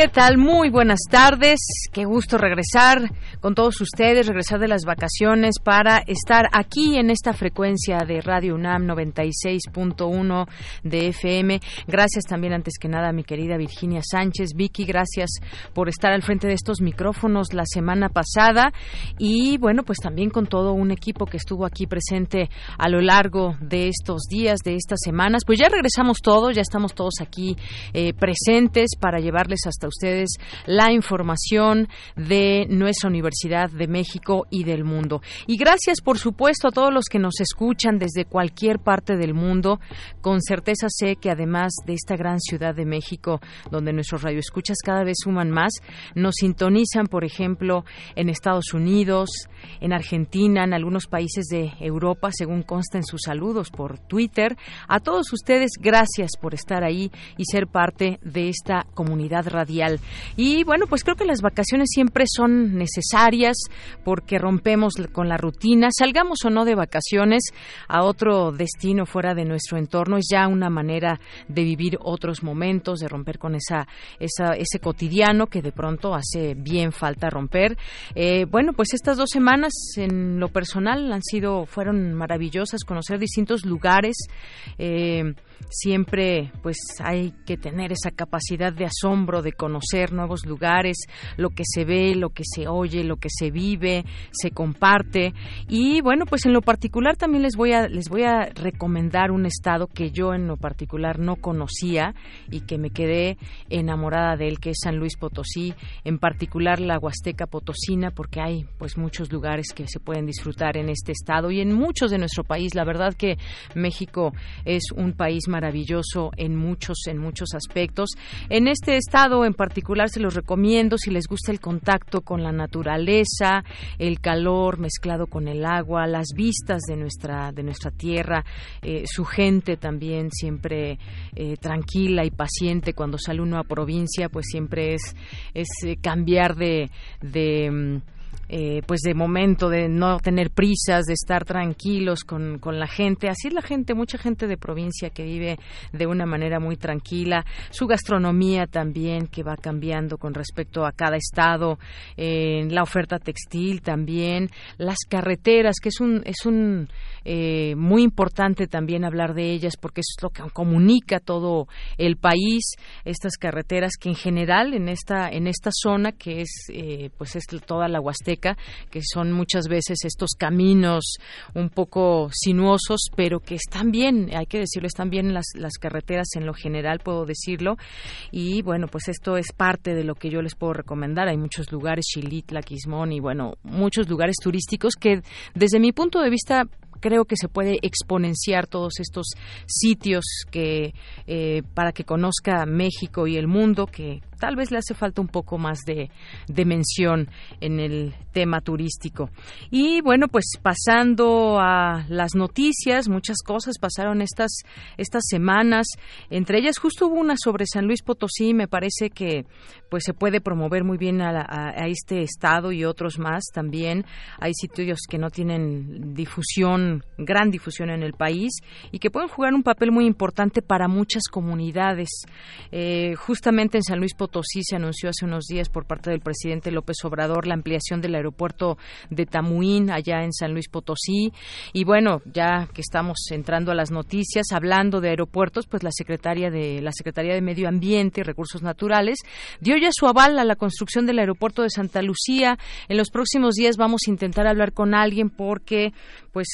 ¿Qué tal? Muy buenas tardes. Qué gusto regresar con todos ustedes, regresar de las vacaciones para estar aquí en esta frecuencia de Radio UNAM 96.1 de FM. Gracias también antes que nada a mi querida Virginia Sánchez. Vicky, gracias por estar al frente de estos micrófonos la semana pasada y bueno, pues también con todo un equipo que estuvo aquí presente a lo largo de estos días, de estas semanas. Pues ya regresamos todos, ya estamos todos aquí eh, presentes para llevarles hasta ustedes la información de nuestra Universidad de México y del mundo. Y gracias, por supuesto, a todos los que nos escuchan desde cualquier parte del mundo. Con certeza sé que además de esta gran ciudad de México, donde nuestros radioescuchas cada vez suman más, nos sintonizan, por ejemplo, en Estados Unidos, en Argentina, en algunos países de Europa, según consta en sus saludos por Twitter. A todos ustedes, gracias por estar ahí y ser parte de esta comunidad radial y bueno, pues creo que las vacaciones siempre son necesarias porque rompemos con la rutina, salgamos o no de vacaciones a otro destino fuera de nuestro entorno, es ya una manera de vivir otros momentos, de romper con esa, ese cotidiano que de pronto hace bien falta romper. Eh, bueno, pues estas dos semanas en lo personal han sido, fueron maravillosas, conocer distintos lugares. Eh, siempre pues hay que tener esa capacidad de asombro de conocer nuevos lugares, lo que se ve, lo que se oye, lo que se vive, se comparte y bueno, pues en lo particular también les voy a les voy a recomendar un estado que yo en lo particular no conocía y que me quedé enamorada de él, que es San Luis Potosí, en particular la Huasteca Potosina porque hay pues muchos lugares que se pueden disfrutar en este estado y en muchos de nuestro país. La verdad que México es un país maravilloso en muchos en muchos aspectos. En este estado en particular se los recomiendo si les gusta el contacto con la naturaleza, el calor mezclado con el agua, las vistas de nuestra de nuestra tierra, eh, su gente también siempre eh, tranquila y paciente cuando sale uno a provincia, pues siempre es es eh, cambiar de, de mm, eh, pues de momento de no tener prisas, de estar tranquilos con, con la gente. Así es la gente, mucha gente de provincia que vive de una manera muy tranquila. Su gastronomía también que va cambiando con respecto a cada estado. Eh, la oferta textil también. Las carreteras, que es un, es un eh, muy importante también hablar de ellas porque es lo que comunica todo el país. Estas carreteras que en general en esta, en esta zona que es, pues es toda la Huasteca que son muchas veces estos caminos un poco sinuosos, pero que están bien, hay que decirlo, están bien las, las carreteras en lo general, puedo decirlo. Y bueno, pues esto es parte de lo que yo les puedo recomendar. Hay muchos lugares, Chilitla, Quismón y bueno, muchos lugares turísticos que desde mi punto de vista creo que se puede exponenciar todos estos sitios que eh, para que conozca México y el mundo que tal vez le hace falta un poco más de, de mención en el tema turístico. Y bueno, pues pasando a las noticias, muchas cosas pasaron estas, estas semanas. Entre ellas, justo hubo una sobre San Luis Potosí. Me parece que pues se puede promover muy bien a, este estado y otros más también. Hay sitios que no tienen difusión, gran difusión en el país y que pueden jugar un papel muy importante para muchas comunidades. Eh, justamente en San Luis Potosí se anunció hace unos días por parte del presidente López Obrador la ampliación del aeropuerto de Tamuín allá en San Luis Potosí. Y bueno, ya que estamos entrando a las noticias, hablando de aeropuertos, pues la secretaria de la Secretaría de Medio Ambiente y Recursos Naturales dio ya su aval a la construcción del aeropuerto de Santa Lucía. En los próximos días vamos a intentar hablar con alguien porque pues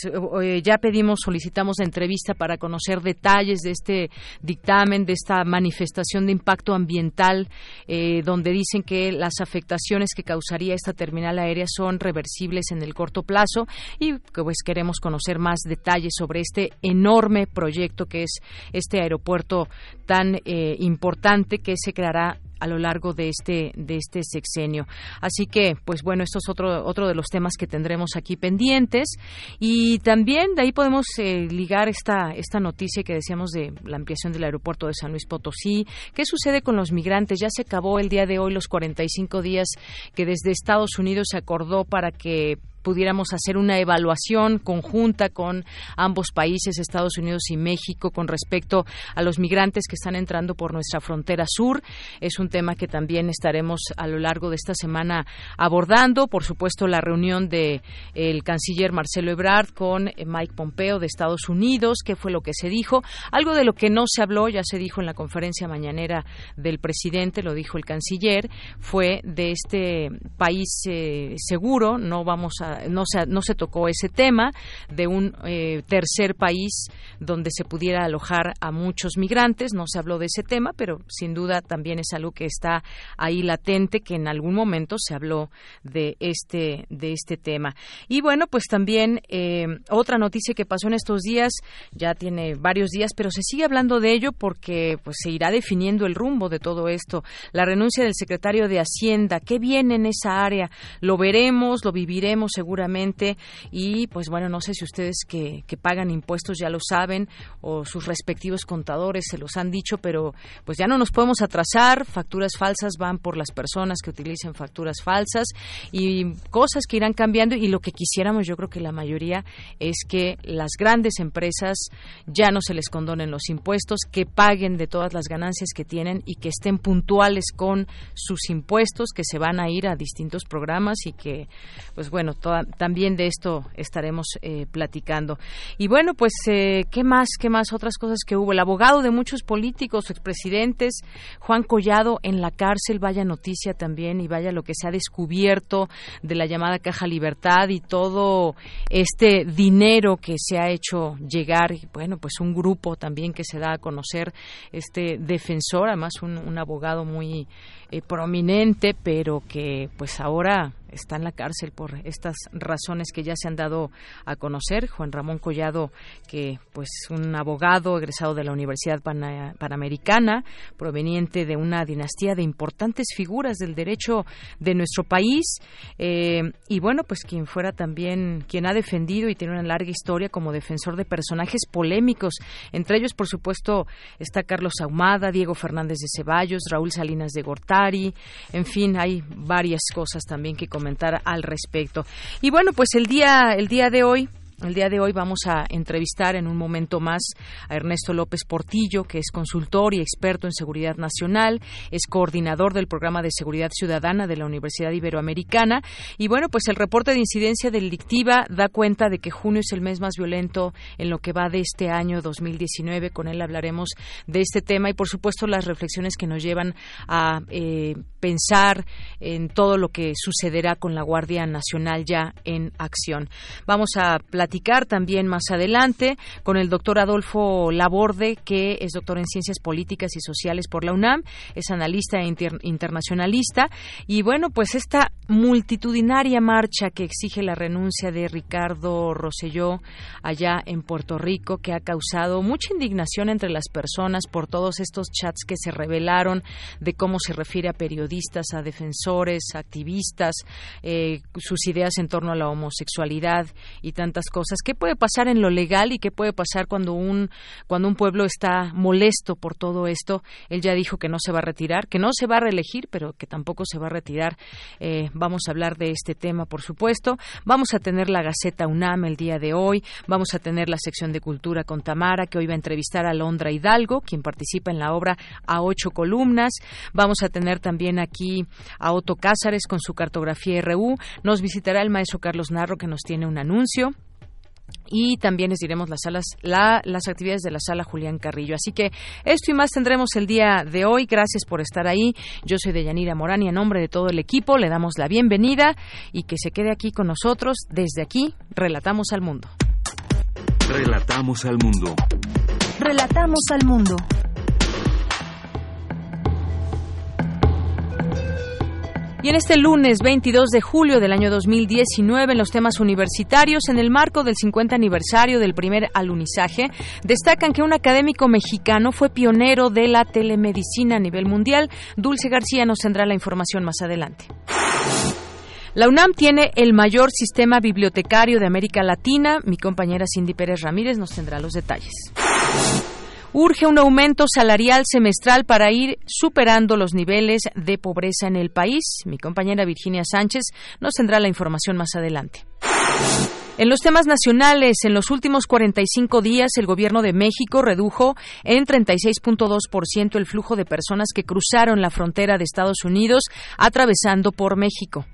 eh, ya pedimos, solicitamos entrevista para conocer detalles de este dictamen, de esta manifestación de impacto ambiental eh, donde dicen que las afectaciones que causaría esta terminal aérea son reversibles en el corto plazo. Y pues queremos conocer más detalles sobre este enorme proyecto que es este aeropuerto tan eh, importante que se creará a lo largo de este de este sexenio. Así que, pues bueno, esto es otro otro de los temas que tendremos aquí pendientes y también de ahí podemos eh, ligar esta esta noticia que decíamos de la ampliación del aeropuerto de San Luis Potosí. ¿Qué sucede con los migrantes? Ya se acabó el día de hoy los 45 días que desde Estados Unidos se acordó para que pudiéramos hacer una evaluación conjunta con ambos países, Estados Unidos y México, con respecto a los migrantes que están entrando por nuestra frontera sur. Es un tema que también estaremos a lo largo de esta semana abordando. Por supuesto, la reunión de el canciller Marcelo Ebrard con eh, Mike Pompeo de Estados Unidos, qué fue lo que se dijo. Algo de lo que no se habló, ya se dijo en la conferencia mañanera del presidente, lo dijo el canciller, fue de este país eh, seguro. No vamos a no se, no se tocó ese tema de un eh, tercer país donde se pudiera alojar a muchos migrantes, no se habló de ese tema, pero sin duda también es algo que está ahí latente, que en algún momento se habló de este, de este tema. Y bueno, pues también eh, otra noticia que pasó en estos días, ya tiene varios días, pero se sigue hablando de ello porque pues se irá definiendo el rumbo de todo esto. La renuncia del secretario de Hacienda, ¿qué viene en esa área? Lo veremos, lo viviremos y pues bueno, no sé si ustedes que, que pagan impuestos ya lo saben o sus respectivos contadores se los han dicho, pero pues ya no nos podemos atrasar, facturas falsas van por las personas que utilicen facturas falsas y cosas que irán cambiando. Y lo que quisiéramos yo creo que la mayoría es que las grandes empresas ya no se les condonen los impuestos, que paguen de todas las ganancias que tienen y que estén puntuales con sus impuestos que se van a ir a distintos programas y que pues bueno, también de esto estaremos eh, platicando. Y bueno, pues, eh, ¿qué más? ¿Qué más? Otras cosas que hubo. El abogado de muchos políticos, expresidentes, Juan Collado, en la cárcel, vaya noticia también, y vaya lo que se ha descubierto de la llamada Caja Libertad y todo este dinero que se ha hecho llegar. Bueno, pues un grupo también que se da a conocer, este defensor, además un, un abogado muy eh, prominente, pero que pues ahora está en la cárcel por estas razones que ya se han dado a conocer. Juan Ramón Collado, que pues un abogado egresado de la Universidad Panamericana, proveniente de una dinastía de importantes figuras del derecho de nuestro país, eh, y bueno, pues quien fuera también, quien ha defendido y tiene una larga historia como defensor de personajes polémicos. Entre ellos, por supuesto, está Carlos Ahumada, Diego Fernández de Ceballos, Raúl Salinas de Gortari, en fin, hay varias cosas también que comentar al respecto. Y bueno, pues el día, el día de hoy el día de hoy vamos a entrevistar en un momento más a Ernesto López Portillo, que es consultor y experto en seguridad nacional, es coordinador del programa de seguridad ciudadana de la Universidad Iberoamericana. Y bueno, pues el reporte de incidencia delictiva da cuenta de que junio es el mes más violento en lo que va de este año 2019. Con él hablaremos de este tema y, por supuesto, las reflexiones que nos llevan a eh, pensar en todo lo que sucederá con la Guardia Nacional ya en acción. Vamos a platicar también más adelante con el doctor Adolfo Laborde, que es doctor en Ciencias Políticas y Sociales por la UNAM, es analista e internacionalista. Y bueno, pues esta multitudinaria marcha que exige la renuncia de Ricardo Rosselló allá en Puerto Rico, que ha causado mucha indignación entre las personas por todos estos chats que se revelaron de cómo se refiere a periodistas, a defensores, activistas, eh, sus ideas en torno a la homosexualidad y tantas cosas. ¿Qué puede pasar en lo legal y qué puede pasar cuando un cuando un pueblo está molesto por todo esto? Él ya dijo que no se va a retirar, que no se va a reelegir, pero que tampoco se va a retirar. Eh, vamos a hablar de este tema, por supuesto. Vamos a tener la Gaceta UNAM el día de hoy. Vamos a tener la sección de cultura con Tamara, que hoy va a entrevistar a Londra Hidalgo, quien participa en la obra a ocho columnas. Vamos a tener también aquí a Otto Cázares con su cartografía RU. Nos visitará el maestro Carlos Narro, que nos tiene un anuncio y también les diremos las salas, las actividades de la sala Julián Carrillo. Así que esto y más tendremos el día de hoy. Gracias por estar ahí. Yo soy Deyanira Morán y en nombre de todo el equipo le damos la bienvenida y que se quede aquí con nosotros. Desde aquí, Relatamos al Mundo. Relatamos al Mundo. Relatamos al Mundo. Y en este lunes 22 de julio del año 2019, en los temas universitarios, en el marco del 50 aniversario del primer alunizaje, destacan que un académico mexicano fue pionero de la telemedicina a nivel mundial. Dulce García nos tendrá la información más adelante. La UNAM tiene el mayor sistema bibliotecario de América Latina. Mi compañera Cindy Pérez Ramírez nos tendrá los detalles urge un aumento salarial semestral para ir superando los niveles de pobreza en el país. Mi compañera Virginia Sánchez nos tendrá la información más adelante. En los temas nacionales, en los últimos 45 días, el Gobierno de México redujo en 36.2% el flujo de personas que cruzaron la frontera de Estados Unidos atravesando por México.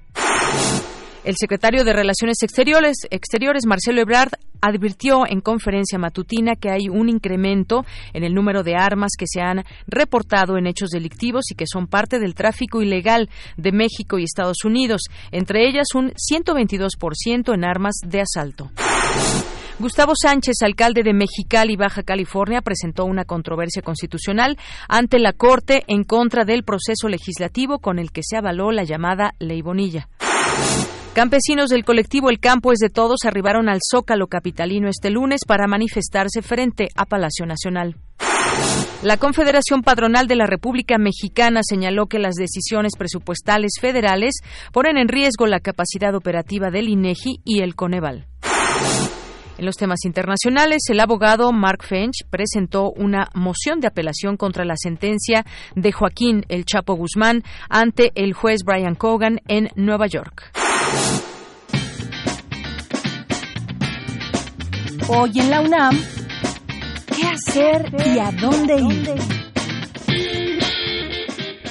El secretario de Relaciones Exteriores, Exteriores, Marcelo Ebrard, advirtió en conferencia matutina que hay un incremento en el número de armas que se han reportado en hechos delictivos y que son parte del tráfico ilegal de México y Estados Unidos, entre ellas un 122% en armas de asalto. Gustavo Sánchez, alcalde de Mexicali, Baja California, presentó una controversia constitucional ante la Corte en contra del proceso legislativo con el que se avaló la llamada Ley Bonilla. Campesinos del colectivo El Campo es de Todos arribaron al Zócalo capitalino este lunes para manifestarse frente a Palacio Nacional. La Confederación Patronal de la República Mexicana señaló que las decisiones presupuestales federales ponen en riesgo la capacidad operativa del INEGI y el Coneval. En los temas internacionales, el abogado Mark Fench presentó una moción de apelación contra la sentencia de Joaquín El Chapo Guzmán ante el juez Brian Cogan en Nueva York. Hoy en la UNAM, ¿qué hacer y a dónde ir?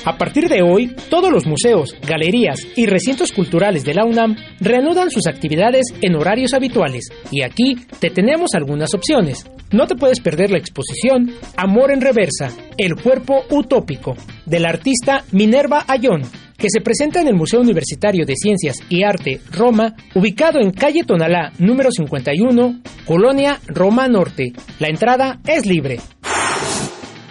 A partir de hoy, todos los museos, galerías y recintos culturales de la UNAM reanudan sus actividades en horarios habituales y aquí te tenemos algunas opciones. No te puedes perder la exposición Amor en Reversa, el cuerpo utópico, del artista Minerva Ayón, que se presenta en el Museo Universitario de Ciencias y Arte Roma, ubicado en calle Tonalá número 51, Colonia Roma Norte. La entrada es libre.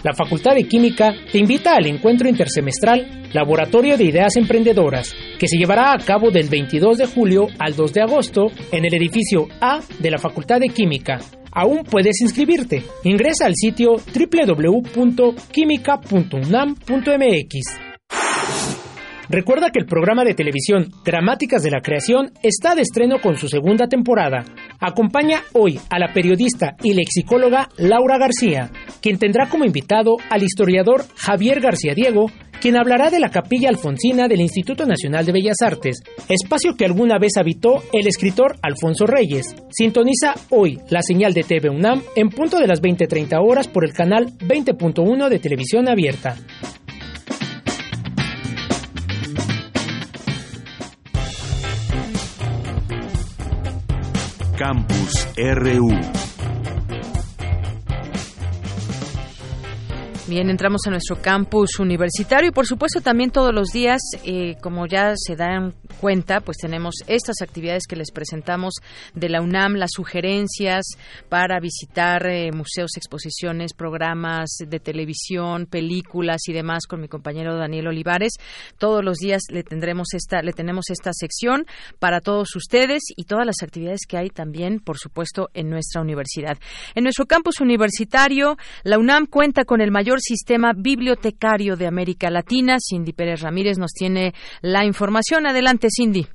La Facultad de Química te invita al encuentro intersemestral Laboratorio de Ideas Emprendedoras, que se llevará a cabo del 22 de julio al 2 de agosto en el edificio A de la Facultad de Química. Aún puedes inscribirte. Ingresa al sitio www.química.unam.mx. Recuerda que el programa de televisión Dramáticas de la Creación está de estreno con su segunda temporada. Acompaña hoy a la periodista y lexicóloga Laura García, quien tendrá como invitado al historiador Javier García Diego, quien hablará de la capilla alfonsina del Instituto Nacional de Bellas Artes, espacio que alguna vez habitó el escritor Alfonso Reyes. Sintoniza hoy la señal de TV UNAM en punto de las 20:30 horas por el canal 20.1 de televisión abierta. Campus RU. Bien, entramos a nuestro campus universitario y por supuesto también todos los días, eh, como ya se dan cuenta, pues tenemos estas actividades que les presentamos de la UNAM, las sugerencias para visitar eh, museos, exposiciones, programas de televisión, películas y demás con mi compañero Daniel Olivares. Todos los días le tendremos esta, le tenemos esta sección para todos ustedes y todas las actividades que hay también, por supuesto, en nuestra universidad. En nuestro campus universitario, la UNAM cuenta con el mayor sistema bibliotecario de América Latina. Cindy Pérez Ramírez nos tiene la información. Adelante, Cindy.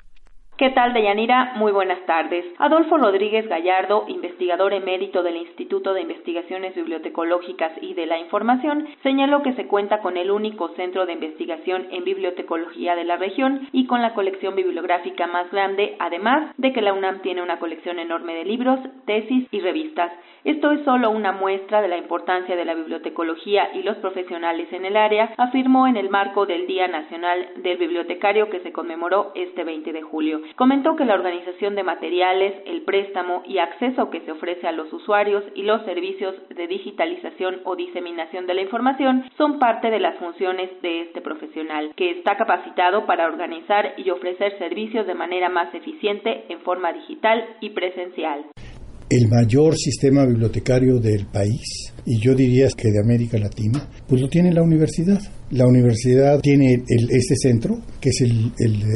¿Qué tal, Deyanira? Muy buenas tardes. Adolfo Rodríguez Gallardo, investigador emérito del Instituto de Investigaciones Bibliotecológicas y de la Información, señaló que se cuenta con el único centro de investigación en bibliotecología de la región y con la colección bibliográfica más grande, además de que la UNAM tiene una colección enorme de libros, tesis y revistas. Esto es solo una muestra de la importancia de la bibliotecología y los profesionales en el área, afirmó en el marco del Día Nacional del Bibliotecario que se conmemoró este 20 de julio. Comentó que la organización de materiales, el préstamo y acceso que se ofrece a los usuarios y los servicios de digitalización o diseminación de la información son parte de las funciones de este profesional, que está capacitado para organizar y ofrecer servicios de manera más eficiente en forma digital y presencial. El mayor sistema bibliotecario del país, y yo diría que de América Latina, pues lo tiene la universidad. La universidad tiene este centro, que es el,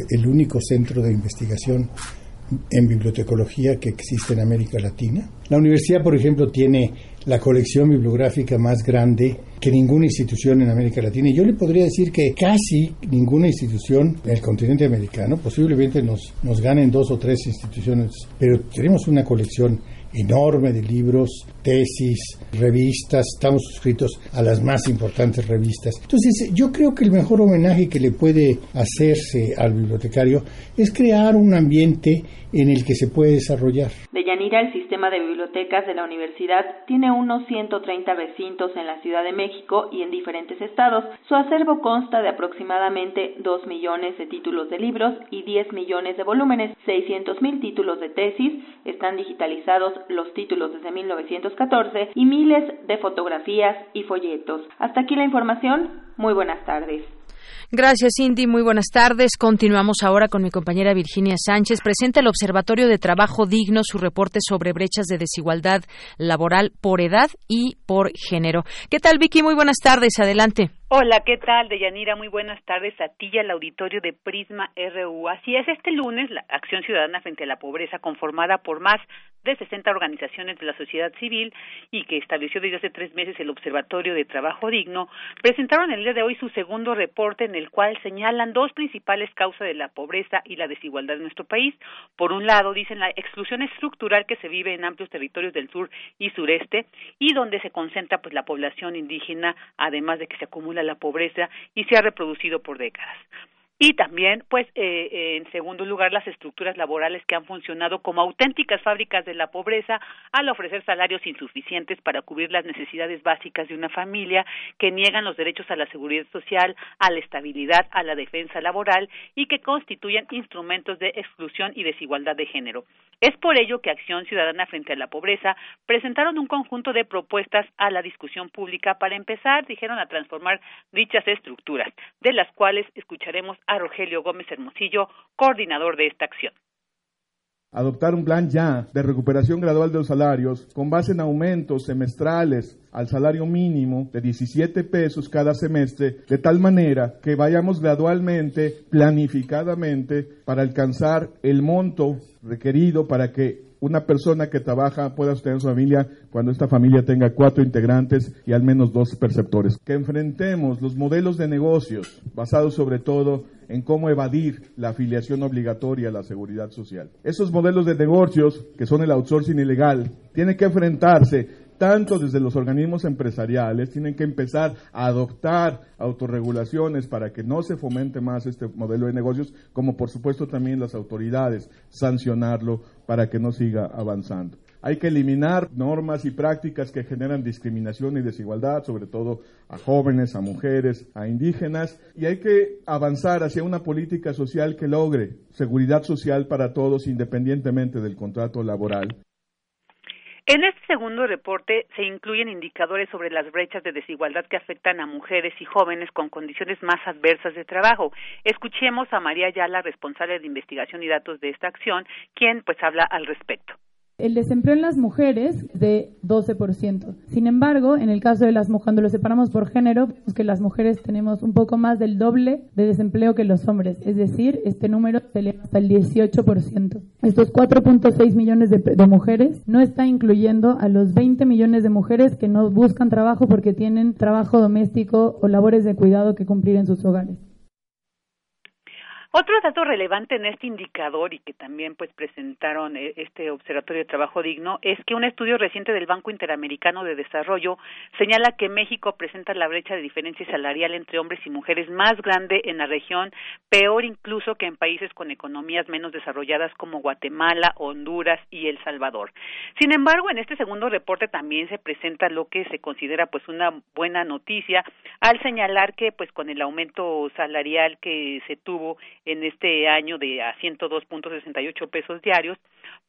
el único centro de investigación en bibliotecología que existe en América Latina. La universidad, por ejemplo, tiene la colección bibliográfica más grande que ninguna institución en América Latina. Y yo le podría decir que casi ninguna institución en el continente americano, posiblemente nos, nos ganen dos o tres instituciones, pero tenemos una colección enorme de libros, tesis, revistas, estamos suscritos a las más importantes revistas. Entonces, yo creo que el mejor homenaje que le puede hacerse al bibliotecario es crear un ambiente en el que se puede desarrollar. De Yanira, el sistema de bibliotecas de la universidad tiene unos 130 recintos en la Ciudad de México y en diferentes estados. Su acervo consta de aproximadamente 2 millones de títulos de libros y 10 millones de volúmenes, 600 mil títulos de tesis, están digitalizados los títulos desde 1914 y miles de fotografías y folletos. Hasta aquí la información. Muy buenas tardes. Gracias, Cindy. Muy buenas tardes. Continuamos ahora con mi compañera Virginia Sánchez. Presenta el Observatorio de Trabajo Digno su reporte sobre brechas de desigualdad laboral por edad y por género. ¿Qué tal, Vicky? Muy buenas tardes. Adelante. Hola, ¿qué tal, Deyanira? Muy buenas tardes a ti y al auditorio de Prisma RU. Así es, este lunes la Acción Ciudadana frente a la Pobreza, conformada por más de 60 organizaciones de la sociedad civil y que estableció desde hace tres meses el Observatorio de Trabajo Digno, presentaron el día de hoy su segundo reporte en el cual señalan dos principales causas de la pobreza y la desigualdad en nuestro país. Por un lado, dicen la exclusión estructural que se vive en amplios territorios del sur y sureste y donde se concentra pues la población indígena, además de que se acumula la pobreza y se ha reproducido por décadas. Y también, pues, eh, eh, en segundo lugar, las estructuras laborales que han funcionado como auténticas fábricas de la pobreza al ofrecer salarios insuficientes para cubrir las necesidades básicas de una familia, que niegan los derechos a la seguridad social, a la estabilidad, a la defensa laboral y que constituyen instrumentos de exclusión y desigualdad de género. Es por ello que Acción Ciudadana frente a la Pobreza presentaron un conjunto de propuestas a la discusión pública para empezar, dijeron, a transformar dichas estructuras, de las cuales escucharemos a Rogelio Gómez Hermosillo, coordinador de esta acción adoptar un plan ya de recuperación gradual de los salarios con base en aumentos semestrales al salario mínimo de 17 pesos cada semestre, de tal manera que vayamos gradualmente, planificadamente, para alcanzar el monto requerido para que una persona que trabaja pueda sostener su familia cuando esta familia tenga cuatro integrantes y al menos dos perceptores. Que enfrentemos los modelos de negocios basados sobre todo en cómo evadir la afiliación obligatoria a la seguridad social. Esos modelos de negocios, que son el outsourcing ilegal, tienen que enfrentarse tanto desde los organismos empresariales, tienen que empezar a adoptar autorregulaciones para que no se fomente más este modelo de negocios, como por supuesto también las autoridades sancionarlo para que no siga avanzando. Hay que eliminar normas y prácticas que generan discriminación y desigualdad, sobre todo a jóvenes, a mujeres, a indígenas, y hay que avanzar hacia una política social que logre seguridad social para todos independientemente del contrato laboral. En este segundo reporte se incluyen indicadores sobre las brechas de desigualdad que afectan a mujeres y jóvenes con condiciones más adversas de trabajo. Escuchemos a María Ayala, responsable de investigación y datos de esta acción, quien pues habla al respecto. El desempleo en las mujeres es de 12%. Sin embargo, en el caso de las mujeres, cuando lo separamos por género, vemos que las mujeres tenemos un poco más del doble de desempleo que los hombres. Es decir, este número se eleva hasta el 18%. Estos 4.6 millones de, de mujeres no está incluyendo a los 20 millones de mujeres que no buscan trabajo porque tienen trabajo doméstico o labores de cuidado que cumplir en sus hogares. Otro dato relevante en este indicador y que también pues presentaron eh, este Observatorio de Trabajo Digno es que un estudio reciente del Banco Interamericano de Desarrollo señala que México presenta la brecha de diferencia salarial entre hombres y mujeres más grande en la región, peor incluso que en países con economías menos desarrolladas como Guatemala, Honduras y El Salvador. Sin embargo, en este segundo reporte también se presenta lo que se considera pues una buena noticia al señalar que pues con el aumento salarial que se tuvo en este año de a 102.68 pesos diarios,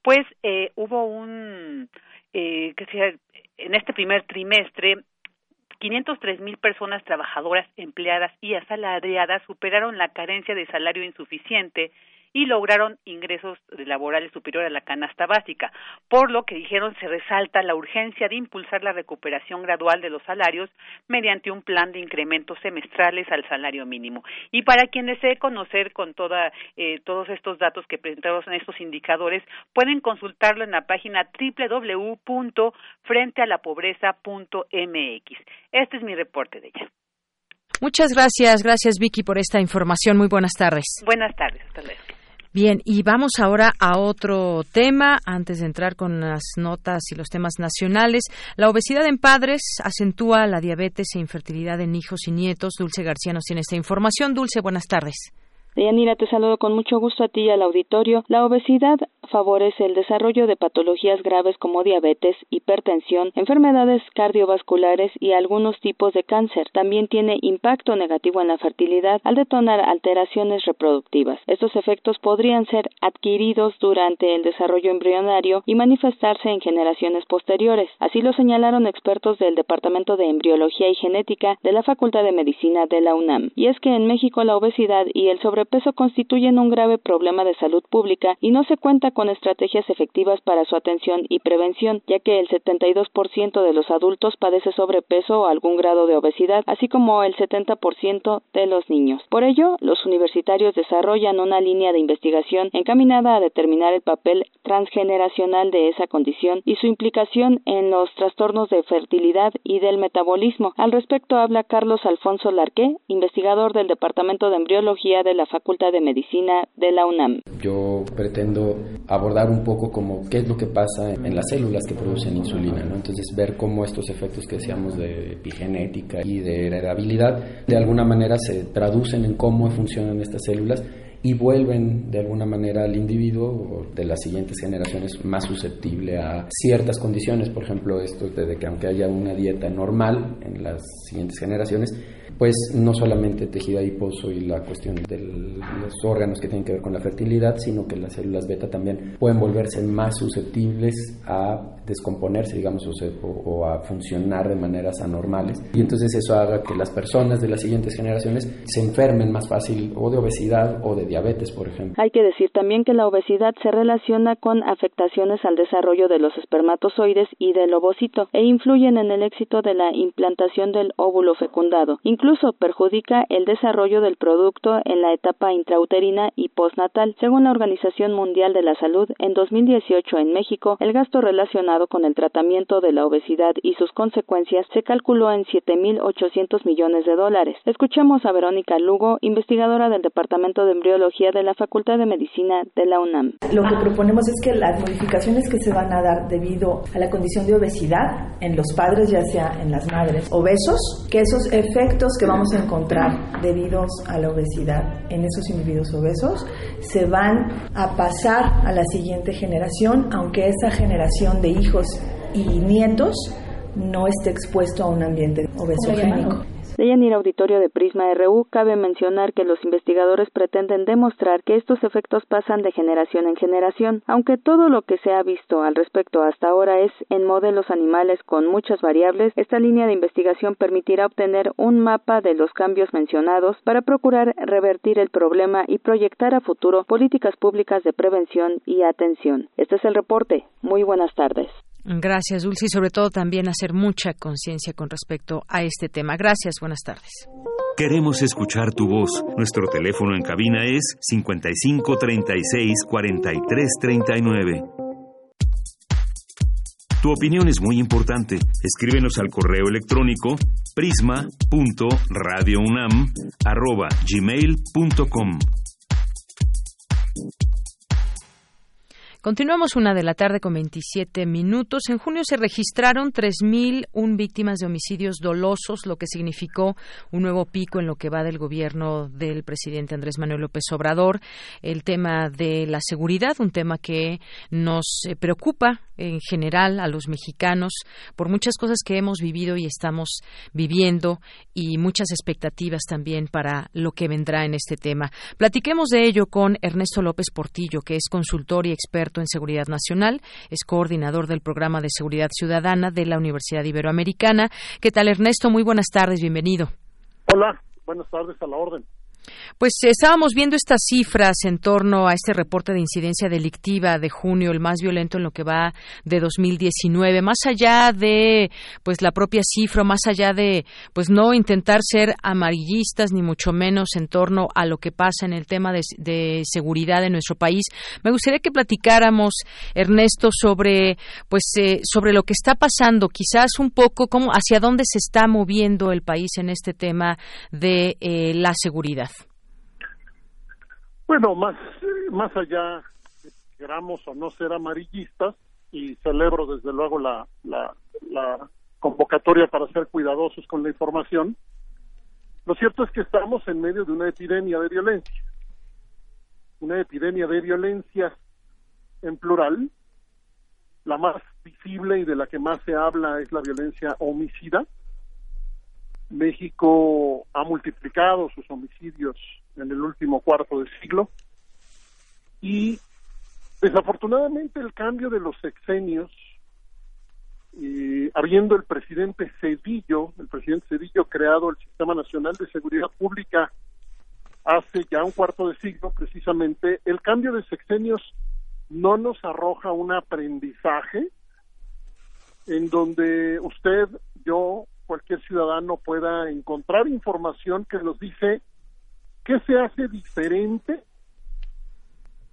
pues eh, hubo un, eh, que sea, en este primer trimestre 503 mil personas trabajadoras empleadas y asalariadas superaron la carencia de salario insuficiente y lograron ingresos laborales superiores a la canasta básica, por lo que dijeron se resalta la urgencia de impulsar la recuperación gradual de los salarios mediante un plan de incrementos semestrales al salario mínimo. Y para quien desee conocer con toda, eh, todos estos datos que presentamos en estos indicadores, pueden consultarlo en la página www.frentealapobreza.mx. Este es mi reporte de ella. Muchas gracias, gracias Vicky por esta información. Muy buenas tardes. Buenas tardes, hasta luego. Bien, y vamos ahora a otro tema, antes de entrar con las notas y los temas nacionales. La obesidad en padres acentúa la diabetes e infertilidad en hijos y nietos. Dulce García nos tiene esta información. Dulce, buenas tardes. Deyanira, te saludo con mucho gusto a ti y al auditorio. La obesidad favorece el desarrollo de patologías graves como diabetes, hipertensión, enfermedades cardiovasculares y algunos tipos de cáncer. También tiene impacto negativo en la fertilidad al detonar alteraciones reproductivas. Estos efectos podrían ser adquiridos durante el desarrollo embrionario y manifestarse en generaciones posteriores. Así lo señalaron expertos del Departamento de Embriología y Genética de la Facultad de Medicina de la UNAM. Y es que en México la obesidad y el sobrepeso constituyen un grave problema de salud pública y no se cuenta con estrategias efectivas para su atención y prevención, ya que el 72% de los adultos padece sobrepeso o algún grado de obesidad, así como el 70% de los niños. Por ello, los universitarios desarrollan una línea de investigación encaminada a determinar el papel transgeneracional de esa condición y su implicación en los trastornos de fertilidad y del metabolismo. Al respecto habla Carlos Alfonso Larqué, investigador del Departamento de Embriología de la Facultad de Medicina de la UNAM. Yo pretendo abordar un poco como qué es lo que pasa en las células que producen insulina, ¿no? Entonces ver cómo estos efectos que decíamos de epigenética y de heredabilidad de alguna manera se traducen en cómo funcionan estas células y vuelven de alguna manera al individuo de las siguientes generaciones más susceptible a ciertas condiciones, por ejemplo, esto de que aunque haya una dieta normal en las siguientes generaciones, pues no solamente tejido adiposo y la cuestión de los órganos que tienen que ver con la fertilidad, sino que las células beta también pueden volverse más susceptibles a descomponerse, digamos, o, a funcionar de maneras anormales. Y entonces eso haga que las personas de las siguientes generaciones se enfermen más fácil o de obesidad o de diabetes, por ejemplo. Hay que decir también que la obesidad se relaciona con afectaciones al desarrollo de los espermatozoides y del ovocito e influyen en el éxito de la implantación del óvulo fecundado. Perjudica el desarrollo del producto en la etapa intrauterina y postnatal. Según la Organización Mundial de la Salud, en 2018 en México, el gasto relacionado con el tratamiento de la obesidad y sus consecuencias se calculó en 7.800 millones de dólares. Escuchemos a Verónica Lugo, investigadora del Departamento de Embriología de la Facultad de Medicina de la UNAM. Lo que proponemos es que las modificaciones que se van a dar debido a la condición de obesidad en los padres, ya sea en las madres obesos, que esos efectos que vamos a encontrar debido a la obesidad en esos individuos obesos se van a pasar a la siguiente generación, aunque esa generación de hijos y nietos no esté expuesto a un ambiente obesogénico. De Auditorio de Prisma RU, cabe mencionar que los investigadores pretenden demostrar que estos efectos pasan de generación en generación, aunque todo lo que se ha visto al respecto hasta ahora es en modelos animales con muchas variables, esta línea de investigación permitirá obtener un mapa de los cambios mencionados para procurar revertir el problema y proyectar a futuro políticas públicas de prevención y atención. Este es el reporte. Muy buenas tardes. Gracias, Dulce, y sobre todo también hacer mucha conciencia con respecto a este tema. Gracias, buenas tardes. Queremos escuchar tu voz. Nuestro teléfono en cabina es 55 36 43 39. Tu opinión es muy importante. Escríbenos al correo electrónico prisma.radiounam@gmail.com. Continuamos una de la tarde con 27 minutos. En junio se registraron 3.001 víctimas de homicidios dolosos, lo que significó un nuevo pico en lo que va del gobierno del presidente Andrés Manuel López Obrador. El tema de la seguridad, un tema que nos eh, preocupa en general a los mexicanos por muchas cosas que hemos vivido y estamos viviendo y muchas expectativas también para lo que vendrá en este tema. Platiquemos de ello con Ernesto López Portillo, que es consultor y experto en seguridad nacional, es coordinador del programa de seguridad ciudadana de la Universidad Iberoamericana. ¿Qué tal, Ernesto? Muy buenas tardes, bienvenido. Hola, buenas tardes a la orden. Pues estábamos viendo estas cifras en torno a este reporte de incidencia delictiva de junio, el más violento en lo que va de 2019, más allá de pues la propia cifra, más allá de pues no intentar ser amarillistas ni mucho menos en torno a lo que pasa en el tema de, seguridad en nuestro país. Me gustaría que platicáramos Ernesto sobre pues eh, sobre lo que está pasando, quizás un poco cómo hacia dónde se está moviendo el país en este tema de eh, la seguridad. Bueno, más, más allá, queramos o no ser amarillistas, y celebro desde luego la, la, convocatoria para ser cuidadosos con la información, lo cierto es que estamos en medio de una epidemia de violencia, una epidemia de violencia en plural, la más visible y de la que más se habla es la violencia homicida. México ha multiplicado sus homicidios en el último cuarto de siglo. Y desafortunadamente el cambio de los sexenios, y habiendo el presidente Cedillo, el presidente Cedillo creado el Sistema Nacional de Seguridad Pública hace ya un cuarto de siglo precisamente, el cambio de sexenios no nos arroja un aprendizaje en donde usted, yo, cualquier ciudadano pueda encontrar información que nos dice ¿Qué se hace diferente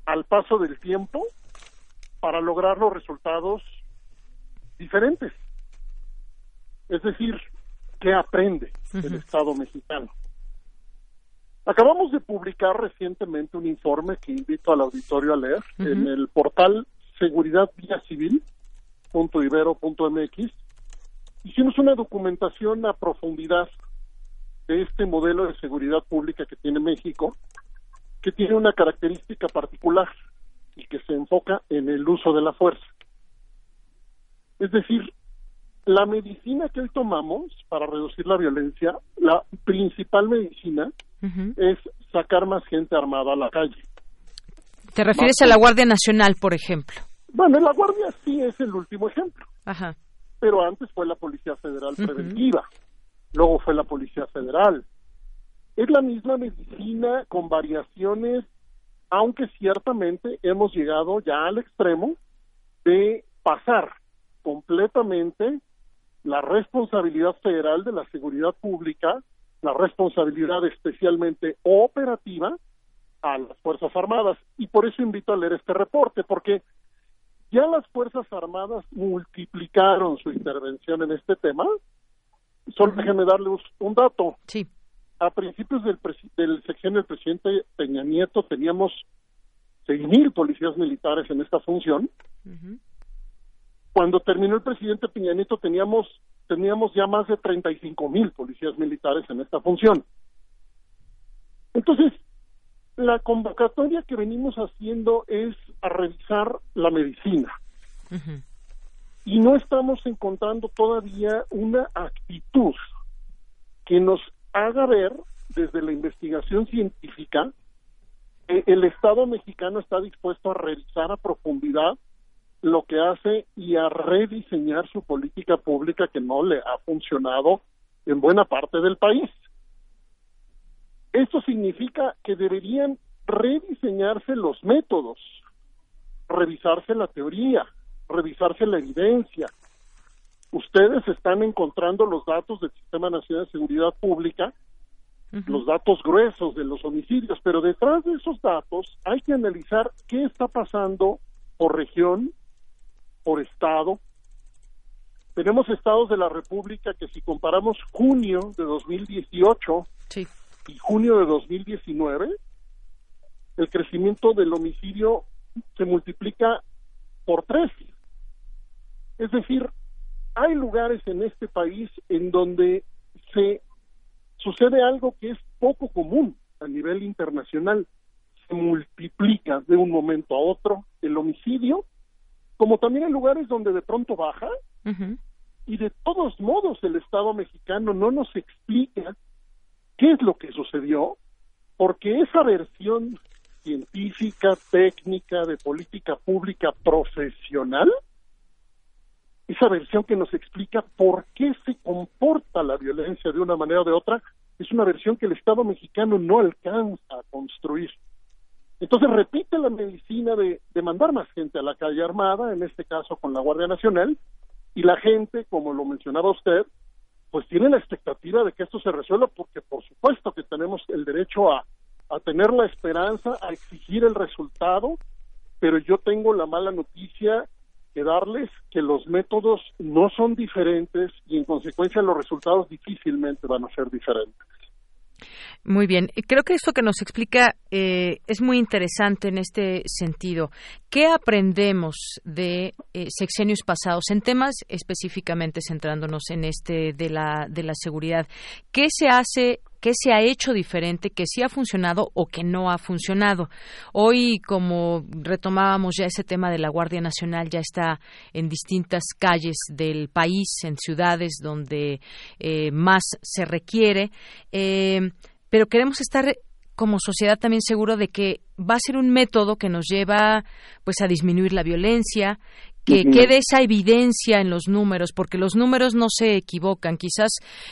al paso del tiempo para lograr los resultados diferentes? Es decir, ¿qué aprende el Estado mexicano? Acabamos de publicar recientemente un informe que invito al auditorio a leer en el portal Seguridad Vía Civil .ibero.mx hicimos una documentación a profundidad de este modelo de seguridad pública que tiene México, que tiene una característica particular y que se enfoca en el uso de la fuerza. Es decir, la medicina que hoy tomamos para reducir la violencia, la principal medicina es sacar más gente armada a la calle. ¿Te refieres a la Guardia Nacional, por ejemplo? Bueno, la Guardia sí es el último ejemplo. Ajá. Pero antes fue la Policía Federal Preventiva luego fue la Policía Federal. Es la misma medicina con variaciones, aunque ciertamente hemos llegado ya al extremo de pasar completamente la responsabilidad federal de la seguridad pública, la responsabilidad especialmente operativa a las Fuerzas Armadas. Y por eso invito a leer este reporte, porque ya las Fuerzas Armadas multiplicaron su intervención en este tema Solo déjenme darle un dato. Sí. A principios del, del sexenio del presidente Peña Nieto teníamos seis mil policías militares en esta función. Cuando terminó el presidente Peña Nieto teníamos teníamos ya más de 35 mil policías militares en esta función. Entonces, la convocatoria que venimos haciendo es a revisar la medicina y no estamos encontrando todavía una actitud que nos haga ver desde la investigación científica que el Estado mexicano está dispuesto a revisar a profundidad lo que hace y a rediseñar su política pública que no le ha funcionado en buena parte del país. Esto significa que deberían rediseñarse los métodos, revisarse la teoría, revisarse la evidencia. Ustedes están encontrando los datos del Sistema Nacional de Seguridad Pública, los datos gruesos de los homicidios, pero detrás de esos datos hay que analizar qué está pasando por región, por estado. Tenemos estados de la República que si comparamos junio de 2018 y junio de 2019, el crecimiento del homicidio se multiplica por tres. Es decir, hay lugares en este país en donde se sucede algo que es poco común a nivel internacional. Se multiplica de un momento a otro el homicidio, como también hay lugares donde de pronto baja, y de todos modos el Estado mexicano no nos explica qué es lo que sucedió, porque esa versión científica, técnica, de política pública profesional, esa versión que nos explica por qué se comporta la violencia de una manera o de otra, es una versión que el Estado mexicano no alcanza a construir. Entonces repite la medicina de, de mandar más gente a la calle armada, en este caso con la Guardia Nacional, y la gente, como lo mencionaba usted, pues tiene la expectativa de que esto se resuelva porque por supuesto que tenemos el derecho a, a tener la esperanza, a exigir el resultado, pero yo tengo la mala noticia que darles que los métodos no son diferentes y en consecuencia los resultados difícilmente van a ser diferentes. Muy bien, creo que esto que nos explica eh, es muy interesante en este sentido. ¿Qué aprendemos de eh, sexenios pasados en temas específicamente centrándonos en este de la de la seguridad? ¿Qué se hace qué se ha hecho diferente, qué sí ha funcionado o qué no ha funcionado. Hoy, como retomábamos ya ese tema de la Guardia Nacional, ya está en distintas calles del país, en ciudades donde eh, más se requiere, eh, pero queremos estar como sociedad también seguro de que va a ser un método que nos lleva pues a disminuir la violencia, que quede esa evidencia en los números, porque los números no se equivocan. Quizás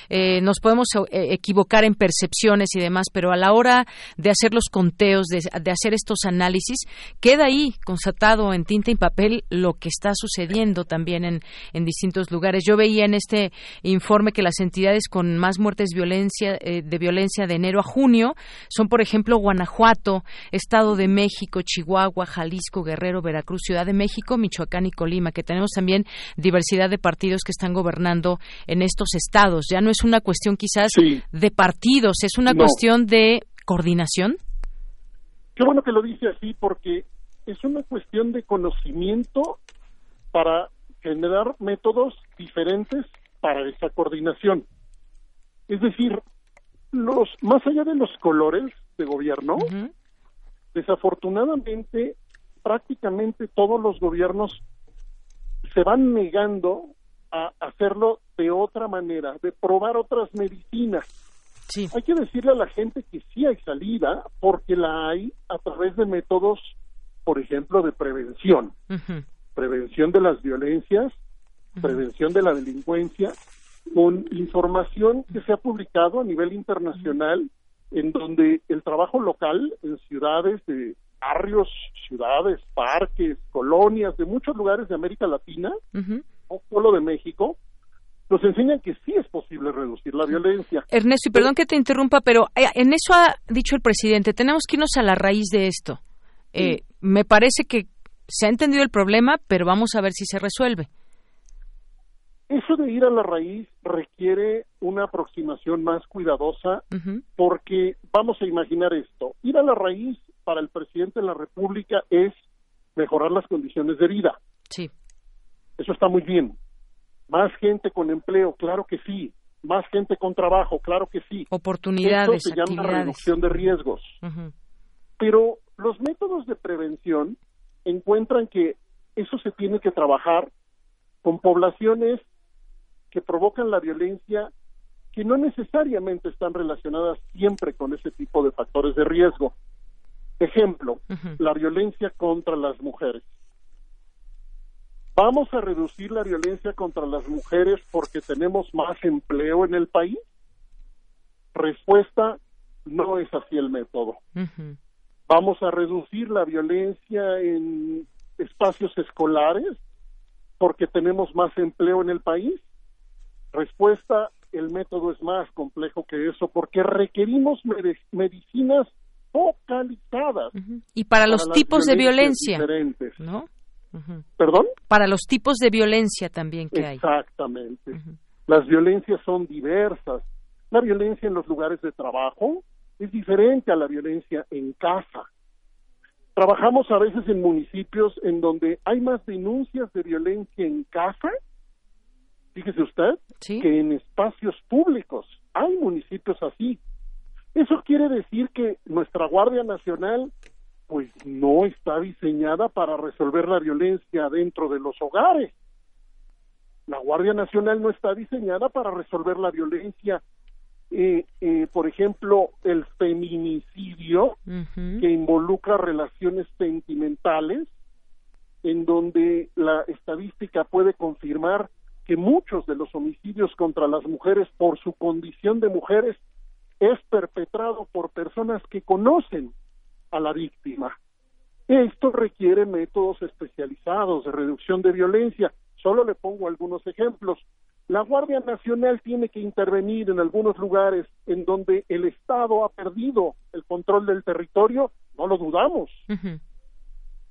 eh, nos podemos eh, equivocar en percepciones y demás, pero a la hora de hacer los conteos, de, hacer estos análisis, queda ahí constatado en tinta y papel lo que está sucediendo también en, en distintos lugares. Yo veía en este informe que las entidades con más muertes violencia, eh, de violencia de enero a junio son, por ejemplo, Guanajuato, Estado de México, Chihuahua, Jalisco, Guerrero, Veracruz, Ciudad de México, Michoacán y Lima, que tenemos también diversidad de partidos que están gobernando en estos estados. Ya no es una cuestión quizás de partidos, es una cuestión de coordinación. Qué bueno que lo dice así, porque es una cuestión de conocimiento para generar métodos diferentes para esa coordinación. Es decir, los más allá de los colores de gobierno, desafortunadamente prácticamente todos los gobiernos se van negando a hacerlo de otra manera, de probar otras medicinas. Sí. Hay que decirle a la gente que sí hay salida, porque la hay a través de métodos, por ejemplo, de prevención. Prevención de las violencias, prevención de la delincuencia, con información que se ha publicado a nivel internacional, en donde el trabajo local en ciudades de barrios, ciudades, parques, colonias de muchos lugares de América Latina, no solo de México, nos enseñan que sí es posible reducir la violencia. Ernesto, y perdón que te interrumpa, pero eh, en eso ha dicho el presidente, tenemos que irnos a la raíz de esto. Eh, me parece que se ha entendido el problema, pero vamos a ver si se resuelve. Eso de ir a la raíz requiere una aproximación más cuidadosa porque vamos a imaginar esto, ir a la raíz para el presidente de la República es mejorar las condiciones de vida. Sí. Eso está muy bien. Más gente con empleo, claro que sí. Más gente con trabajo, claro que sí. Oportunidades, Eso se llama reducción de riesgos. Pero los métodos de prevención encuentran que eso se tiene que trabajar con poblaciones que provocan la violencia que no necesariamente están relacionadas siempre con ese tipo de factores de riesgo. Ejemplo, la violencia contra las mujeres. ¿Vamos a reducir la violencia contra las mujeres porque tenemos más empleo en el país? Respuesta, no es así el método. ¿Vamos a reducir la violencia en espacios escolares porque tenemos más empleo en el país? Respuesta, el método es más complejo que eso porque requerimos medicinas focalizadas. Y para los tipos de violencia, ¿no? ¿Perdón? Para los tipos de violencia también que hay. Exactamente. Las violencias son diversas. La violencia en los lugares de trabajo es diferente a la violencia en casa. Trabajamos a veces en municipios en donde hay más denuncias de violencia en casa, fíjese usted, que en espacios públicos. Hay municipios así. Eso quiere decir que nuestra Guardia Nacional pues no está diseñada para resolver la violencia dentro de los hogares. La Guardia Nacional no está diseñada para resolver la violencia, eh, eh, por ejemplo, el feminicidio que involucra relaciones sentimentales, en donde la estadística puede confirmar que muchos de los homicidios contra las mujeres por su condición de mujeres es perpetrado por personas que conocen a la víctima. Esto requiere métodos especializados de reducción de violencia. Solo le pongo algunos ejemplos. La Guardia Nacional tiene que intervenir en algunos lugares en donde el Estado ha perdido el control del territorio, no lo dudamos.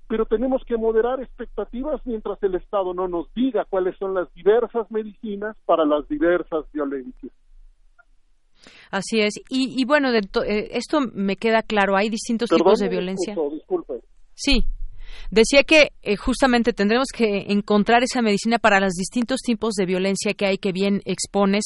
Pero tenemos que moderar expectativas mientras el Estado no nos diga cuáles son las diversas medicinas para las diversas violencias. Así es. Y, bueno, de eh, esto me queda claro. Hay distintos tipos de violencia. disculpe. Sí. Decía que eh, justamente tendremos que encontrar esa medicina para los distintos tipos de violencia que hay que bien expones.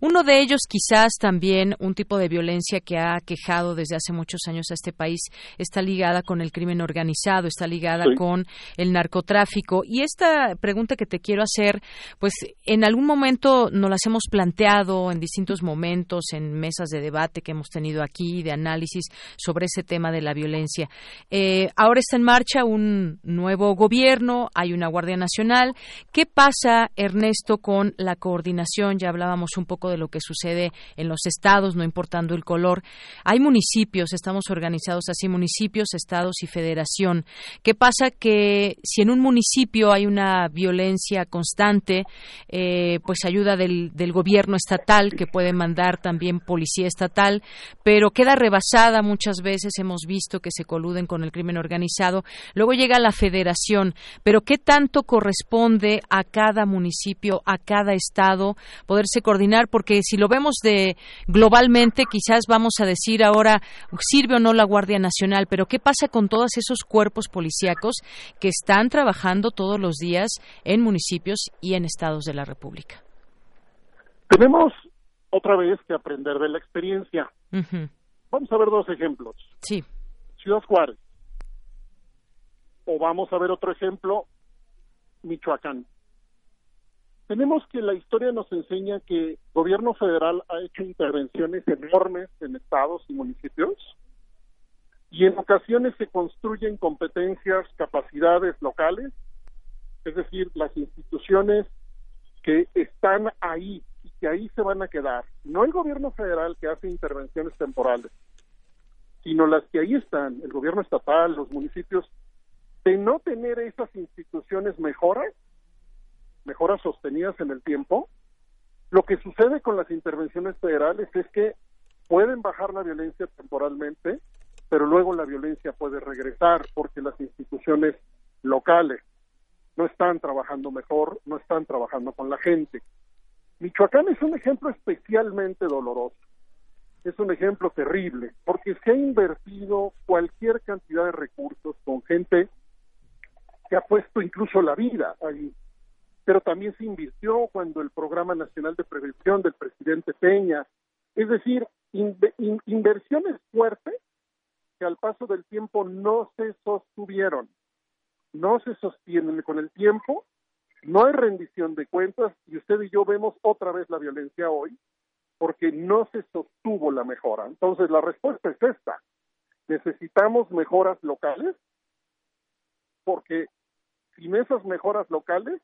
Uno de ellos quizás también un tipo de violencia que ha quejado desde hace muchos años a este país está ligada con el crimen organizado, está ligada con el narcotráfico. Y esta pregunta que te quiero hacer, pues en algún momento nos las hemos planteado en distintos momentos, en mesas de debate que hemos tenido aquí, de análisis sobre ese tema de la violencia. Eh, ahora está en marcha un nuevo gobierno, hay una Guardia Nacional. ¿Qué pasa, Ernesto, con la coordinación? Ya hablábamos un poco de lo que sucede en los estados, no importando el color. Hay municipios, estamos organizados así, municipios, estados y federación. ¿Qué pasa que si en un municipio hay una violencia constante, eh, pues ayuda del, del gobierno estatal, que puede mandar también policía estatal, pero queda rebasada muchas veces, hemos visto que se coluden con el crimen organizado. Luego llega la federación, pero ¿qué tanto corresponde a cada municipio, a cada estado poderse coordinar? Porque si lo vemos de globalmente, quizás vamos a decir ahora sirve o no la Guardia Nacional, pero ¿qué pasa con todos esos cuerpos policíacos que están trabajando todos los días en municipios y en estados de la República? Tenemos otra vez que aprender de la experiencia. Vamos a ver dos ejemplos. Sí. Ciudad Juárez o vamos a ver otro ejemplo, Michoacán. Tenemos que la historia nos enseña que el gobierno federal ha hecho intervenciones enormes en estados y municipios y en ocasiones se construyen competencias, capacidades locales, es decir, las instituciones que están ahí y que ahí se van a quedar. No el gobierno federal que hace intervenciones temporales, sino las que ahí están, el gobierno estatal, los municipios, de no tener esas instituciones mejoras, mejoras sostenidas en el tiempo, lo que sucede con las intervenciones federales es que pueden bajar la violencia temporalmente, pero luego la violencia puede regresar porque las instituciones locales no están trabajando mejor, no están trabajando con la gente. Michoacán es un ejemplo especialmente doloroso, es un ejemplo terrible, porque se ha invertido cualquier cantidad de recursos con gente que ha puesto incluso la vida ahí. Pero también se invirtió cuando el Programa Nacional de Prevención del presidente Peña, es decir, inversiones fuertes que al paso del tiempo no se sostuvieron, no se sostienen con el tiempo, no hay rendición de cuentas y usted y yo vemos otra vez la violencia hoy porque no se sostuvo la mejora. Entonces la respuesta es esta. Necesitamos mejoras locales porque sin esas mejoras locales,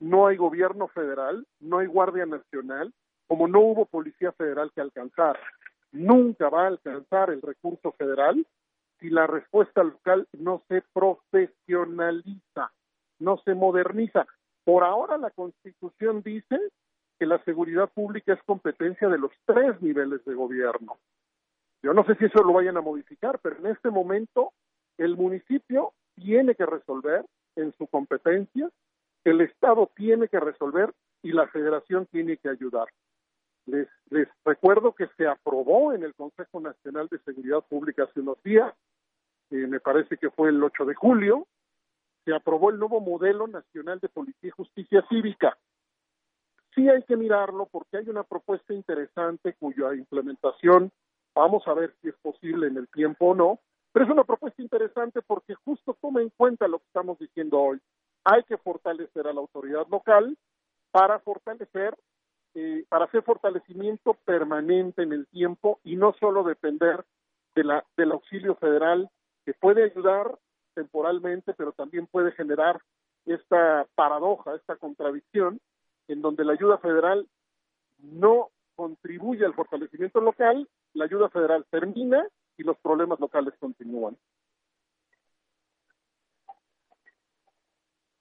no hay gobierno federal, no hay Guardia Nacional, como no hubo Policía Federal que alcanzar. Nunca va a alcanzar el recurso federal si la respuesta local no se profesionaliza, no se moderniza. Por ahora la Constitución dice que la seguridad pública es competencia de los tres niveles de gobierno. Yo no sé si eso lo vayan a modificar, pero en este momento el municipio tiene que resolver en su competencia, el Estado tiene que resolver y la Federación tiene que ayudar. Les, les recuerdo que se aprobó en el Consejo Nacional de Seguridad Pública hace unos días, eh, me parece que fue el 8 de julio, se aprobó el nuevo modelo nacional de policía y justicia cívica. Sí hay que mirarlo porque hay una propuesta interesante cuya implementación vamos a ver si es posible en el tiempo o no, pero es una propuesta interesante porque justo toma en cuenta lo que estamos diciendo hoy. Hay que fortalecer a la autoridad local para fortalecer, eh, para hacer fortalecimiento permanente en el tiempo y no solo depender de la, del auxilio federal que puede ayudar temporalmente, pero también puede generar esta paradoja, esta contradicción, en donde la ayuda federal no contribuye al fortalecimiento local la ayuda federal termina y los problemas locales continúan.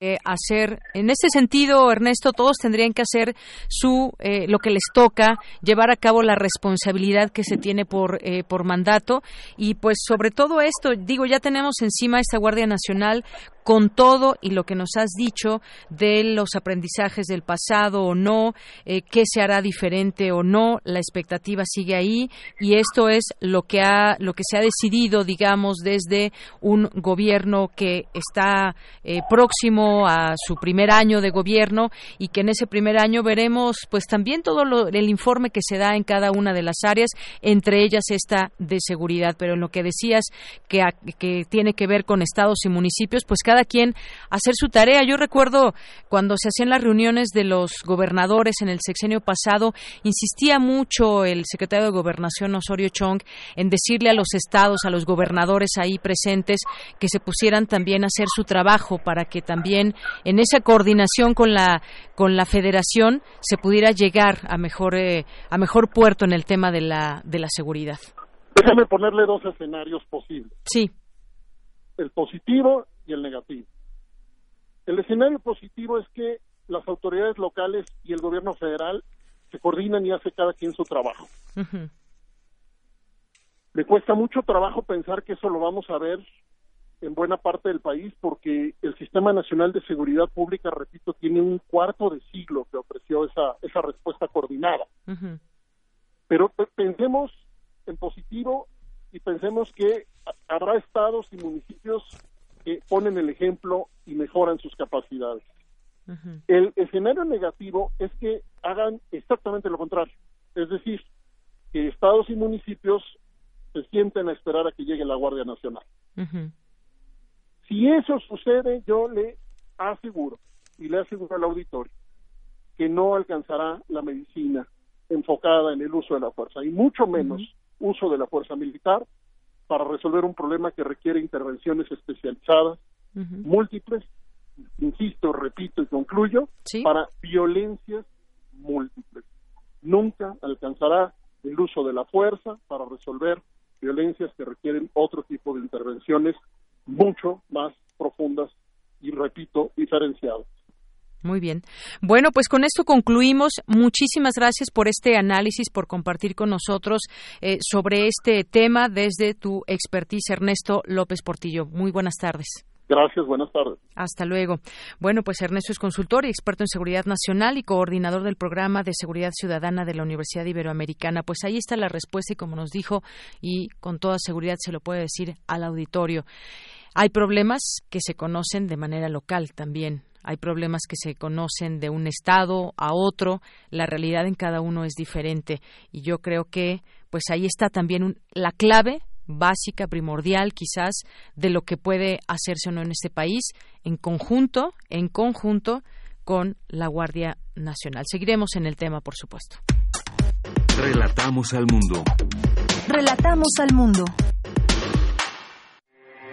Eh, hacer en este sentido Ernesto todos tendrían que hacer su eh, lo que les toca llevar a cabo la responsabilidad que se tiene por eh, por mandato y pues sobre todo esto digo ya tenemos encima esta Guardia Nacional con todo y lo que nos has dicho de los aprendizajes del pasado o no, eh, qué se hará diferente o no, la expectativa sigue ahí y esto es lo que ha, lo que se ha decidido, digamos, desde un gobierno que está eh, próximo a su primer año de gobierno y que en ese primer año veremos, pues también todo el informe que se da en cada una de las áreas, entre ellas esta de seguridad. Pero en lo que decías que, que tiene que ver con estados y municipios, pues cada quien hacer su tarea. Yo recuerdo cuando se hacían las reuniones de los gobernadores en el sexenio pasado, insistía mucho el secretario de Gobernación Osorio Chong en decirle a los estados, a los gobernadores ahí presentes, que se pusieran también a hacer su trabajo para que también en esa coordinación con la con la Federación se pudiera llegar a mejor eh, a mejor puerto en el tema de la de la seguridad. Déjame ponerle dos escenarios posibles. Sí. El positivo y el negativo. El escenario positivo es que las autoridades locales y el gobierno federal se coordinan y hace cada quien su trabajo. Me cuesta mucho trabajo pensar que eso lo vamos a ver en buena parte del país porque el Sistema Nacional de Seguridad Pública, repito, tiene un cuarto de siglo que ofreció esa, esa respuesta coordinada. Pero pensemos en positivo y pensemos que habrá estados y municipios que ponen el ejemplo y mejoran sus capacidades. El escenario negativo es que hagan exactamente lo contrario, es decir, que estados y municipios se sienten a esperar a que llegue la Guardia Nacional. Si eso sucede, yo le aseguro y le aseguro al auditorio que no alcanzará la medicina enfocada en el uso de la fuerza y mucho menos uso de la fuerza militar para resolver un problema que requiere intervenciones especializadas, múltiples, insisto, repito y concluyo, para violencias múltiples. Nunca alcanzará el uso de la fuerza para resolver violencias que requieren otro tipo de intervenciones mucho más profundas y, repito, diferenciadas. Muy bien. Bueno, pues con esto concluimos. Muchísimas gracias por este análisis, por compartir con nosotros eh, sobre este tema desde tu expertise, Ernesto López Portillo. Muy buenas tardes. Gracias, buenas tardes. Hasta luego. Bueno, pues Ernesto es consultor y experto en seguridad nacional y coordinador del programa de seguridad ciudadana de la Universidad Iberoamericana. Pues ahí está la respuesta y como nos dijo y con toda seguridad se lo puede decir al auditorio. Hay problemas que se conocen de manera local también hay problemas que se conocen de un estado a otro, la realidad en cada uno es diferente y yo creo que pues ahí está también la clave básica, primordial quizás de lo que puede hacerse o no en este país en conjunto, en conjunto con la Guardia Nacional. Seguiremos en el tema, por supuesto. Relatamos al mundo. Relatamos al mundo.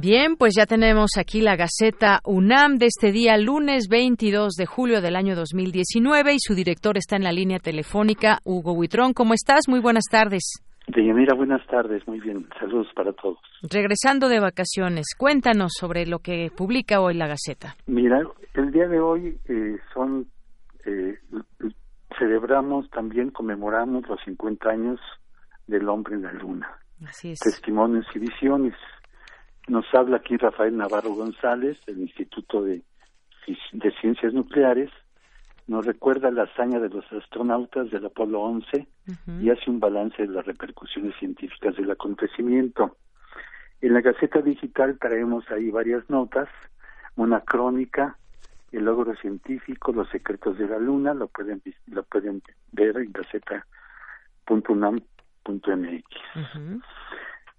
Bien, pues ya tenemos aquí la Gaceta UNAM de este día, lunes 22 de julio del año 2019, y su director está en la línea telefónica, Hugo Huitrón. ¿Cómo estás? Muy buenas tardes. Mira, buenas tardes, muy bien, saludos para todos. Regresando de vacaciones, cuéntanos sobre lo que publica hoy la Gaceta. Mira, el día de hoy eh, son, eh, celebramos también, conmemoramos los 50 años del hombre en la luna. Así es. Testimonios y visiones nos habla aquí Rafael Navarro González, del Instituto de, de Ciencias Nucleares, nos recuerda la hazaña de los astronautas del Apolo 11 y hace un balance de las repercusiones científicas del acontecimiento. En la Gaceta Digital traemos ahí varias notas, una crónica, el logro científico, los secretos de la luna, lo pueden lo pueden ver en gaceta.unam.mx.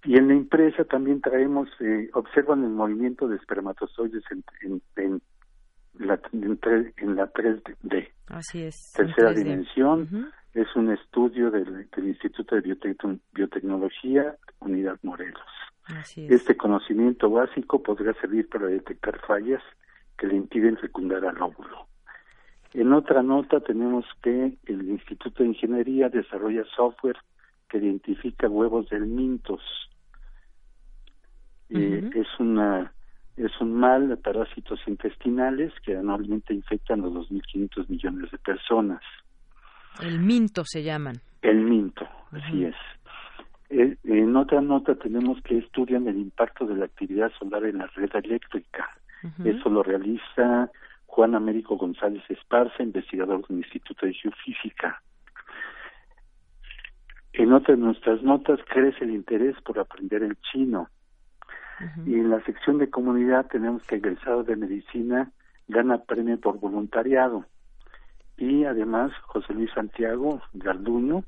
Y en la impresa también traemos, eh, observan el movimiento de espermatozoides en, la, en, la 3D. Así es. Tercera dimensión. Es un estudio del, Instituto de Biotecnología, Unidad Morelos. Este conocimiento básico podría servir para detectar fallas que le impiden fecundar al óvulo. En otra nota tenemos que el Instituto de Ingeniería desarrolla software que identifica huevos del mintos. Eh, es una es un mal de parásitos intestinales que anualmente infectan a los 2.500 millones de personas. El minto se llaman. El minto, así es. Eh, en otra nota tenemos que estudian el impacto de la actividad solar en la red eléctrica. Eso lo realiza Juan Américo González Esparza, investigador del Instituto de Geofísica. En otra de nuestras notas crece el interés por aprender el chino. Y en la sección de comunidad tenemos que egresado de medicina gana premio por voluntariado. Y además José Luis Santiago Garduño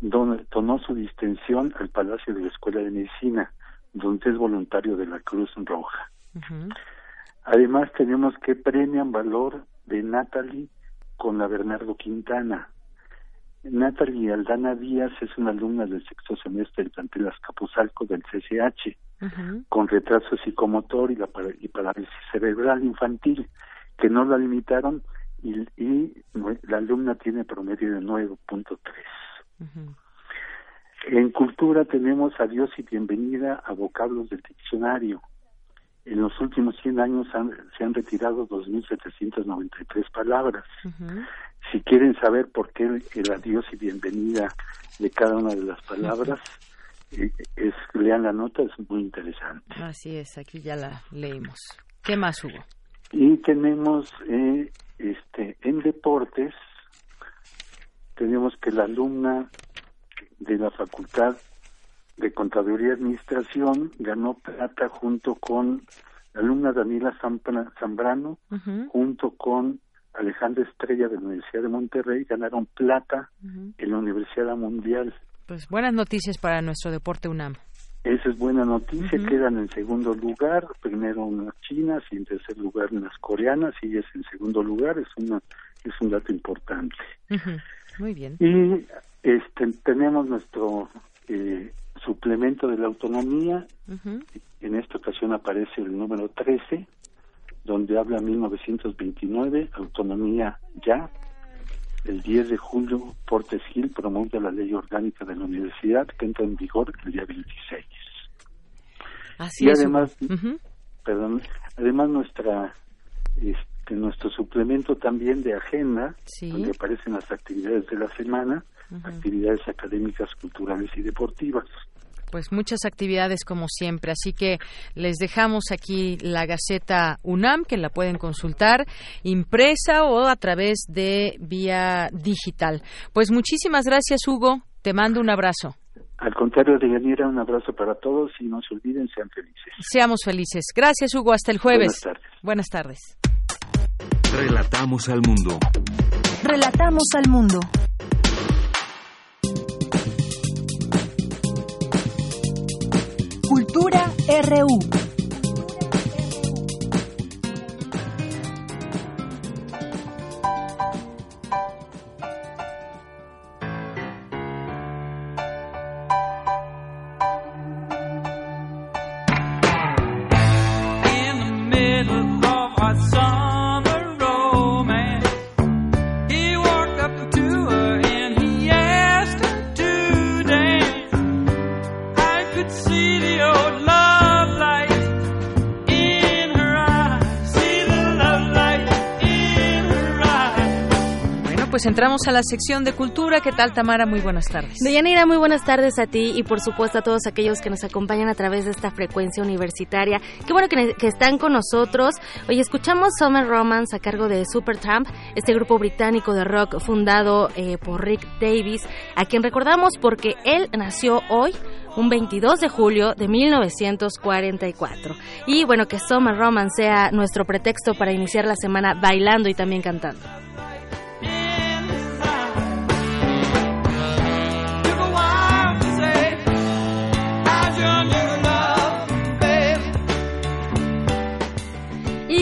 donó su distensión al Palacio de la Escuela de Medicina, donde es voluntario de la Cruz Roja. Además tenemos que premian valor de Natalie con la Bernardo Quintana. Natalie Aldana Díaz es una alumna del sexto semestre del plantel Azcapotzalco del CCH, con retraso psicomotor y, la, y parálisis cerebral infantil, que no la limitaron y, y la alumna tiene promedio de 9.3. En cultura tenemos adiós y bienvenida a vocablos del diccionario. En los últimos 100 años se han retirado 2.793 palabras. Si quieren saber por qué el adiós y bienvenida de cada una de las palabras, es, lean la nota, es muy interesante. Así es, aquí ya la leímos. ¿Qué más hubo? Y tenemos eh, este en deportes, tenemos que la alumna de la Facultad de Contaduría y Administración ganó plata junto con la alumna Daniela Zambrano, junto con Alejandra Estrella de la Universidad de Monterrey, ganaron plata en la Universidad Mundial. Pues buenas noticias para nuestro deporte UNAM. Esa es buena noticia, quedan en segundo lugar, primero unas chinas y en tercer lugar unas coreanas y es en segundo lugar, es una es un dato importante. Muy bien. Y este tenemos nuestro eh, suplemento de la autonomía. En esta ocasión aparece el número 13, donde habla 1929, autonomía ya. El 10 de julio, Portes Gil promueve la ley orgánica de la universidad que entra en vigor el día 26. Así y además, perdón, además nuestra este, nuestro suplemento también de agenda, donde aparecen las actividades de la semana, actividades académicas, culturales y deportivas. Pues muchas actividades como siempre, así que les dejamos aquí la Gaceta UNAM, que la pueden consultar impresa o a través de vía digital. Pues muchísimas gracias, Hugo. Te mando un abrazo. Al contrario, Deyanira, un abrazo para todos y no se olviden, sean felices. Seamos felices. Gracias, Hugo. Hasta el jueves. Buenas tardes. Buenas tardes. Relatamos al mundo. Relatamos al mundo. RU. Pues entramos a la sección de cultura. ¿Qué tal, Tamara? Muy buenas tardes. Deyanira, muy buenas tardes a ti y por supuesto a todos aquellos que nos acompañan a través de esta frecuencia universitaria. Qué bueno que, están con nosotros. Hoy escuchamos Summer Romance a cargo de Supertramp, este grupo británico de rock fundado eh, por Rick Davis, a quien recordamos porque él nació hoy un 22 de julio de 1944. Y bueno, que Summer Romance sea nuestro pretexto para iniciar la semana bailando y también cantando. Christian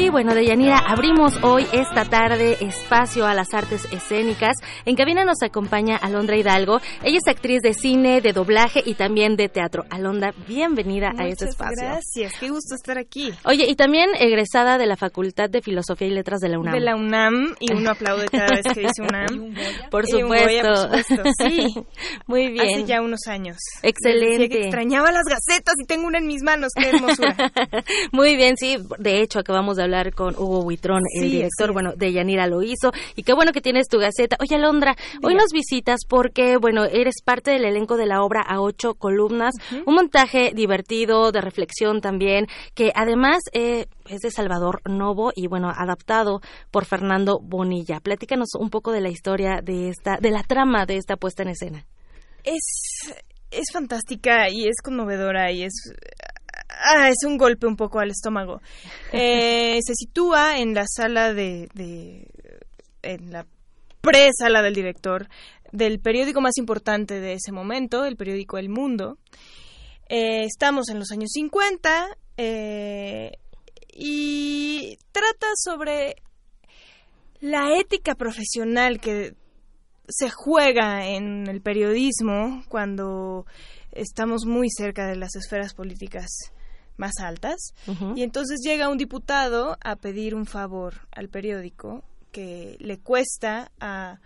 bueno, Deyanira, abrimos hoy esta tarde espacio a las artes escénicas. En cabina nos acompaña Alondra Hidalgo. Ella es actriz de cine, de doblaje y también de teatro. Alondra, bienvenida a este espacio. Gracias, qué gusto estar aquí. Oye, y también egresada de la Facultad de Filosofía y Letras de la UNAM. De la UNAM, y uno aplaude cada vez que dice UNAM. por supuesto. por supuesto, sí. Muy bien. Hace ya unos años. Excelente. que extrañaba las gacetas y tengo una en mis manos, qué hermosura. Muy bien, sí. De hecho, acabamos de hablar con Hugo Huitrón, el director, bueno, de Yanira lo hizo. Y qué bueno que tienes tu gaceta. Oye, Alondra, hoy nos visitas porque, bueno, eres parte del elenco de la obra a ocho columnas, un montaje divertido, de reflexión también, que además eh, es de Salvador Novo y, bueno, adaptado por Fernando Bonilla. Platícanos un poco de la historia de esta, de la trama de esta puesta en escena. Es, es fantástica y es conmovedora y es ah, es un golpe un poco al estómago. Eh, se sitúa en la sala de, en la pre-sala del director del periódico más importante de ese momento, el periódico El Mundo. Eh, estamos en los años 50 eh, y trata sobre la ética profesional que se juega en el periodismo cuando estamos muy cerca de las esferas políticas más altas. Y entonces llega un diputado a pedir un favor al periódico que le cuesta a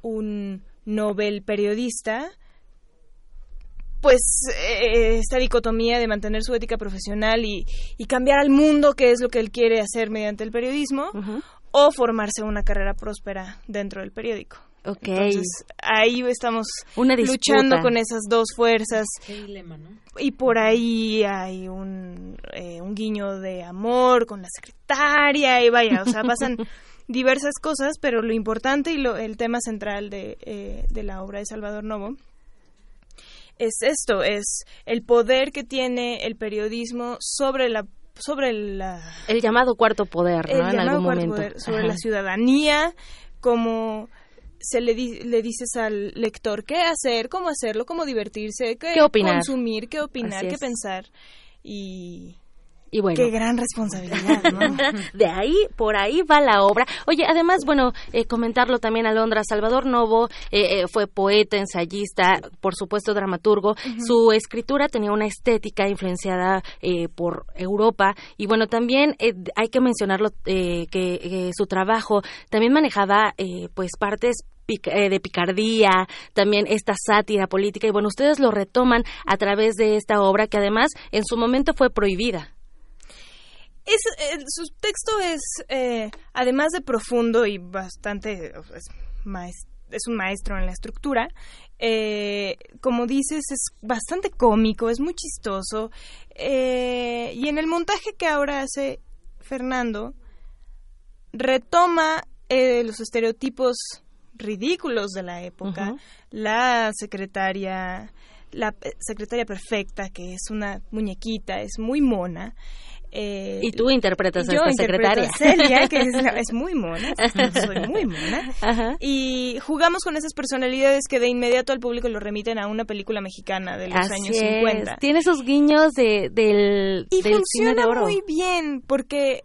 un Nobel periodista pues eh, esta dicotomía de mantener su ética profesional y, cambiar al mundo, que es lo que él quiere hacer mediante el periodismo, o formarse una carrera próspera dentro del periódico. Entonces, ahí estamos luchando con esas dos fuerzas. Y por ahí hay un, eh, un guiño de amor con la secretaria y vaya, o sea, pasan diversas cosas, pero lo importante y lo, el tema central de, eh, de la obra de Salvador Novo es esto, es el poder que tiene el periodismo sobre la sobre la el llamado cuarto poder, ¿no? en algún momento. sobre la ciudadanía como se le, le dices al lector qué hacer, cómo hacerlo, cómo divertirse, qué, consumir, qué opinar, qué pensar. Y, y bueno. Qué gran responsabilidad, ¿no? de ahí, por ahí va la obra. Oye, además, bueno, eh, comentarlo también a Londra, Salvador Novo eh, eh, fue poeta, ensayista, por supuesto dramaturgo. Su escritura tenía una estética influenciada por Europa y bueno, también hay que mencionarlo que su trabajo también manejaba pues partes de picardía, también esta sátira política y bueno, ustedes lo retoman a través de esta obra que además en su momento fue prohibida. Eh, su texto es, eh, además de profundo y bastante, es, es, un maestro en la estructura, eh, como dices, es bastante cómico, es muy chistoso, y en el montaje que ahora hace Fernando, retoma los estereotipos ridículos de la época, la secretaria, la secretaria perfecta, que es una muñequita, es muy mona, eh, y tú interpretas a esta secretaria. A Celia, que es, muy mona, soy muy mona. Y jugamos con esas personalidades que de inmediato al público lo remiten a una película mexicana de los años 50. Tiene esos guiños de, del, y cine de oro. muy bien, porque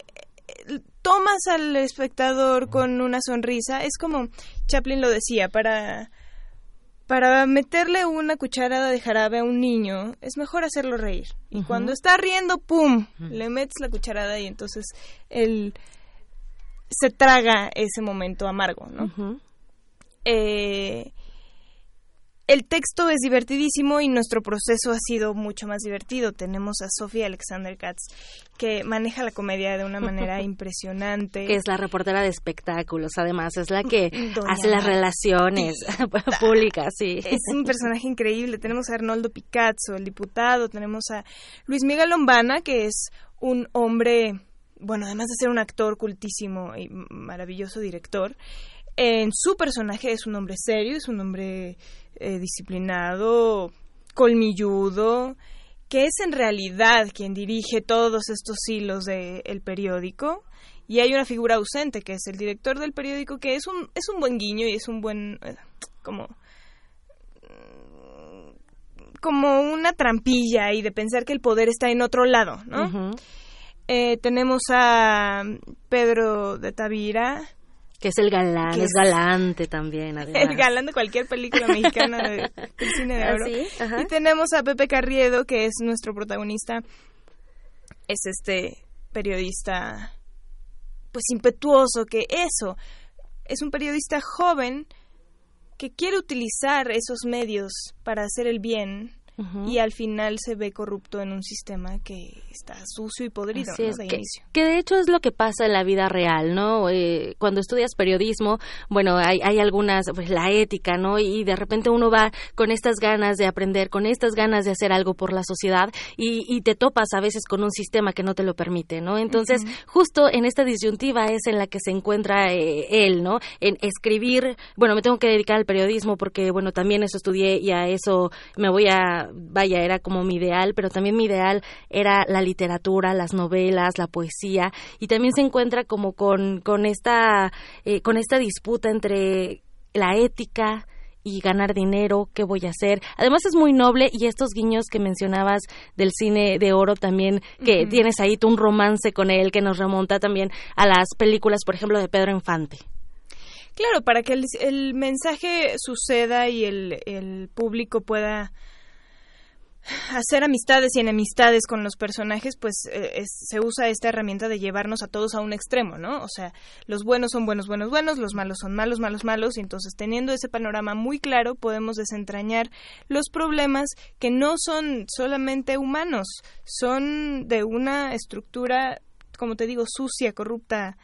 eh, tomas al espectador con una sonrisa. Es como Chaplin lo decía, para para meterle una cucharada de jarabe a un niño es mejor hacerlo reír. Y cuando está riendo, ¡pum! Le metes la cucharada y entonces él se traga ese momento amargo, ¿no? eh, el texto es divertidísimo y nuestro proceso ha sido mucho más divertido. Tenemos a Sofía Alexander Katz, que maneja la comedia de una manera impresionante. Que es la reportera de espectáculos, además, es la que hace las relaciones públicas, sí. Es un personaje increíble. Tenemos a Arnoldo Picazzo, el diputado, tenemos a Luis Miguel Lombana, que es un hombre, bueno, además de ser un actor cultísimo y maravilloso director, en su personaje es un hombre serio, es un hombre eh, disciplinado, colmilludo, que es en realidad quien dirige todos estos hilos del periódico. Y hay una figura ausente, que es el director del periódico, que es un, es un buen guiño y es un buen... Eh, como como una trampilla y de pensar que el poder está en otro lado, ¿no? Eh, tenemos a Pedro de Tavira. Que es el galán, es, galante también. El galán de cualquier película mexicana de, del cine de oro. y tenemos a Pepe Carriedo, que es nuestro protagonista. Es este periodista, pues impetuoso, que eso, es un periodista joven que quiere utilizar esos medios para hacer el bien y al final se ve corrupto en un sistema que está sucio y podrido de que, de hecho es lo que pasa en la vida real, ¿no? Eh, cuando estudias periodismo, bueno, hay, hay algunas, pues la ética, ¿no? Y de repente uno va con estas ganas de aprender, con estas ganas de hacer algo por la sociedad y, y te topas a veces con un sistema que no te lo permite, ¿no? Entonces, justo en esta disyuntiva es en la que se encuentra eh, él, ¿no? En escribir, bueno, me tengo que dedicar al periodismo porque, bueno, también eso estudié y a eso me voy a vaya, era como mi ideal, pero también mi ideal era la literatura, las novelas, la poesía, y también se encuentra como con, con, esta, eh, con esta disputa entre la ética, y ganar dinero, qué voy a hacer. Además es muy noble y estos guiños que mencionabas del cine de oro también, que tienes ahí tú un romance con él que nos remonta también a las películas, por ejemplo, de Pedro Infante. Claro, para que el, mensaje suceda y el, el público pueda hacer amistades y enemistades con los personajes, pues eh, se usa esta herramienta de llevarnos a todos a un extremo, ¿no? O sea, los buenos son buenos, buenos, buenos, los malos son malos, malos, malos, y entonces teniendo ese panorama muy claro podemos desentrañar los problemas que no son solamente humanos, son de una estructura, como te digo, sucia, corrupta,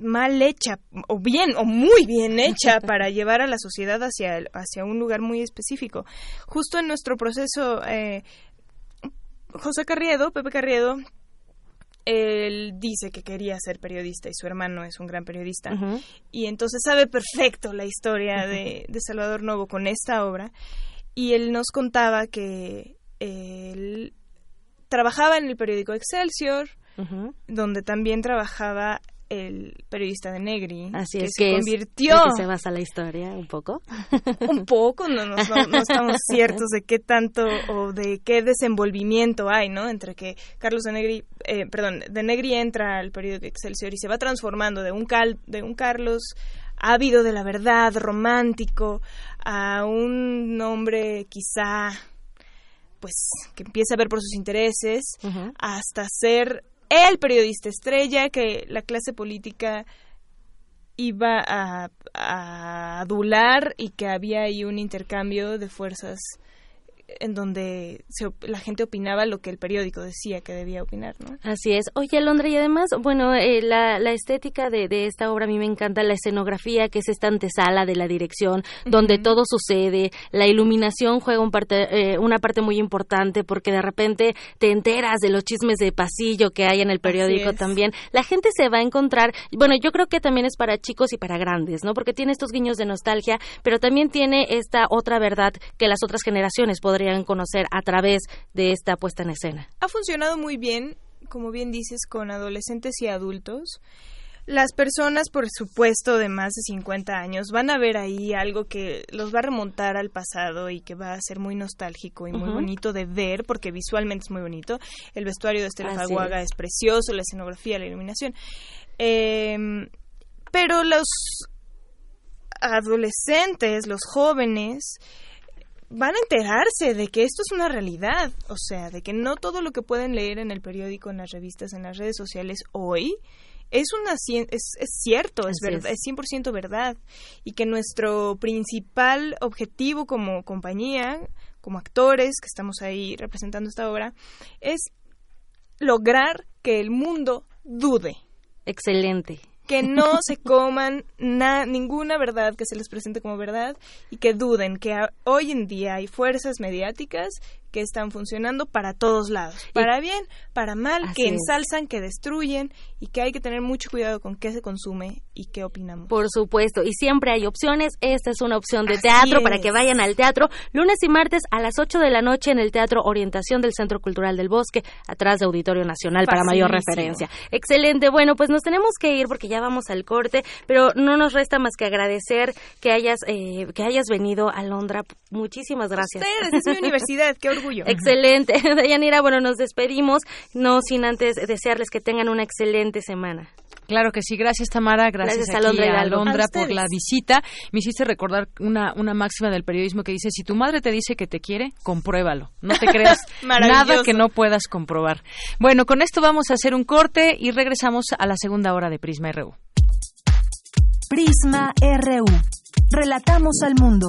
mal hecha o bien o muy bien hecha para llevar a la sociedad hacia, hacia un lugar muy específico. Justo en nuestro proceso, eh, José Carriedo, Pepe Carriedo, él dice que quería ser periodista y su hermano es un gran periodista. Y entonces sabe perfecto la historia de, de, Salvador Novo con esta obra. Y él nos contaba que él trabajaba en el periódico Excelsior, donde también trabajaba el periodista de Negri, Así que es, se que convirtió... Es, que se basa la historia un poco. un poco, no, no, no, estamos ciertos de qué tanto o de qué desenvolvimiento hay, ¿no? Entre que Carlos de Negri, eh, perdón, de Negri entra al periódico Excelsior y se va transformando de un, cal, de un Carlos ávido de la verdad, romántico, a un hombre quizá pues que empieza a ver por sus intereses, hasta ser el periodista estrella que la clase política iba a, a adular y que había ahí un intercambio de fuerzas en donde la gente opinaba lo que el periódico decía que debía opinar, ¿no? Así es. Oye, Alondra, y además, bueno, eh, la, la, estética de, de, esta obra a mí me encanta, la escenografía, que es esta antesala de la dirección, donde todo sucede, la iluminación juega un parte, eh, una parte muy importante porque de repente te enteras de los chismes de pasillo que hay en el periódico también. La gente se va a encontrar, bueno, yo creo que también es para chicos y para grandes, ¿no? Porque tiene estos guiños de nostalgia, pero también tiene esta otra verdad que las otras generaciones podrían podrían conocer a través de esta puesta en escena. Ha funcionado muy bien, como bien dices, con adolescentes y adultos. Las personas, por supuesto, de más de 50 años van a ver ahí algo que los va a remontar al pasado y que va a ser muy nostálgico y muy bonito de ver, porque visualmente es muy bonito. El vestuario de Estela Faguaga es. precioso, la escenografía, la iluminación. Em, pero los adolescentes, los jóvenes, van a enterarse de que esto es una realidad, o sea, de que no todo lo que pueden leer en el periódico, en las revistas, en las redes sociales hoy es una es, es cierto, es verdad, es 100% verdad y que nuestro principal objetivo como compañía, como actores que estamos ahí representando esta obra es lograr que el mundo dude. Excelente que no se coman ninguna verdad que se les presente como verdad y que duden que hoy en día hay fuerzas mediáticas que están funcionando para todos lados, para bien, para mal, que ensalzan, que destruyen y que hay que tener mucho cuidado con qué se consume y qué opinamos. Por supuesto, y siempre hay opciones. Esta es una opción de teatro para que vayan al teatro lunes y martes a las 8 de la noche en el Teatro Orientación del Centro Cultural del Bosque, atrás de Auditorio Nacional para mayor referencia. Excelente. Bueno, pues nos tenemos que ir porque ya vamos al corte, pero no nos resta más que agradecer que hayas eh, que hayas venido a Londra. Muchísimas gracias. Ustedes, es mi universidad. Qué orgullo. Excelente. Dayanira, bueno, nos despedimos, no sin antes desearles que tengan una excelente semana. Claro que sí, gracias Tamara, gracias, gracias a Londra, a Londra por la visita. Me hiciste recordar una, una máxima del periodismo que dice, si tu madre te dice que te quiere, compruébalo. No te creas nada que no puedas comprobar. Bueno, con esto vamos a hacer un corte y regresamos a la segunda hora de Prisma RU. Prisma RU. Relatamos al mundo.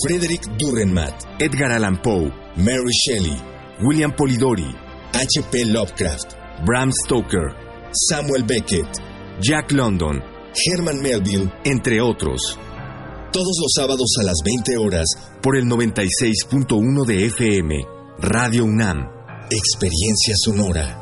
Frederick Durrenmatt, Edgar Allan Poe, Mary Shelley, William Polidori, H.P. Lovecraft, Bram Stoker, Samuel Beckett, Jack London, Herman Melville, entre otros. Todos los sábados a las 20 horas por el 96.1 de FM, Radio UNAM, Experiencia Sonora.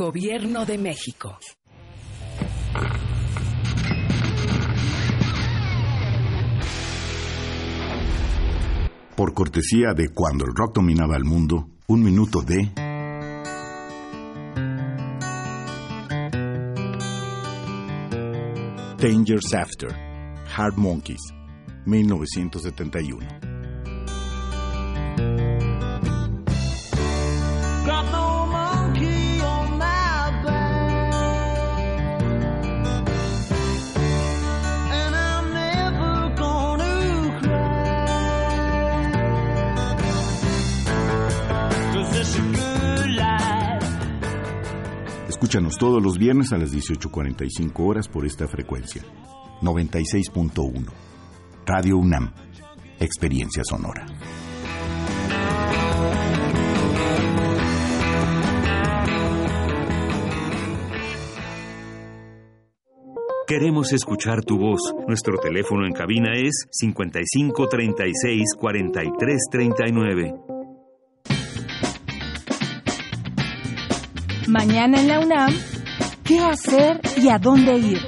Gobierno de México. Por cortesía de cuando el rock dominaba el mundo, un minuto de... Dangers After, Hard Monkeys, 1971. Escúchanos todos los viernes a las 18.45 horas por esta frecuencia. 96.1. Radio UNAM. Experiencia sonora. Queremos escuchar tu voz. Nuestro teléfono en cabina es 55 36 Mañana en la UNAM, ¿qué hacer y a dónde ir?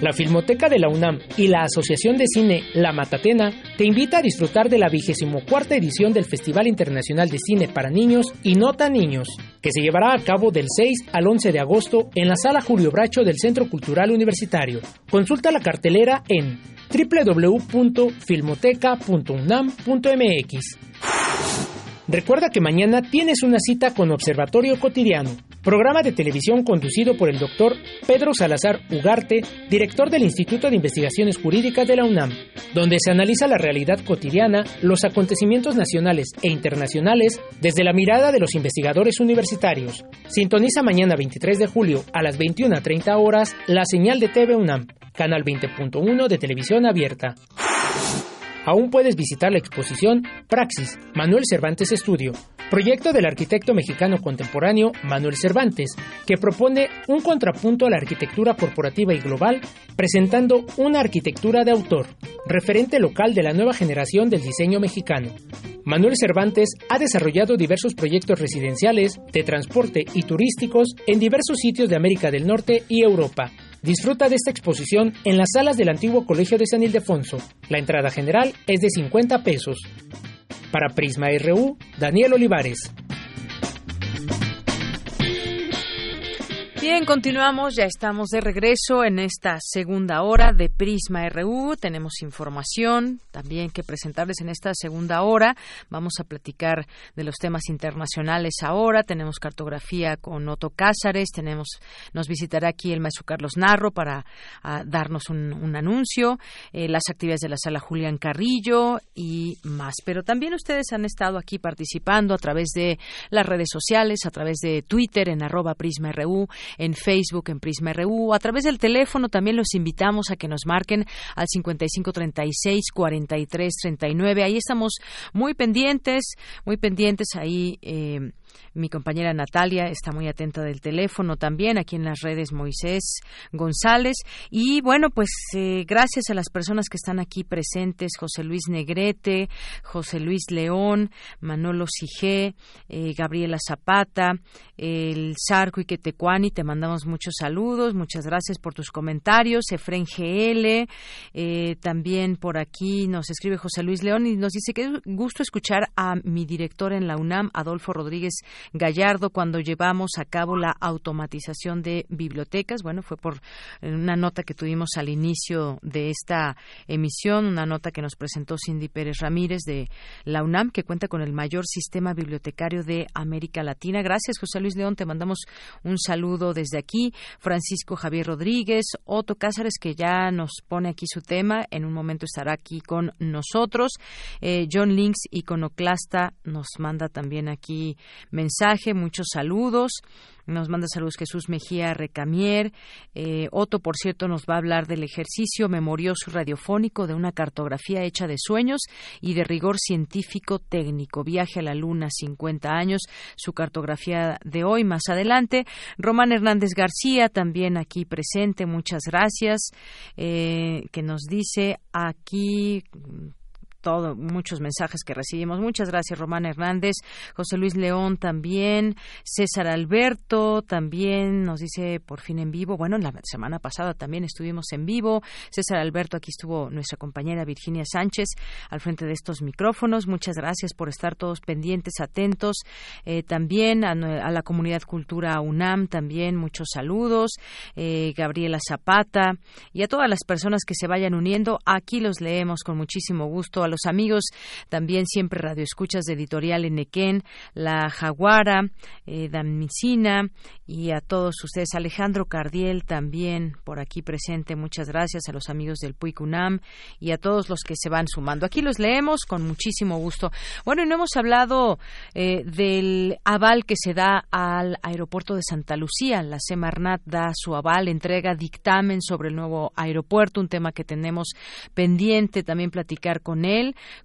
La Filmoteca de la UNAM y la Asociación de Cine La Matatena te invita a disfrutar de la vigésimo cuarta edición del Festival Internacional de Cine para Niños y No Tan Niños, que se llevará a cabo del 6 al 11 de agosto en la Sala Julio Bracho del Centro Cultural Universitario. Consulta la cartelera en www.filmoteca.unam.mx. Recuerda que mañana tienes una cita con Observatorio Cotidiano, programa de televisión conducido por el doctor Pedro Salazar Ugarte, director del Instituto de Investigaciones Jurídicas de la UNAM, donde se analiza la realidad cotidiana, los acontecimientos nacionales e internacionales desde la mirada de los investigadores universitarios. Sintoniza mañana 23 de julio a las 21.30 horas la señal de TV UNAM, canal 20.1 de televisión abierta. Aún puedes visitar la exposición Praxis, Manuel Cervantes Estudio, proyecto del arquitecto mexicano contemporáneo Manuel Cervantes, que propone un contrapunto a la arquitectura corporativa y global, presentando una arquitectura de autor, referente local de la nueva generación del diseño mexicano. Manuel Cervantes ha desarrollado diversos proyectos residenciales, de transporte y turísticos en diversos sitios de América del Norte y Europa Disfruta de esta exposición en las salas del antiguo Colegio de San Ildefonso. La entrada general es de 50 pesos. Para Prisma RU, Daniel Olivares. Bien, continuamos, ya estamos de regreso en esta segunda hora de Prisma RU. Tenemos información también que presentarles en esta segunda hora. Vamos a platicar de los temas internacionales ahora. Tenemos cartografía con Otto Cázares, tenemos, nos visitará aquí el maestro Carlos Narro para ah, darnos un, anuncio, eh, las actividades de la sala Julián Carrillo y más. Pero también ustedes han estado aquí participando a través de las redes sociales, a través de Twitter en arroba Prisma RU en Facebook, en Prisma RU. A través del teléfono también los invitamos a que nos marquen al 5536-4339. Ahí estamos muy pendientes, muy pendientes ahí. Eh, mi compañera Natalia está muy atenta del teléfono también, aquí en las redes Moisés González. Y bueno, pues eh, gracias a las personas que están aquí presentes, José Luis Negrete, José Luis León, Manolo Sige, eh, Gabriela Zapata, el Sarco y Quetecuani, te mandamos muchos saludos, muchas gracias por tus comentarios. Efren GL, eh, también por aquí nos escribe José Luis León y nos dice que gusto escuchar a mi director en la UNAM, Adolfo Rodríguez Gallardo cuando llevamos a cabo la automatización de bibliotecas. Bueno, fue por una nota que tuvimos al inicio de esta emisión, una nota que nos presentó Cindy Pérez Ramírez de la UNAM, que cuenta con el mayor sistema bibliotecario de América Latina. Gracias, José Luis León. Te mandamos un saludo desde aquí. Francisco Javier Rodríguez, Otto Cázares, que ya nos pone aquí su tema. En un momento estará aquí con nosotros. Eh, John Links, iconoclasta, nos manda también aquí mensaje, muchos saludos. Nos manda saludos Jesús Mejía Recamier. Eh, Otto, por cierto, nos va a hablar del ejercicio memorioso radiofónico de una cartografía hecha de sueños y de rigor científico técnico. Viaje a la Luna, 50 años. Su cartografía de hoy más adelante. Román Hernández García, también aquí presente. Muchas gracias. Eh, que nos dice aquí todo, muchos mensajes que recibimos. Muchas gracias, Román Hernández, José Luis León también, César Alberto también nos dice por fin en vivo. Bueno, la semana pasada también estuvimos en vivo. César Alberto, aquí estuvo nuestra compañera Virginia Sánchez al frente de estos micrófonos. Muchas gracias por estar todos pendientes, atentos. Eh, también a, la comunidad Cultura UNAM, también muchos saludos. Eh, Gabriela Zapata y a todas las personas que se vayan uniendo. Aquí los leemos con muchísimo gusto los amigos también siempre Radio Escuchas de Editorial Enequén, La Jaguara, eh, Damicina y a todos ustedes. Alejandro Cardiel también por aquí presente. Muchas gracias a los amigos del PUICUNAM y a todos los que se van sumando. Aquí los leemos con muchísimo gusto. Bueno, y no hemos hablado eh, del aval que se da al aeropuerto de Santa Lucía. La Semarnat da su aval, entrega dictamen sobre el nuevo aeropuerto, un tema que tenemos pendiente también platicar con él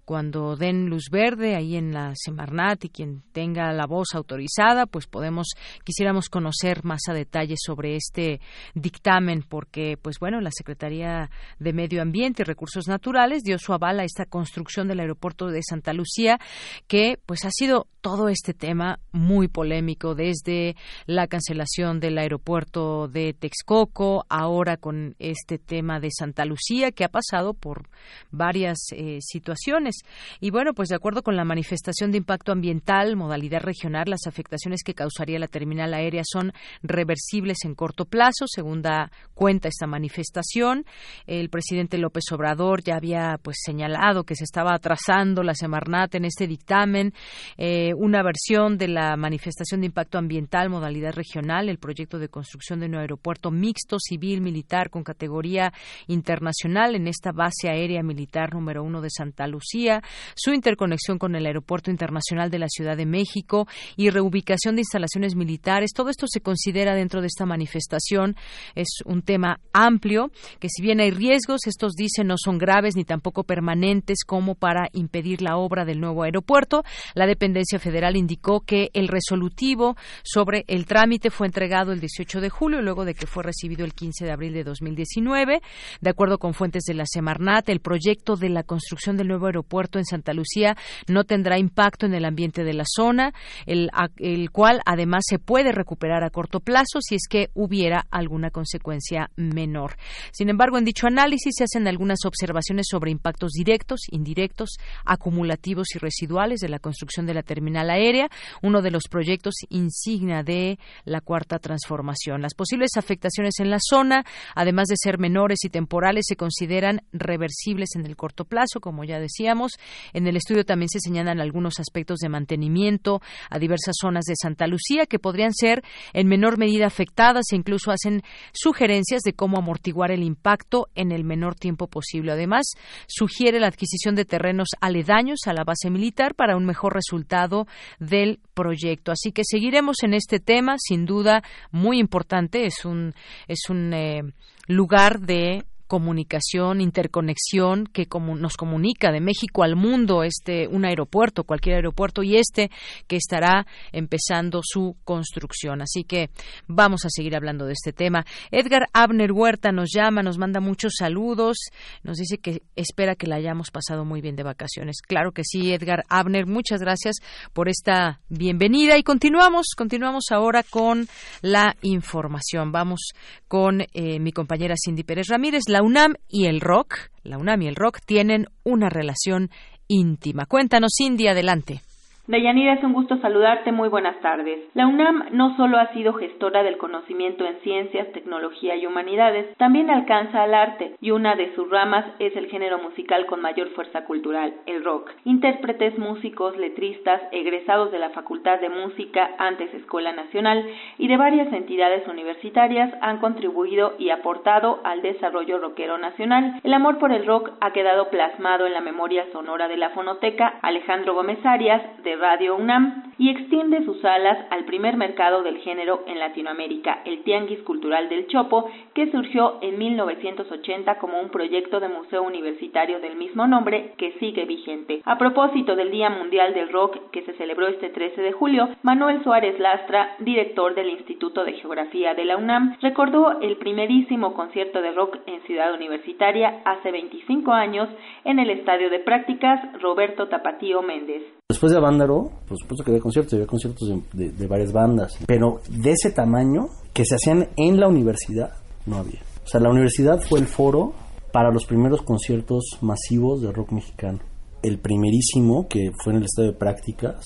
cuando den luz verde ahí en la Semarnat y quien tenga la voz autorizada, pues podemos, quisiéramos conocer más a detalle sobre este dictamen, porque, pues bueno, la Secretaría de Medio Ambiente y Recursos Naturales dio su aval a esta construcción del aeropuerto de Santa Lucía, que pues ha sido todo este tema muy polémico desde la cancelación del aeropuerto de Texcoco, ahora con este tema de Santa Lucía, que ha pasado por varias eh, situaciones situaciones. Y bueno, pues de acuerdo con la manifestación de impacto ambiental, modalidad regional, las afectaciones que causaría la terminal aérea son reversibles en corto plazo, según da cuenta esta manifestación. El presidente López Obrador ya había pues señalado que se estaba atrasando la Semarnat en este dictamen, eh, una versión de la manifestación de impacto ambiental, modalidad regional, el proyecto de construcción de un aeropuerto mixto civil militar con categoría internacional en esta base aérea militar número uno de Santa Santa Lucía, su interconexión con el Aeropuerto Internacional de la Ciudad de México y reubicación de instalaciones militares. Todo esto se considera dentro de esta manifestación. Es un tema amplio que si bien hay riesgos, estos dicen no son graves ni tampoco permanentes como para impedir la obra del nuevo aeropuerto. La dependencia federal indicó que el resolutivo sobre el trámite fue entregado el 18 de julio, luego de que fue recibido el 15 de abril de 2019. De acuerdo con fuentes de la Semarnat, el proyecto de la construcción del nuevo aeropuerto en Santa Lucía no tendrá impacto en el ambiente de la zona, el, el cual además se puede recuperar a corto plazo si es que hubiera alguna consecuencia menor. Sin embargo, en dicho análisis se hacen algunas observaciones sobre impactos directos, indirectos, acumulativos y residuales de la construcción de la terminal aérea, uno de los proyectos insignia de la cuarta transformación. Las posibles afectaciones en la zona, además de ser menores y temporales, se consideran reversibles en el corto plazo, como ya decíamos. En el estudio también se señalan algunos aspectos de mantenimiento a diversas zonas de Santa Lucía que podrían ser en menor medida afectadas e incluso hacen sugerencias de cómo amortiguar el impacto en el menor tiempo posible. Además, sugiere la adquisición de terrenos aledaños a la base militar para un mejor resultado del proyecto. Así que seguiremos en este tema, sin duda muy importante. Es un, es un eh, lugar de comunicación, interconexión que nos comunica de México al mundo, este un aeropuerto, cualquier aeropuerto y este que estará empezando su construcción. Así que vamos a seguir hablando de este tema. Edgar Abner Huerta nos llama, nos manda muchos saludos, nos dice que espera que la hayamos pasado muy bien de vacaciones. Claro que sí, Edgar Abner, muchas gracias por esta bienvenida y continuamos, continuamos ahora con la información. Vamos con eh, mi compañera Cindy Pérez Ramírez la UNAM y el rock, la UNAM y el rock tienen una relación íntima. Cuéntanos, Cindy, adelante. Deyanira, es un gusto saludarte. Muy buenas tardes. La UNAM no solo ha sido gestora del conocimiento en ciencias, tecnología y humanidades, también alcanza al arte, y una de sus ramas es el género musical con mayor fuerza cultural, el rock. Intérpretes, músicos, letristas, egresados de la Facultad de Música, antes Escuela Nacional, y de varias entidades universitarias han contribuido y aportado al desarrollo rockero nacional. El amor por el rock ha quedado plasmado en la memoria sonora de la fonoteca Alejandro Gómez Arias, de Radio UNAM y extiende sus alas al primer mercado del género en Latinoamérica, el Tianguis Cultural del Chopo, que surgió en 1980 como un proyecto de museo universitario del mismo nombre que sigue vigente. A propósito del Día Mundial del Rock que se celebró este 13 de julio, Manuel Suárez Lastra, director del Instituto de Geografía de la UNAM, recordó el primerísimo concierto de rock en Ciudad Universitaria hace 25 años en el Estadio de Prácticas Roberto Tapatío Méndez. Después de Avándaro, por supuesto que había conciertos, había conciertos de, varias bandas, pero de ese tamaño que se hacían en la universidad, no había. O sea, la universidad fue el foro para los primeros conciertos masivos de rock mexicano. El primerísimo, que fue en el estadio de prácticas,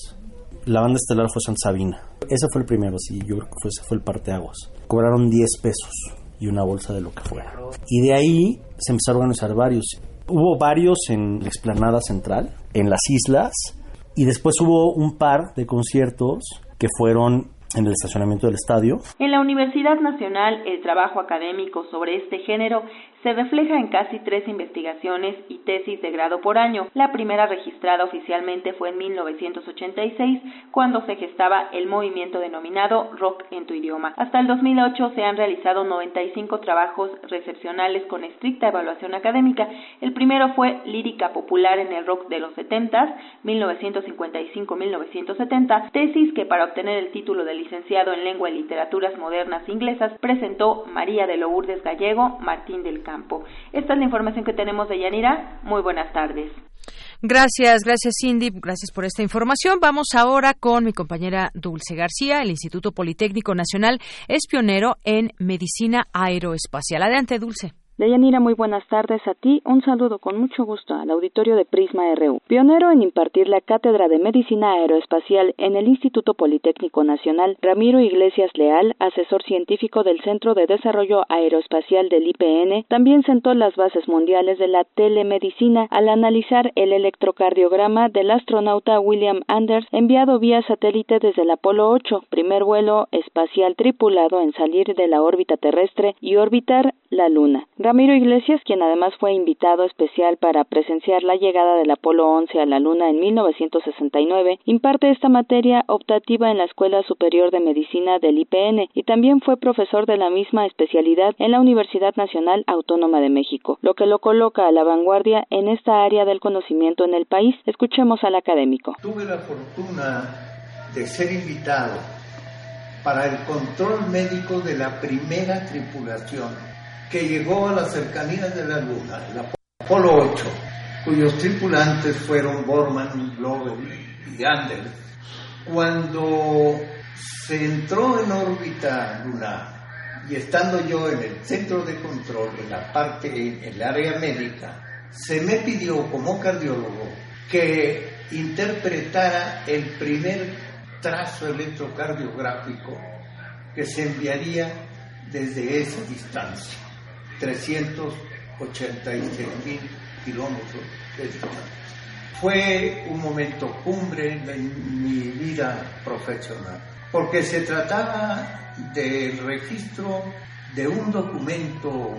la banda estelar fue San Sabina. Ese fue el primero, sí, yo creo que fue, ese fue el parteaguas. Cobraron 10 pesos y una bolsa de lo que fuera. Y de ahí se empezaron a organizar varios. Hubo varios en la explanada central, en las islas, y después hubo un par de conciertos que fueron en el estacionamiento del estadio. En la Universidad Nacional, el trabajo académico sobre este género se refleja en casi tres investigaciones y tesis de grado por año. La primera registrada oficialmente fue en 1986, cuando se gestaba el movimiento denominado Rock en tu idioma. Hasta el 2008 se han realizado 95 trabajos recepcionales con estricta evaluación académica. El primero fue Lírica Popular en el Rock de los 70, 1955-1970, tesis que para obtener el título de licenciado en Lengua y Literaturas Modernas Inglesas presentó María de Lourdes Gallego Martín del. Esta es la información que tenemos de Yanira. Muy buenas tardes. Gracias, gracias Cindy, gracias por esta información. Vamos ahora con mi compañera Dulce García. El Instituto Politécnico Nacional es pionero en medicina aeroespacial. Adelante, Dulce. Deyanira, muy buenas tardes a ti. Un saludo con mucho gusto al auditorio de Prisma RU. Pionero en impartir la cátedra de Medicina Aeroespacial en el Instituto Politécnico Nacional, Ramiro Iglesias Leal, asesor científico del Centro de Desarrollo Aeroespacial del IPN, también sentó las bases mundiales de la telemedicina al analizar el electrocardiograma del astronauta William Anders enviado vía satélite desde el Apolo 8, primer vuelo espacial tripulado en salir de la órbita terrestre y orbitar la Luna. Ramiro Iglesias, quien además fue invitado especial para presenciar la llegada del Apolo 11 a la Luna en 1969, imparte esta materia optativa en la Escuela Superior de Medicina del IPN y también fue profesor de la misma especialidad en la Universidad Nacional Autónoma de México, lo que lo coloca a la vanguardia en esta área del conocimiento en el país. Escuchemos al académico. Tuve la fortuna de ser invitado para el control médico de la primera tripulación que llegó a las cercanías de la Luna, el Apolo 8, cuyos tripulantes fueron Borman, Lovell y Anders. Cuando se entró en órbita lunar y estando yo en el centro de control, en la parte, en el área médica, se me pidió como cardiólogo que interpretara el primer trazo electrocardiográfico que se enviaría desde esa distancia, 386 mil kilómetros de distancia. Fue un momento cumbre en mi vida profesional, porque se trataba del registro de un documento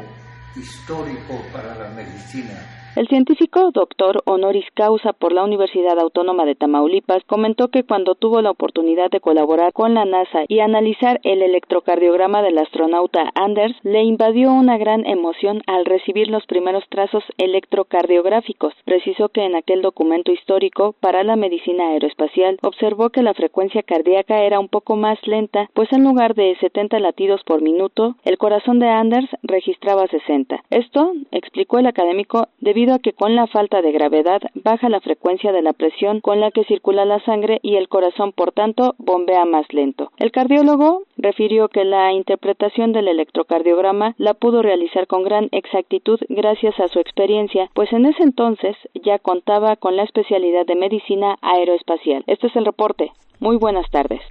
histórico para la medicina el científico doctor honoris causa por la Universidad Autónoma de Tamaulipas comentó que cuando tuvo la oportunidad de colaborar con la NASA y analizar el electrocardiograma del astronauta Anders, le invadió una gran emoción al recibir los primeros trazos electrocardiográficos. Precisó que en aquel documento histórico para la medicina aeroespacial observó que la frecuencia cardíaca era un poco más lenta, pues en lugar de 70 latidos por minuto, el corazón de Anders registraba 60. Esto, explicó el académico, debido a que con la falta de gravedad baja la frecuencia de la presión con la que circula la sangre y el corazón, por tanto, bombea más lento. El cardiólogo refirió que la interpretación del electrocardiograma la pudo realizar con gran exactitud gracias a su experiencia, pues en ese entonces ya contaba con la especialidad de medicina aeroespacial. Este es el reporte. Muy buenas tardes.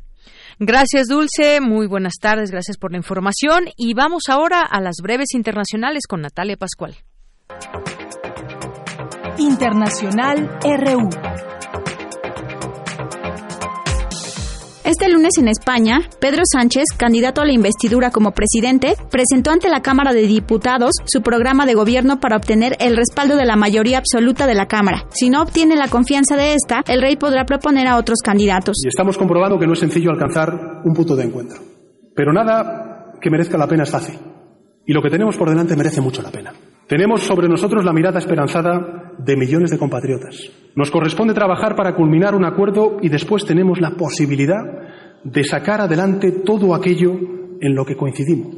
Gracias, Dulce. Muy buenas tardes. Gracias por la información. Y vamos ahora a las breves internacionales con Natalia Pascual. Internacional RU. Este lunes en España, Pedro Sánchez, candidato a la investidura como presidente, presentó ante la Cámara de Diputados su programa de gobierno para obtener el respaldo de la mayoría absoluta de la Cámara. Si no obtiene la confianza de esta, el rey podrá proponer a otros candidatos. Y estamos comprobando que no es sencillo alcanzar un punto de encuentro. Pero nada que merezca la pena es fácil. Y lo que tenemos por delante merece mucho la pena. Tenemos sobre nosotros la mirada esperanzada de millones de compatriotas. Nos corresponde trabajar para culminar un acuerdo y después tenemos la posibilidad de sacar adelante todo aquello en lo que coincidimos,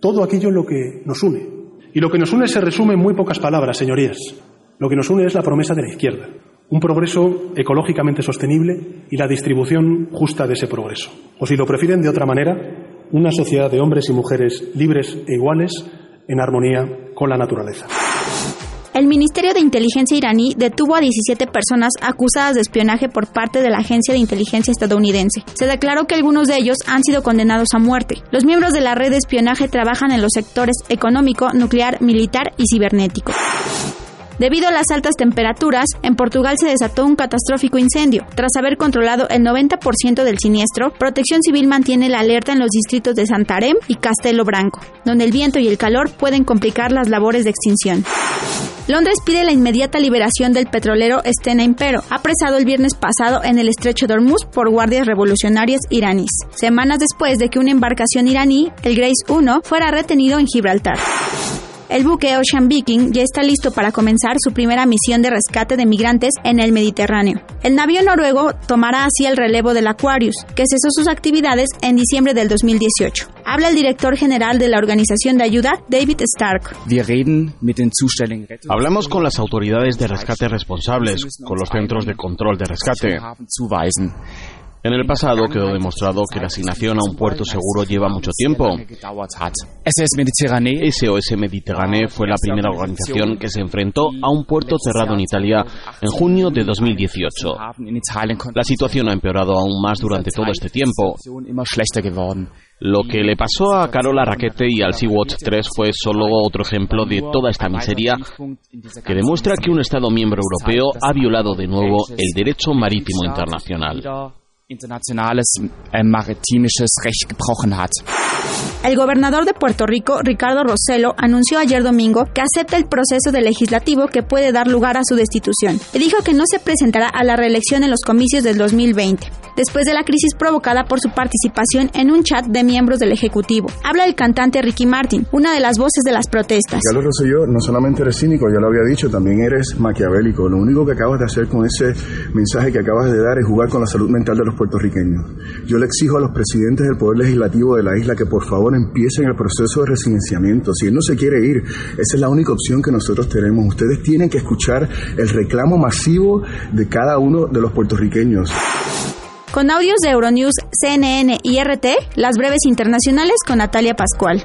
todo aquello en lo que nos une. Y lo que nos une se resume en muy pocas palabras, señorías. Lo que nos une es la promesa de la izquierda, un progreso ecológicamente sostenible y la distribución justa de ese progreso. O si lo prefieren de otra manera, una sociedad de hombres y mujeres libres e iguales en armonía con la naturaleza. El Ministerio de Inteligencia iraní detuvo a 17 personas acusadas de espionaje por parte de la Agencia de Inteligencia estadounidense. Se declaró que algunos de ellos han sido condenados a muerte. Los miembros de la red de espionaje trabajan en los sectores económico, nuclear, militar y cibernético. Debido a las altas temperaturas, en Portugal se desató un catastrófico incendio. Tras haber controlado el 90% del siniestro, Protección Civil mantiene la alerta en los distritos de Santarém y Castelo Branco, donde el viento y el calor pueden complicar las labores de extinción. Londres pide la inmediata liberación del petrolero Stena Impero, apresado el viernes pasado en el estrecho de Hormuz por guardias revolucionarias iraníes, semanas después de que una embarcación iraní, el Grace 1, fuera retenido en Gibraltar. El buque Ocean Viking ya está listo para comenzar su primera misión de rescate de migrantes en el Mediterráneo. El navío noruego tomará así el relevo del Aquarius, que cesó sus actividades en diciembre del 2018. Habla el director general de la organización de ayuda, David Stark. Hablamos con las autoridades de rescate responsables, con los centros de control de rescate. En el pasado quedó demostrado que la asignación a un puerto seguro lleva mucho tiempo. SOS Mediterranee fue la primera organización que se enfrentó a un puerto cerrado en Italia en junio de 2018. La situación ha empeorado aún más durante todo este tiempo. Lo que le pasó a Carola Raquete y al Sea-Watch 3 fue solo otro ejemplo de toda esta miseria que demuestra que un Estado miembro europeo ha violado de nuevo el derecho marítimo internacional internationales äh, maritimisches Recht gebrochen hat. El gobernador de Puerto Rico, Ricardo Rossello, anunció ayer domingo que acepta el proceso de legislativo que puede dar lugar a su destitución y dijo que no se presentará a la reelección en los comicios del 2020, después de la crisis provocada por su participación en un chat de miembros del Ejecutivo. Habla el cantante Ricky Martin, una de las voces de las protestas. Carlos Rosselló, no solamente eres cínico, ya lo había dicho, también eres maquiavélico. Lo único que acabas de hacer con ese mensaje que acabas de dar es jugar con la salud mental de los puertorriqueños. Yo le exijo a los presidentes del Poder Legislativo de la isla que por favor empiecen el proceso de residenciamiento. Si él no se quiere ir, esa es la única opción que nosotros tenemos. Ustedes tienen que escuchar el reclamo masivo de cada uno de los puertorriqueños. Con audios de Euronews, CNN y RT, las breves internacionales con Natalia Pascual.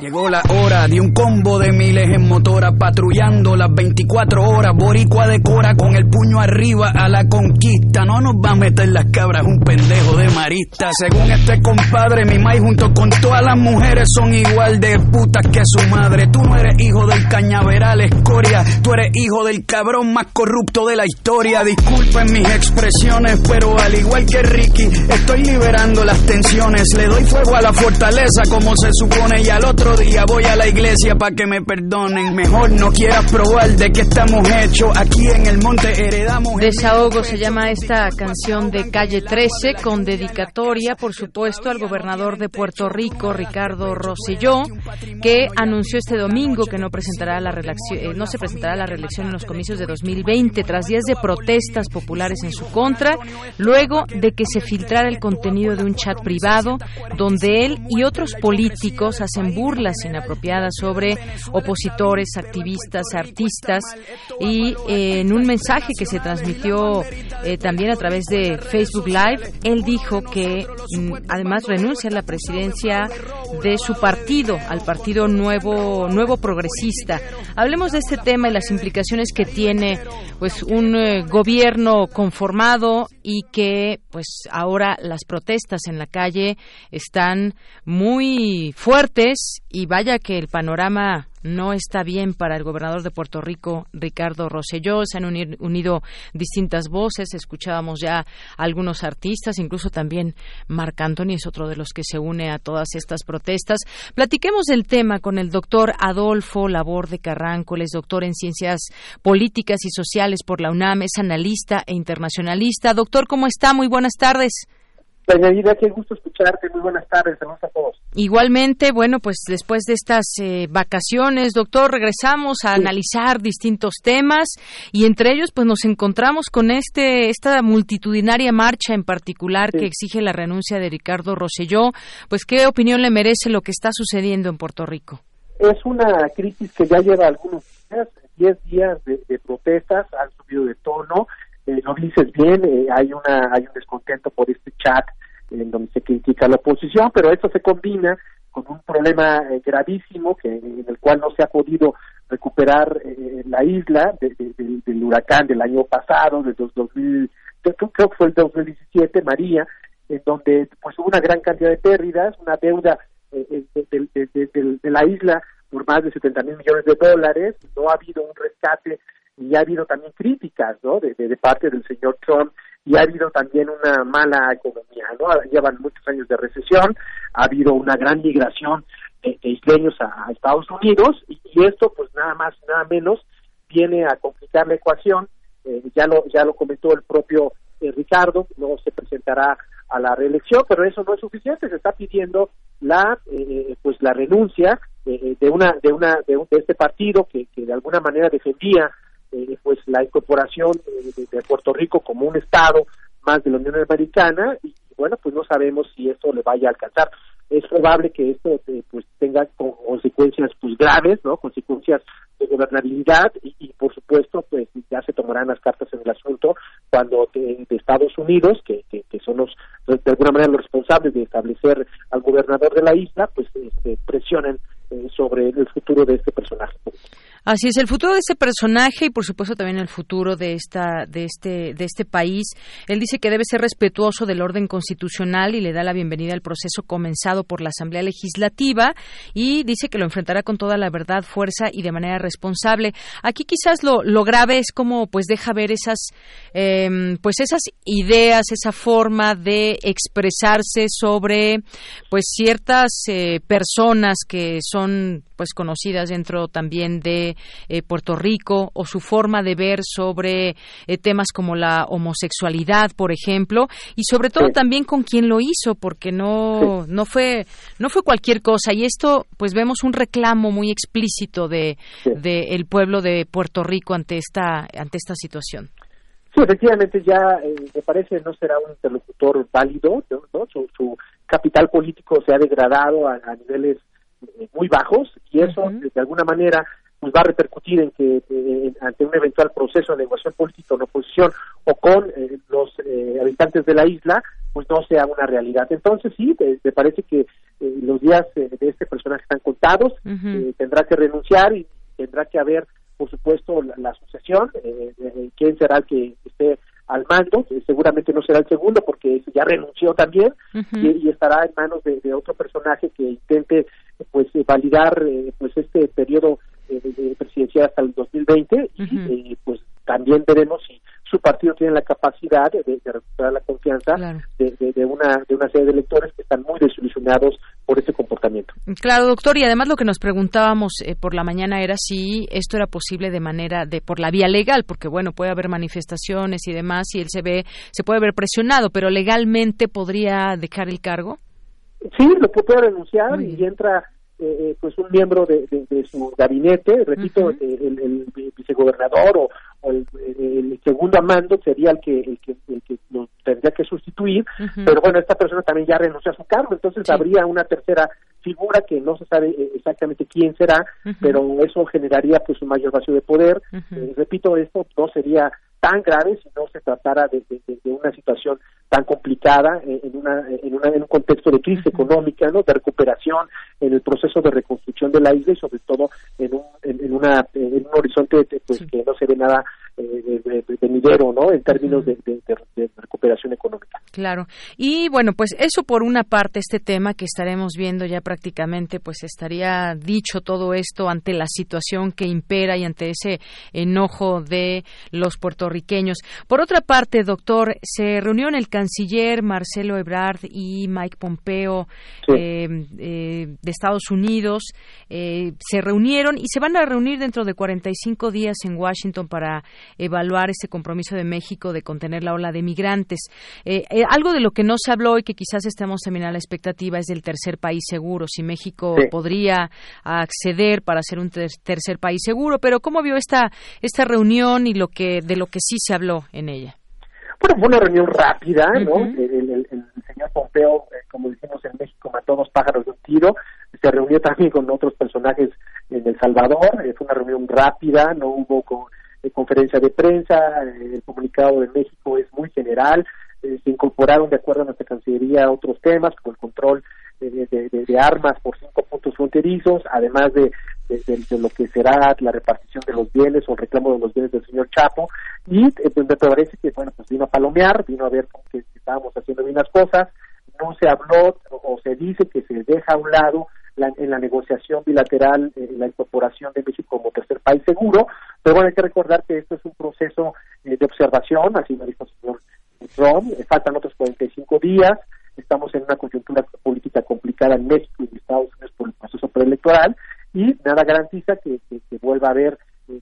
Llegó la hora de un combo de miles en motora patrullando las 24 horas. Boricua decora con el puño arriba a la conquista. No nos va a meter las cabras un pendejo de marista. Según este compadre, mi maíz junto con todas las mujeres son igual de putas que su madre. Tú no eres hijo del cañaveral escoria. Tú eres hijo del cabrón más corrupto de la historia. Disculpen mis expresiones, pero al igual que Ricky, estoy liberando las tensiones. Le doy fuego a la fortaleza como se supone y al otro día voy a la iglesia para que me perdonen. Mejor no quieras probar de qué estamos hechos. Aquí en el monte heredamos. Desahogo se llama esta canción de Calle 13 con dedicatoria, por supuesto, al gobernador de Puerto Rico, Ricardo Rosselló, que anunció este domingo que no presentará la eh, no se presentará la reelección en los comicios de 2020 tras días de protestas populares en su contra, luego de que se filtrara el contenido de un chat privado donde él y otros políticos hacen burlas inapropiadas sobre opositores, activistas, artistas y eh, en un mensaje que se transmitió eh, también a través de Facebook Live, él dijo que mm, además renuncia a la presidencia de su partido, al Partido Nuevo Nuevo Progresista. Hablemos de este tema y las implicaciones que tiene pues un eh, gobierno conformado y que pues ahora las protestas en la calle están muy fuertes y vaya que el panorama no está bien para el gobernador de Puerto Rico, Ricardo Rosselló. Se han unido distintas voces. Escuchábamos ya algunos artistas, incluso también Marc Anthony es otro de los que se une a todas estas protestas. Platiquemos del tema con el doctor Adolfo Laborde Carranco. Él es doctor en Ciencias Políticas y Sociales por la UNAM, es analista e internacionalista. Doctor, ¿cómo está? Muy buenas tardes. Doña qué gusto escucharte. Muy buenas tardes. Saludos a todos. Igualmente, bueno, pues después de estas eh, vacaciones, doctor, regresamos a analizar distintos temas y entre ellos, pues nos encontramos con este esta multitudinaria marcha en particular que exige la renuncia de Ricardo Rosselló. Pues, ¿qué opinión le merece lo que está sucediendo en Puerto Rico? Es una crisis que ya lleva algunos días, 10 días de, de protestas, han subido de tono eh, lo dices bien, eh, hay una hay un descontento por este chat en donde se critica la oposición, pero eso se combina con un problema eh, gravísimo que en el cual no se ha podido recuperar la isla del huracán del año pasado, de 2000, creo que fue el 2017, María, en donde pues hubo una gran cantidad de pérdidas, una deuda de, la isla por más de 70 mil millones de dólares, no ha habido un rescate y ha habido también críticas ¿no? de, parte del señor Trump y ha habido también una mala economía, ¿no? Llevan muchos años de recesión, ha habido una gran migración de, isleños a, Estados Unidos y, esto pues nada más, nada menos viene a complicar la ecuación, eh, ya lo ya lo comentó el propio eh, Ricardo, no se presentará a la reelección, pero eso no es suficiente, se está pidiendo la eh, pues la renuncia de una de una de, de este partido que de alguna manera defendía eh, pues la incorporación de, Puerto Rico como un estado más de la Unión Americana y, bueno pues no sabemos si esto le vaya a alcanzar. Es probable que esto eh, pues tenga consecuencias pues graves no consecuencias de gobernabilidad y, por supuesto pues ya se tomarán las cartas en el asunto cuando de, Estados Unidos que, que, son los de alguna manera los responsables de establecer al gobernador de la isla pues este, presionen sobre el futuro de este personaje. Así es, el futuro de este personaje y por supuesto también el futuro de esta de este de este país. Él dice que debe ser respetuoso del orden constitucional y le da la bienvenida al proceso comenzado por la Asamblea Legislativa y dice que lo enfrentará con toda la verdad, fuerza y de manera responsable. Aquí quizás lo, lo grave es como pues deja ver esas em, pues esas ideas, esa forma de expresarse sobre pues ciertas eh, personas que son pues conocidas dentro también de eh, Puerto Rico o su forma de ver sobre eh, temas como la homosexualidad, por ejemplo, y sobre todo también con quien lo hizo, porque no no fue no fue cualquier cosa y esto pues vemos un reclamo muy explícito de, el pueblo de Puerto Rico ante esta ante esta situación. Sí, efectivamente ya eh, me parece no será un interlocutor válido, ¿no? Su, capital político se ha degradado a niveles muy bajos y eso de alguna manera pues va a repercutir en que ante un eventual proceso de negociación política en oposición o con eh, los eh, habitantes de la isla pues no sea una realidad. Entonces sí me parece que eh, los días de este personaje están contados tendrá que renunciar y tendrá que haber por supuesto la, sucesión quién será el que esté al mando, seguramente no será el segundo porque ya renunció también y, estará en manos de, de, otro personaje que intente pues eh, validar eh, pues este periodo eh, presidencial hasta el 2020 y pues también veremos si su partido tiene la capacidad de, recuperar la confianza de, una de una serie de electores que están muy desilusionados por este comportamiento. Claro, doctor, y además lo que nos preguntábamos por la mañana era si esto era posible de manera de por la vía legal, porque bueno, puede haber manifestaciones y demás y él se ve se puede ver presionado, pero legalmente podría dejar el cargo. Sí, lo puede renunciar y entra eh, eh, pues un miembro de, su gabinete, repito, el, vicegobernador o, el, segundo amando sería el que el que, el que lo tendría que sustituir, pero bueno, esta persona también ya renunció a su cargo, entonces habría una tercera figura que no se sabe eh, exactamente quién será, pero eso generaría pues un mayor vacío de poder. repito, esto no sería tan grave si no se tratara de, una situación tan complicada en, una, en, una, en un contexto de crisis económica, ¿no? de recuperación en el proceso de reconstrucción de la isla y sobre todo en un, en, una, en un horizonte pues, que no se ve nada eh, de, venidero, ¿no? En términos de, recuperación económica. Claro. Y bueno, pues eso por una parte, este tema que estaremos viendo ya prácticamente, pues estaría dicho todo esto ante la situación que impera y ante ese enojo de los puertorriqueños. Por otra parte, doctor, se reunió en el canciller Marcelo Ebrard y Mike Pompeo eh, eh, de Estados Unidos. se reunieron y se van a reunir dentro de 45 días en Washington para evaluar ese compromiso de México de contener la ola de migrantes. Eh, eh, algo de lo que no se habló y que quizás estemos también a la expectativa es del tercer país seguro, si México podría acceder para ser un tercer país seguro, pero ¿cómo vio esta, esta reunión y lo que, de lo que sí se habló en ella? Bueno, fue una reunión rápida, ¿no? el, señor Pompeo, eh, como decimos en México, mató dos pájaros de un tiro, se reunió también con otros personajes en El Salvador, fue una reunión rápida, no hubo con conferencia de prensa, el comunicado de México es muy general, eh, se incorporaron de acuerdo a nuestra Cancillería otros temas como el control de, armas por cinco puntos fronterizos, además de, lo que será la repartición de los bienes o el reclamo de los bienes del señor Chapo, y eh, pues, me parece que bueno pues vino a palomear, vino a ver que estábamos haciendo bien las cosas, no se habló o se dice que se deja a un lado en la negociación bilateral eh, la incorporación de México como tercer país seguro, pero bueno, hay que recordar que esto es un proceso eh, de observación, así lo dijo el señor Trump, eh, faltan otros 45 días, estamos en una coyuntura política complicada en México y en Estados Unidos por el proceso preelectoral y nada garantiza que, que vuelva a haber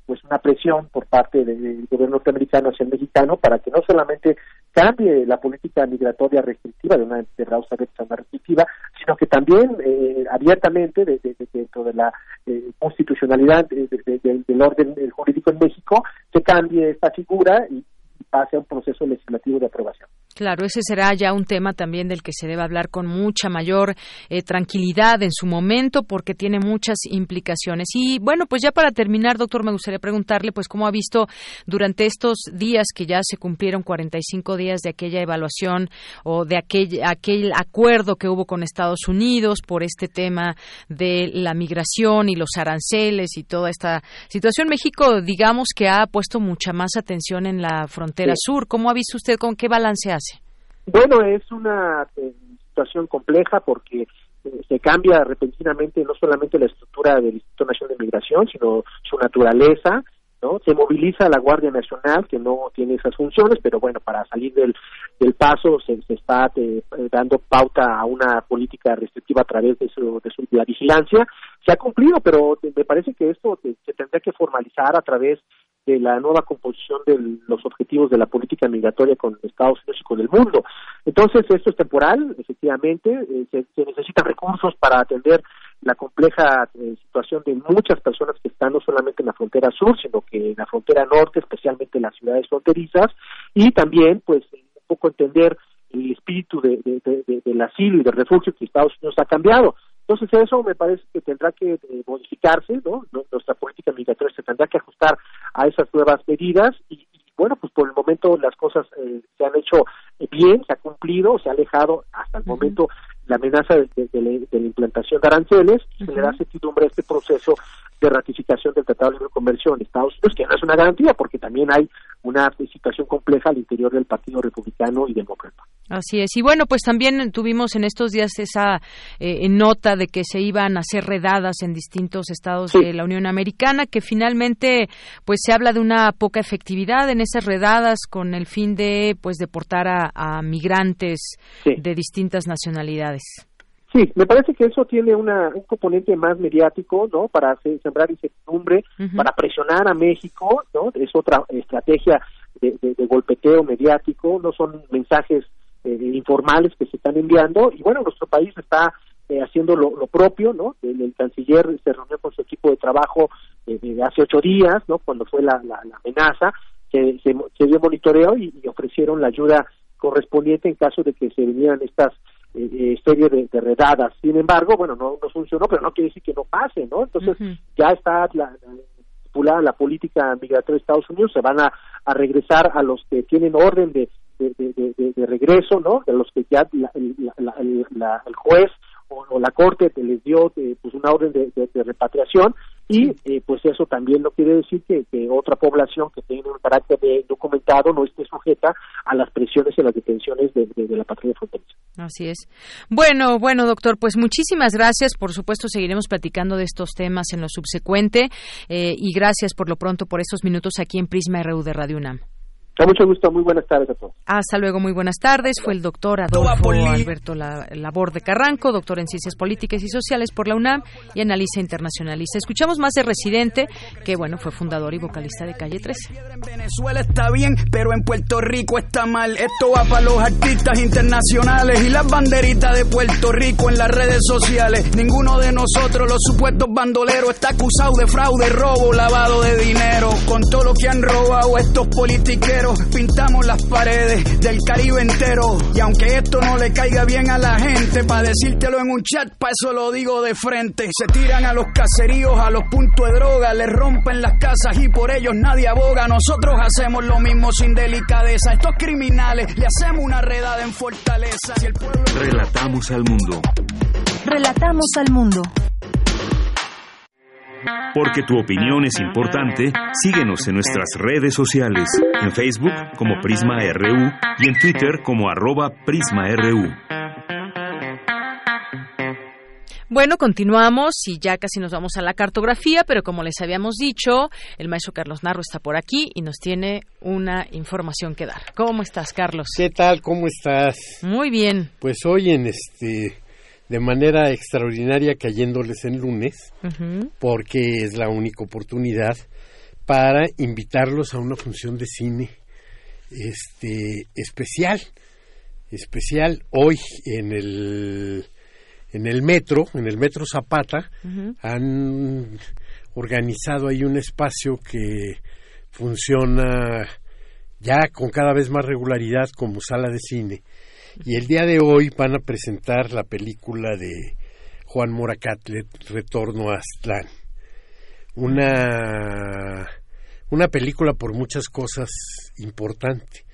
pues una presión por parte del gobierno norteamericano hacia el mexicano para que no solamente cambie la política migratoria restrictiva de una de a una restrictiva, sino que también eh, abiertamente de, dentro de la eh, constitucionalidad del orden jurídico en México se cambie esta figura y pase a un proceso legislativo de aprobación. Claro, ese será ya un tema también del que se debe hablar con mucha mayor eh, tranquilidad en su momento porque tiene muchas implicaciones. Y bueno, pues ya para terminar, doctor, me gustaría preguntarle pues cómo ha visto durante estos días que ya se cumplieron 45 días de aquella evaluación o de aquel, aquel acuerdo que hubo con Estados Unidos por este tema de la migración y los aranceles y toda esta situación. México, digamos que ha puesto mucha más atención en la frontera sur. ¿Cómo ha visto usted con qué balance hace? Bueno, es una eh, situación compleja porque eh, se cambia repentinamente no solamente la estructura del Instituto Nacional de Migración, sino su naturaleza, ¿no? Se moviliza la Guardia Nacional, que no tiene esas funciones, pero bueno, para salir del, del paso se, se está eh, dando pauta a una política restrictiva a través de, su, de, su, la vigilancia. Se ha cumplido, pero me parece que esto se tendrá que formalizar a través de la nueva composición de los objetivos de la política migratoria con Estados Unidos y con el mundo. Entonces, esto es temporal, efectivamente, eh, se, necesitan recursos para atender la compleja eh, situación de muchas personas que están no solamente en la frontera sur, sino que en la frontera norte, especialmente en las ciudades fronterizas, y también, pues, un poco entender el espíritu de, del asilo y del refugio que Estados Unidos ha cambiado. Entonces eso me parece que tendrá que eh, modificarse, ¿no? Nuestra política migratoria se tendrá que ajustar a esas nuevas medidas y, bueno, pues por el momento las cosas eh, se han hecho bien, se ha cumplido, se ha alejado hasta el momento la amenaza de, la, implantación de aranceles y se le da certidumbre a este proceso de ratificación del Tratado de Libre Comercio en Estados Unidos, que no es una garantía porque también hay una situación compleja al interior del Partido Republicano y Demócrata. Así es. Y bueno, pues también tuvimos en estos días esa eh, nota de que se iban a hacer redadas en distintos estados de la Unión Americana, que finalmente pues se habla de una poca efectividad en esas redadas con el fin de pues deportar a, migrantes de distintas nacionalidades. Sí, me parece que eso tiene una, un componente más mediático, ¿no? Para sembrar incertidumbre, para presionar a México, ¿no? Es otra estrategia de, golpeteo mediático, no son mensajes eh, informales que se están enviando y bueno, nuestro país está eh, haciendo lo, propio, ¿no? El, canciller se reunió con su equipo de trabajo eh, hace ocho días, ¿no? Cuando fue la, la, amenaza, se, se, dio monitoreo y, y ofrecieron la ayuda correspondiente en caso de que se vinieran estas eh, serie de, redadas. Sin embargo, bueno, no, no funcionó, pero no quiere decir que no pase, ¿no? Entonces, ya está la, la, la política migratoria de Estados Unidos, se van a, a regresar a los que tienen orden de, de, de, regreso, ¿no? De los que ya el juez o, la corte te les dio eh, pues una orden de, repatriación y eh, pues eso también no quiere decir que, otra población que tiene un carácter de documentado no esté sujeta a las presiones y las detenciones de, la patrulla fronteriza. Así es. Bueno, bueno, doctor, pues muchísimas gracias. Por supuesto, seguiremos platicando de estos temas en lo subsecuente eh, y gracias por lo pronto por estos minutos aquí en Prisma RU de Radio UNAM. Con mucho gusto, muy buenas tardes a todos. Hasta luego, muy buenas tardes. Fue el doctor Adolfo Alberto Labor de Carranco, doctor en Ciencias Políticas y Sociales por la UNAM y analista internacionalista. Escuchamos más de Residente, que bueno, fue fundador y vocalista de Calle 13. En Venezuela está bien, pero en Puerto Rico está mal. Esto va para los artistas internacionales y las banderitas de Puerto Rico en las redes sociales. Ninguno de nosotros, los supuestos bandoleros, está acusado de fraude, robo, lavado de dinero. Con todo lo que han robado estos pintamos las paredes del Caribe entero. Y aunque esto no le caiga bien a la gente, para decírtelo en un chat, para eso lo digo de frente. Se tiran a los caseríos, a los puntos de droga, les rompen las casas y por ellos nadie aboga. Nosotros hacemos lo mismo sin delicadeza. Estos criminales le hacemos una redada en fortaleza. Si el pueblo... Relatamos al mundo. Relatamos al mundo. Porque tu opinión es importante, síguenos en nuestras redes sociales, en Facebook como Prisma RU y en Twitter como arroba PrismaRU. Bueno, continuamos y ya casi nos vamos a la cartografía, pero como les habíamos dicho, el maestro Carlos Narro está por aquí y nos tiene una información que dar. ¿Cómo estás, Carlos? ¿Qué tal? ¿Cómo estás? Muy bien. Pues hoy en este de manera extraordinaria cayéndoles en lunes, porque es la única oportunidad para invitarlos a una función de cine este especial especial hoy en el en el metro en el metro Zapata han organizado ahí un espacio que funciona ya con cada vez más regularidad como sala de cine. Y el día de hoy van a presentar la película de Juan Moracatlet, Retorno a Aztlán. Una, una película por muchas cosas importante.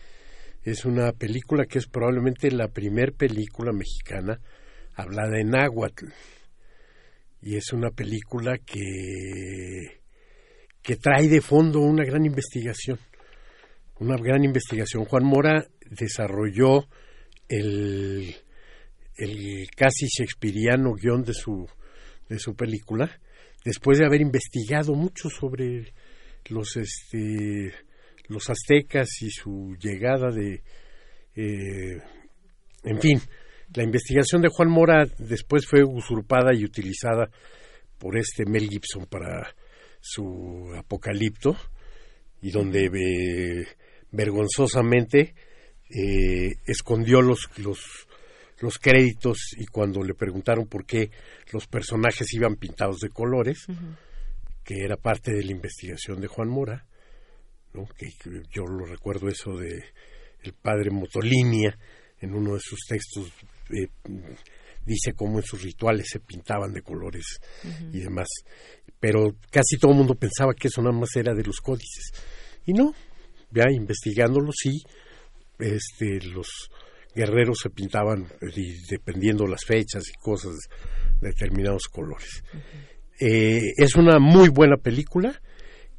Es una película que es probablemente la primer película mexicana hablada en náhuatl. Y es una película que, que trae de fondo una gran investigación. Una gran investigación. Juan Mora desarrolló el, el casi shakespeariano guion de su, de su película, después de haber investigado mucho sobre los, este, los aztecas y su llegada de... Eh, en fin, la investigación de Juan Mora después fue usurpada y utilizada por este Mel Gibson para su Apocalipto y donde eh, vergonzosamente eh, escondió los, los, los créditos y cuando le preguntaron por qué los personajes iban pintados de colores, que era parte de la investigación de Juan Mora, ¿no? que, yo lo recuerdo eso de el padre Motolinia en uno de sus textos eh, dice cómo en sus rituales se pintaban de colores y demás. Pero casi todo el mundo pensaba que eso nada más era de los códices. Y no, ya investigándolo sí, este, los guerreros se pintaban dependiendo las fechas y cosas de determinados colores. Eh, es una muy buena película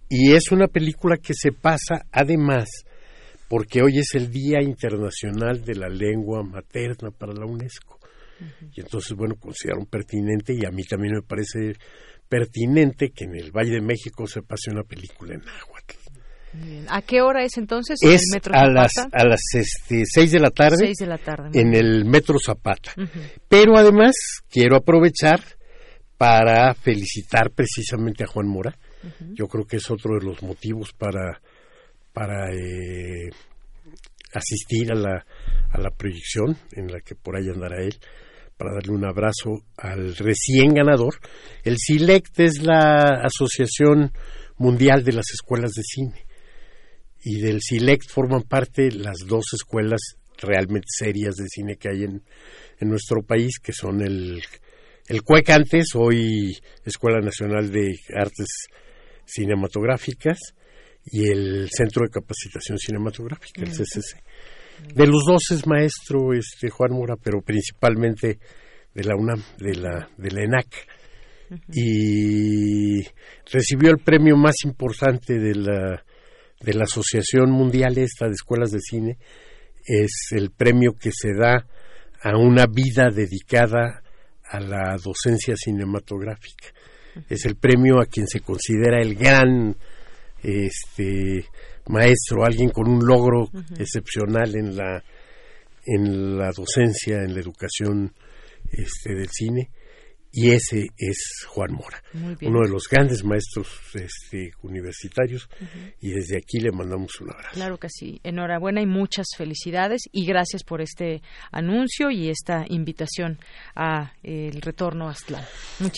y es una película que se pasa además porque hoy es el Día Internacional de la Lengua Materna para la UNESCO. Y entonces, bueno, consideraron pertinente y a mí también me parece pertinente que en el Valle de México se pase una película en ¿A qué hora es entonces? Es el metro a las a las este, seis de la tarde. de la tarde. En el Metro Zapata. Pero además quiero aprovechar para felicitar precisamente a Juan Mora. Yo creo que es otro de los motivos para para eh, asistir a la a la proyección en la que por ahí andará él para darle un abrazo al recién ganador. El SILECT es la Asociación Mundial de las Escuelas de Cine y del SILECT forman parte las dos escuelas realmente serias de cine que hay en, en nuestro país, que son el, el CUEC antes, hoy Escuela Nacional de Artes Cinematográficas, y el Centro de Capacitación Cinematográfica, el CCC. De los dos es maestro este Juan Mora, pero principalmente de la UNAM, de la, de la ENAC. Y recibió el premio más importante de la de la Asociación Mundial esta de Escuelas de Cine es el premio que se da a una vida dedicada a la docencia cinematográfica. Es el premio a quien se considera el gran este maestro, alguien con un logro excepcional en la en la docencia, en la educación este, del cine y ese es Juan Mora, uno de los grandes maestros este, universitarios y desde aquí le mandamos un abrazo. Claro que sí, enhorabuena y muchas felicidades y gracias por este anuncio y esta invitación a el retorno a Aztlán.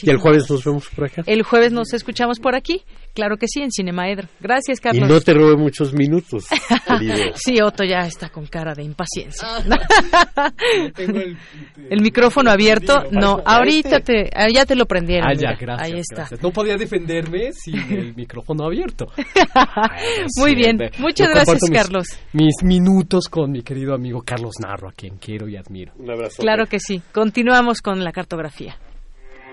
y el jueves nos vemos por acá. El jueves nos escuchamos por aquí, claro que sí, en Cinemaedro. Gracias, Carlos. Y no te robe muchos minutos, sí, Otto ya está con cara de impaciencia. el, micrófono abierto, no, ahorita te Ah, ya te lo prendieron. Ah, ya, gracias. Ahí está. No podía defenderme sin el micrófono abierto. Muy bien. Muchas gracias, Carlos. Mis, minutos con mi querido amigo Carlos Narro, a quien quiero y admiro. Un abrazo. Claro que sí. Continuamos con la cartografía.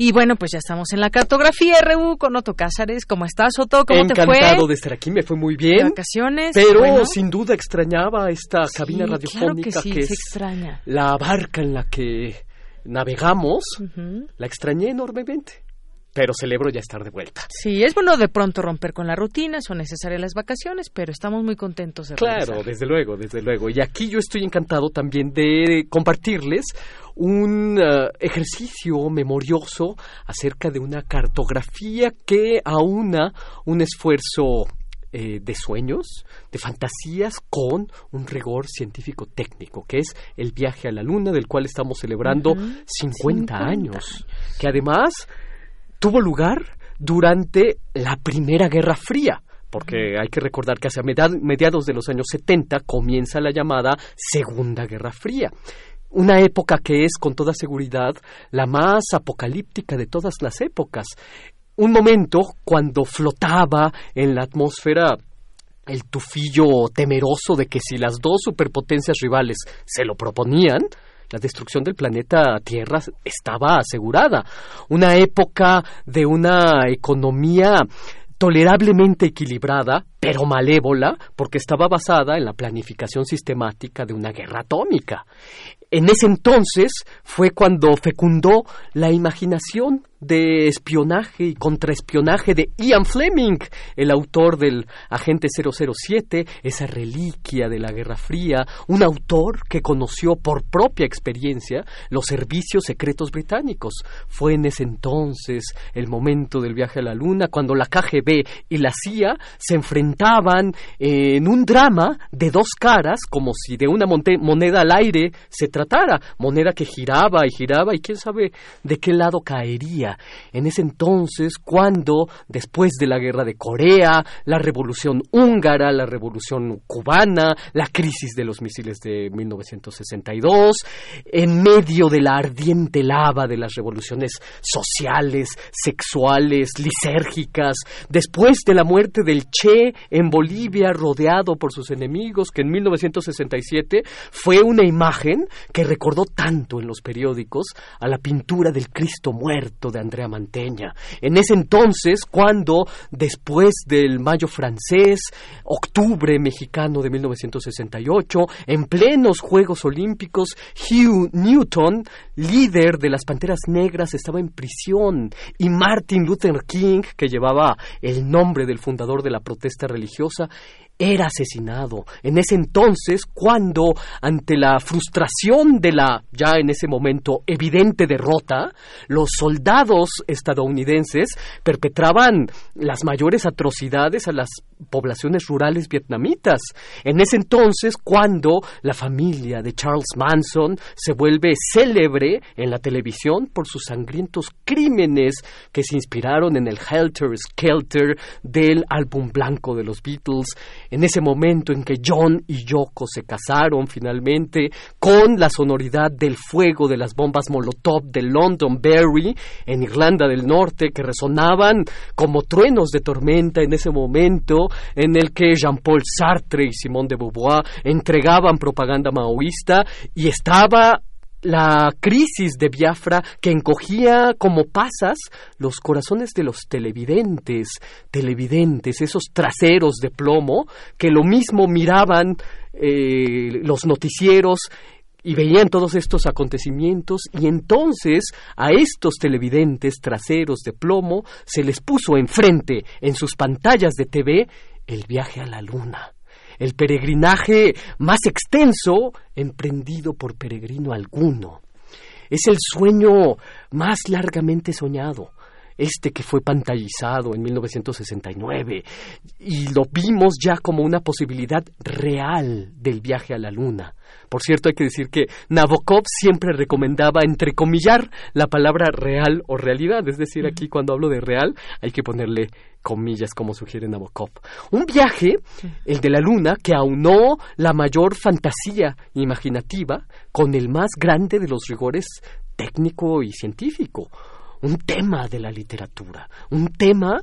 Y bueno, pues ya estamos en la cartografía RU con Otto Cázares. ¿Cómo estás, Otto? ¿Cómo te fue? Encantado de estar aquí, me fue muy bien. vacaciones. Pero sin duda extrañaba esta cabina radiofónica que, que, es extraña. la barca en la que navegamos. La extrañé enormemente pero celebro ya estar de vuelta. Sí, es bueno de pronto romper con la rutina, son necesarias las vacaciones, pero estamos muy contentos de Claro, desde luego, desde luego. Y aquí yo estoy encantado también de compartirles un uh, ejercicio memorioso acerca de una cartografía que aúna un esfuerzo eh, de sueños, de fantasías con un rigor científico técnico, que es el viaje a la Luna, del cual estamos celebrando 50, años, que además tuvo lugar durante la Primera Guerra Fría porque hay que recordar que hacia mediados de los años 70 comienza la llamada Segunda Guerra Fría. Una época que es, con toda seguridad, la más apocalíptica de todas las épocas. Un momento cuando flotaba en la atmósfera el tufillo temeroso de que si las dos superpotencias rivales se lo proponían, la destrucción del planeta Tierra estaba asegurada. Una época de una economía tolerablemente equilibrada, pero malévola, porque estaba basada en la planificación sistemática de una guerra atómica. En ese entonces fue cuando fecundó la imaginación de espionaje y contraespionaje de Ian Fleming, el autor del Agente 007, esa reliquia de la Guerra Fría, un autor que conoció por propia experiencia los servicios secretos británicos. Fue en ese entonces el momento del viaje a la Luna, cuando la KGB y la CIA se enfrentaban en un drama de dos caras, como si de una moneda al aire se tratara, moneda que giraba y giraba y quién sabe de qué lado caería en ese entonces cuando, después de la guerra de Corea, la revolución húngara, la revolución cubana, la crisis de los misiles de 1962, en medio de la ardiente lava de las revoluciones sociales, sexuales, lisérgicas, después de la muerte del Che en Bolivia rodeado por sus enemigos, que en 1967 fue una imagen que recordó tanto en los periódicos a la pintura del Cristo muerto Andrea Manteña. En ese entonces, cuando después del Mayo francés, octubre mexicano de 1968, en plenos Juegos Olímpicos, Hugh Newton, líder de las Panteras Negras, estaba en prisión y Martin Luther King, que llevaba el nombre del fundador de la protesta religiosa, era asesinado. En ese entonces, cuando, ante la frustración de la, ya en ese momento, evidente derrota, los soldados estadounidenses perpetraban las mayores atrocidades a las poblaciones rurales vietnamitas. En ese entonces, cuando la familia de Charles Manson se vuelve célebre en la televisión por sus sangrientos crímenes que se inspiraron en el Helter Skelter del álbum blanco de los Beatles, en ese momento en que John y Yoko se casaron finalmente con la sonoridad del fuego de las bombas Molotov de Londonderry en Irlanda del Norte que resonaban como truenos de tormenta en ese momento en el que Jean-Paul Sartre y Simone de Beauvoir entregaban propaganda maoísta y estaba la crisis de Biafra que encogía como pasas los corazones de los televidentes, televidentes, esos traseros de plomo que lo mismo miraban eh, los noticieros y veían todos estos acontecimientos y entonces a estos televidentes traseros de plomo se les puso enfrente en sus pantallas de TV el viaje a la luna el peregrinaje más extenso emprendido por peregrino alguno. Es el sueño más largamente soñado, este que fue pantallizado en 1969 y lo vimos ya como una posibilidad real del viaje a la luna. Por cierto, hay que decir que Nabokov siempre recomendaba entrecomillar la palabra real o realidad, es decir, aquí cuando hablo de real hay que ponerle comillas como sugiere Nabokov. Un viaje, el de la luna, que aunó la mayor fantasía imaginativa con el más grande de los rigores técnico y científico. Un tema de la literatura, un tema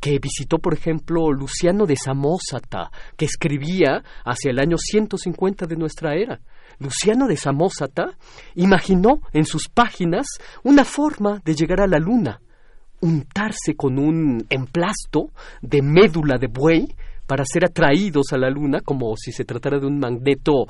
que visitó, por ejemplo, Luciano de Samosata, que escribía hacia el año 150 de nuestra era. Luciano de Samosata imaginó en sus páginas una forma de llegar a la luna, untarse con un emplasto de médula de buey para ser atraídos a la luna como si se tratara de un magneto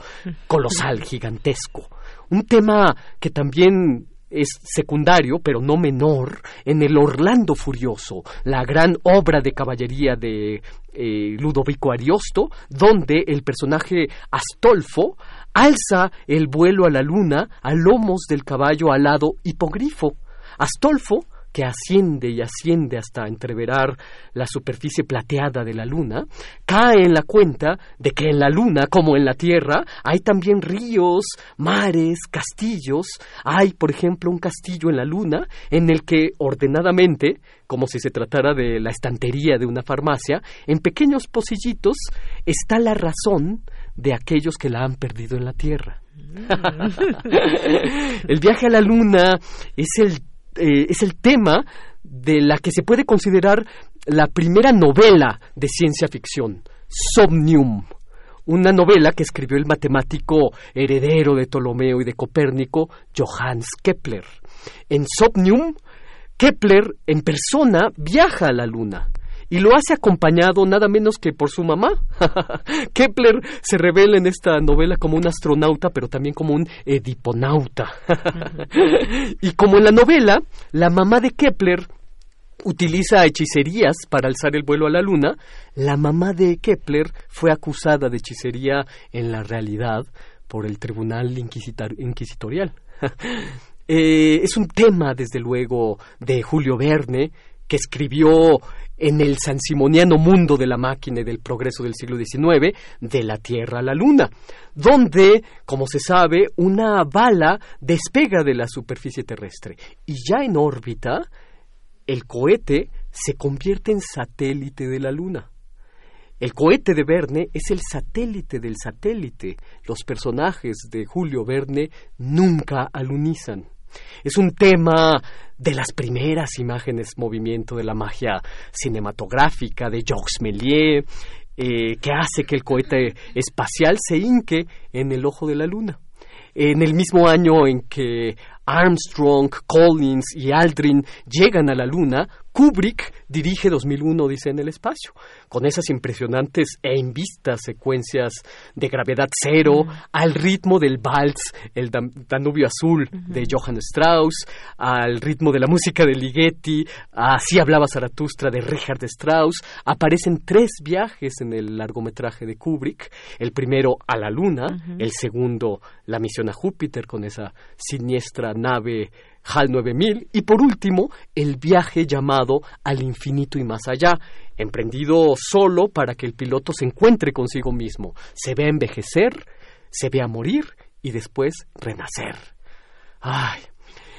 colosal, gigantesco. Un tema que también es secundario, pero no menor, en el Orlando Furioso, la gran obra de caballería de eh, Ludovico Ariosto, donde el personaje Astolfo alza el vuelo a la luna a lomos del caballo alado hipogrifo. Astolfo que asciende y asciende hasta entreverar la superficie plateada de la luna, cae en la cuenta de que en la luna, como en la Tierra, hay también ríos, mares, castillos. Hay, por ejemplo, un castillo en la luna en el que ordenadamente, como si se tratara de la estantería de una farmacia, en pequeños pocillitos está la razón de aquellos que la han perdido en la Tierra. Mm. el viaje a la luna es el eh, es el tema de la que se puede considerar la primera novela de ciencia ficción, Somnium, una novela que escribió el matemático heredero de Ptolomeo y de Copérnico, Johannes Kepler. En Somnium, Kepler en persona viaja a la Luna y lo hace acompañado nada menos que por su mamá. Kepler se revela en esta novela como un astronauta, pero también como un ediponauta. y como en la novela, la mamá de Kepler utiliza hechicerías para alzar el vuelo a la luna, la mamá de Kepler fue acusada de hechicería en la realidad por el Tribunal Inquisitorial. Eh, es un tema, desde luego, de Julio Verne, que escribió en el sansimoniano mundo de la máquina y del progreso del siglo XIX, de la Tierra a la Luna, donde, como se sabe, una bala despega de la superficie terrestre y ya en órbita, el cohete se convierte en satélite de la Luna. El cohete de Verne es el satélite del satélite. Los personajes de Julio Verne nunca alunizan. Es un tema de las primeras imágenes movimiento de la magia cinematográfica de Jacques Méliès, eh, que hace que el cohete espacial se hinque en el ojo de la luna. En el mismo año en que Armstrong, Collins y Aldrin llegan a la Luna, Kubrick dirige 2001 dice en el espacio, con esas impresionantes e invistas secuencias de gravedad cero, al ritmo del vals, el Danubio Azul de Johann Strauss, al ritmo de la música de Ligeti, así hablaba Zaratustra de Richard Strauss, aparecen tres viajes en el largometraje de Kubrick, el primero a la Luna, el segundo la misión a Júpiter con esa siniestra nave HAL 9000 y por último el viaje llamado al infinito y más allá, emprendido solo para que el piloto se encuentre consigo mismo, se vea envejecer, se vea morir y después renacer. Ay,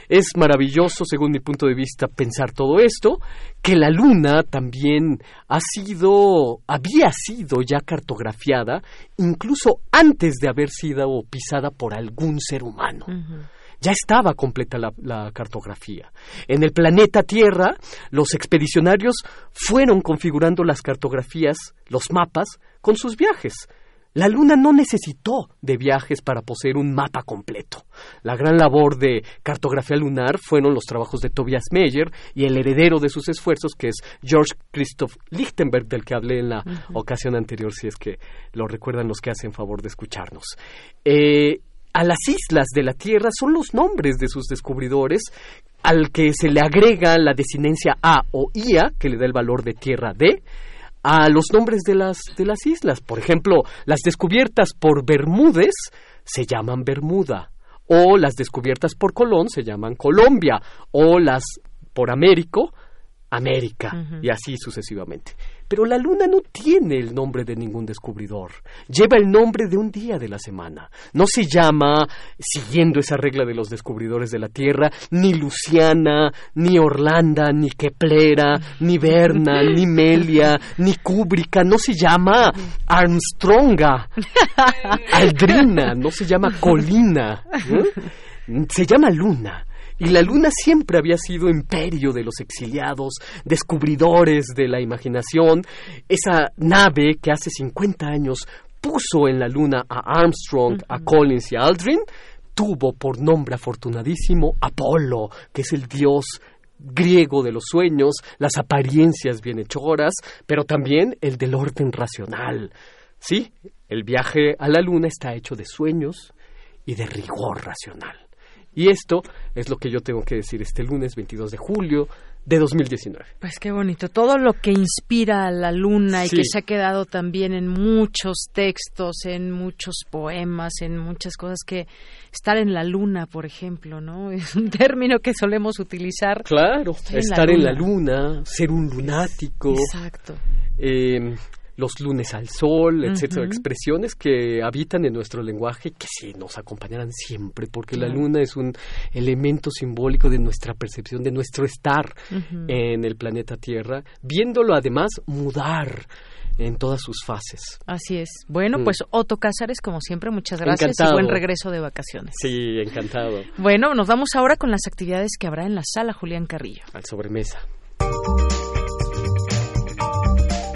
es maravilloso, según mi punto de vista, pensar todo esto, que la luna también ha sido, había sido ya cartografiada, incluso antes de haber sido pisada por algún ser humano ya estaba completa la, cartografía. En el planeta Tierra, los expedicionarios fueron configurando las cartografías, los mapas, con sus viajes. La Luna no necesitó de viajes para poseer un mapa completo. La gran labor de cartografía lunar fueron los trabajos de Tobias Meyer y el heredero de sus esfuerzos, que es George Christoph Lichtenberg, del que hablé en la ocasión anterior, si es que lo recuerdan los que hacen favor de escucharnos. Eh, a las islas de la Tierra son los nombres de sus descubridores al que se le agrega la desinencia A o IA, que le da el valor de Tierra D, a los nombres de las, de las islas. Por ejemplo, las descubiertas por Bermúdez se llaman Bermuda, o las descubiertas por Colón se llaman Colombia, o las por Américo, América, y así sucesivamente. Pero la luna no tiene el nombre de ningún descubridor. Lleva el nombre de un día de la semana. No se llama, siguiendo esa regla de los descubridores de la Tierra, ni Luciana, ni Orlanda, ni Keplera, ni Berna, ni Melia, ni Cúbrica. No se llama Armstronga, Aldrina, no se llama Colina. ¿eh? Se llama Luna y la luna siempre había sido imperio de los exiliados, descubridores de la imaginación, esa nave que hace 50 años puso en la luna a Armstrong, a Collins y a Aldrin, tuvo por nombre afortunadísimo Apolo, que es el dios griego de los sueños, las apariencias bienhechoras, pero también el del orden racional. Sí, el viaje a la luna está hecho de sueños y de rigor racional Y esto es lo que yo tengo que decir este lunes 22 de julio de 2019. Pues qué bonito, todo lo que inspira a la luna y que se ha quedado también en muchos textos, en muchos poemas, en muchas cosas que estar en la luna, por ejemplo, ¿no? Es un término que solemos utilizar. Claro, Estoy en la estar en la luna. luna, ser un lunático. Exacto. eh, los lunes al sol, etcétera, expresiones que habitan en nuestro lenguaje que sí nos acompañarán siempre, porque la luna es un elemento simbólico de nuestra percepción, de nuestro estar en el planeta Tierra, viéndolo además mudar en todas sus fases. Así es. Bueno, Mm. pues Otto Cázares, como siempre, muchas gracias Encantado. y buen regreso de vacaciones. Sí, encantado. Bueno, nos vamos ahora con las actividades que habrá en la sala Julián Carrillo. Al sobremesa.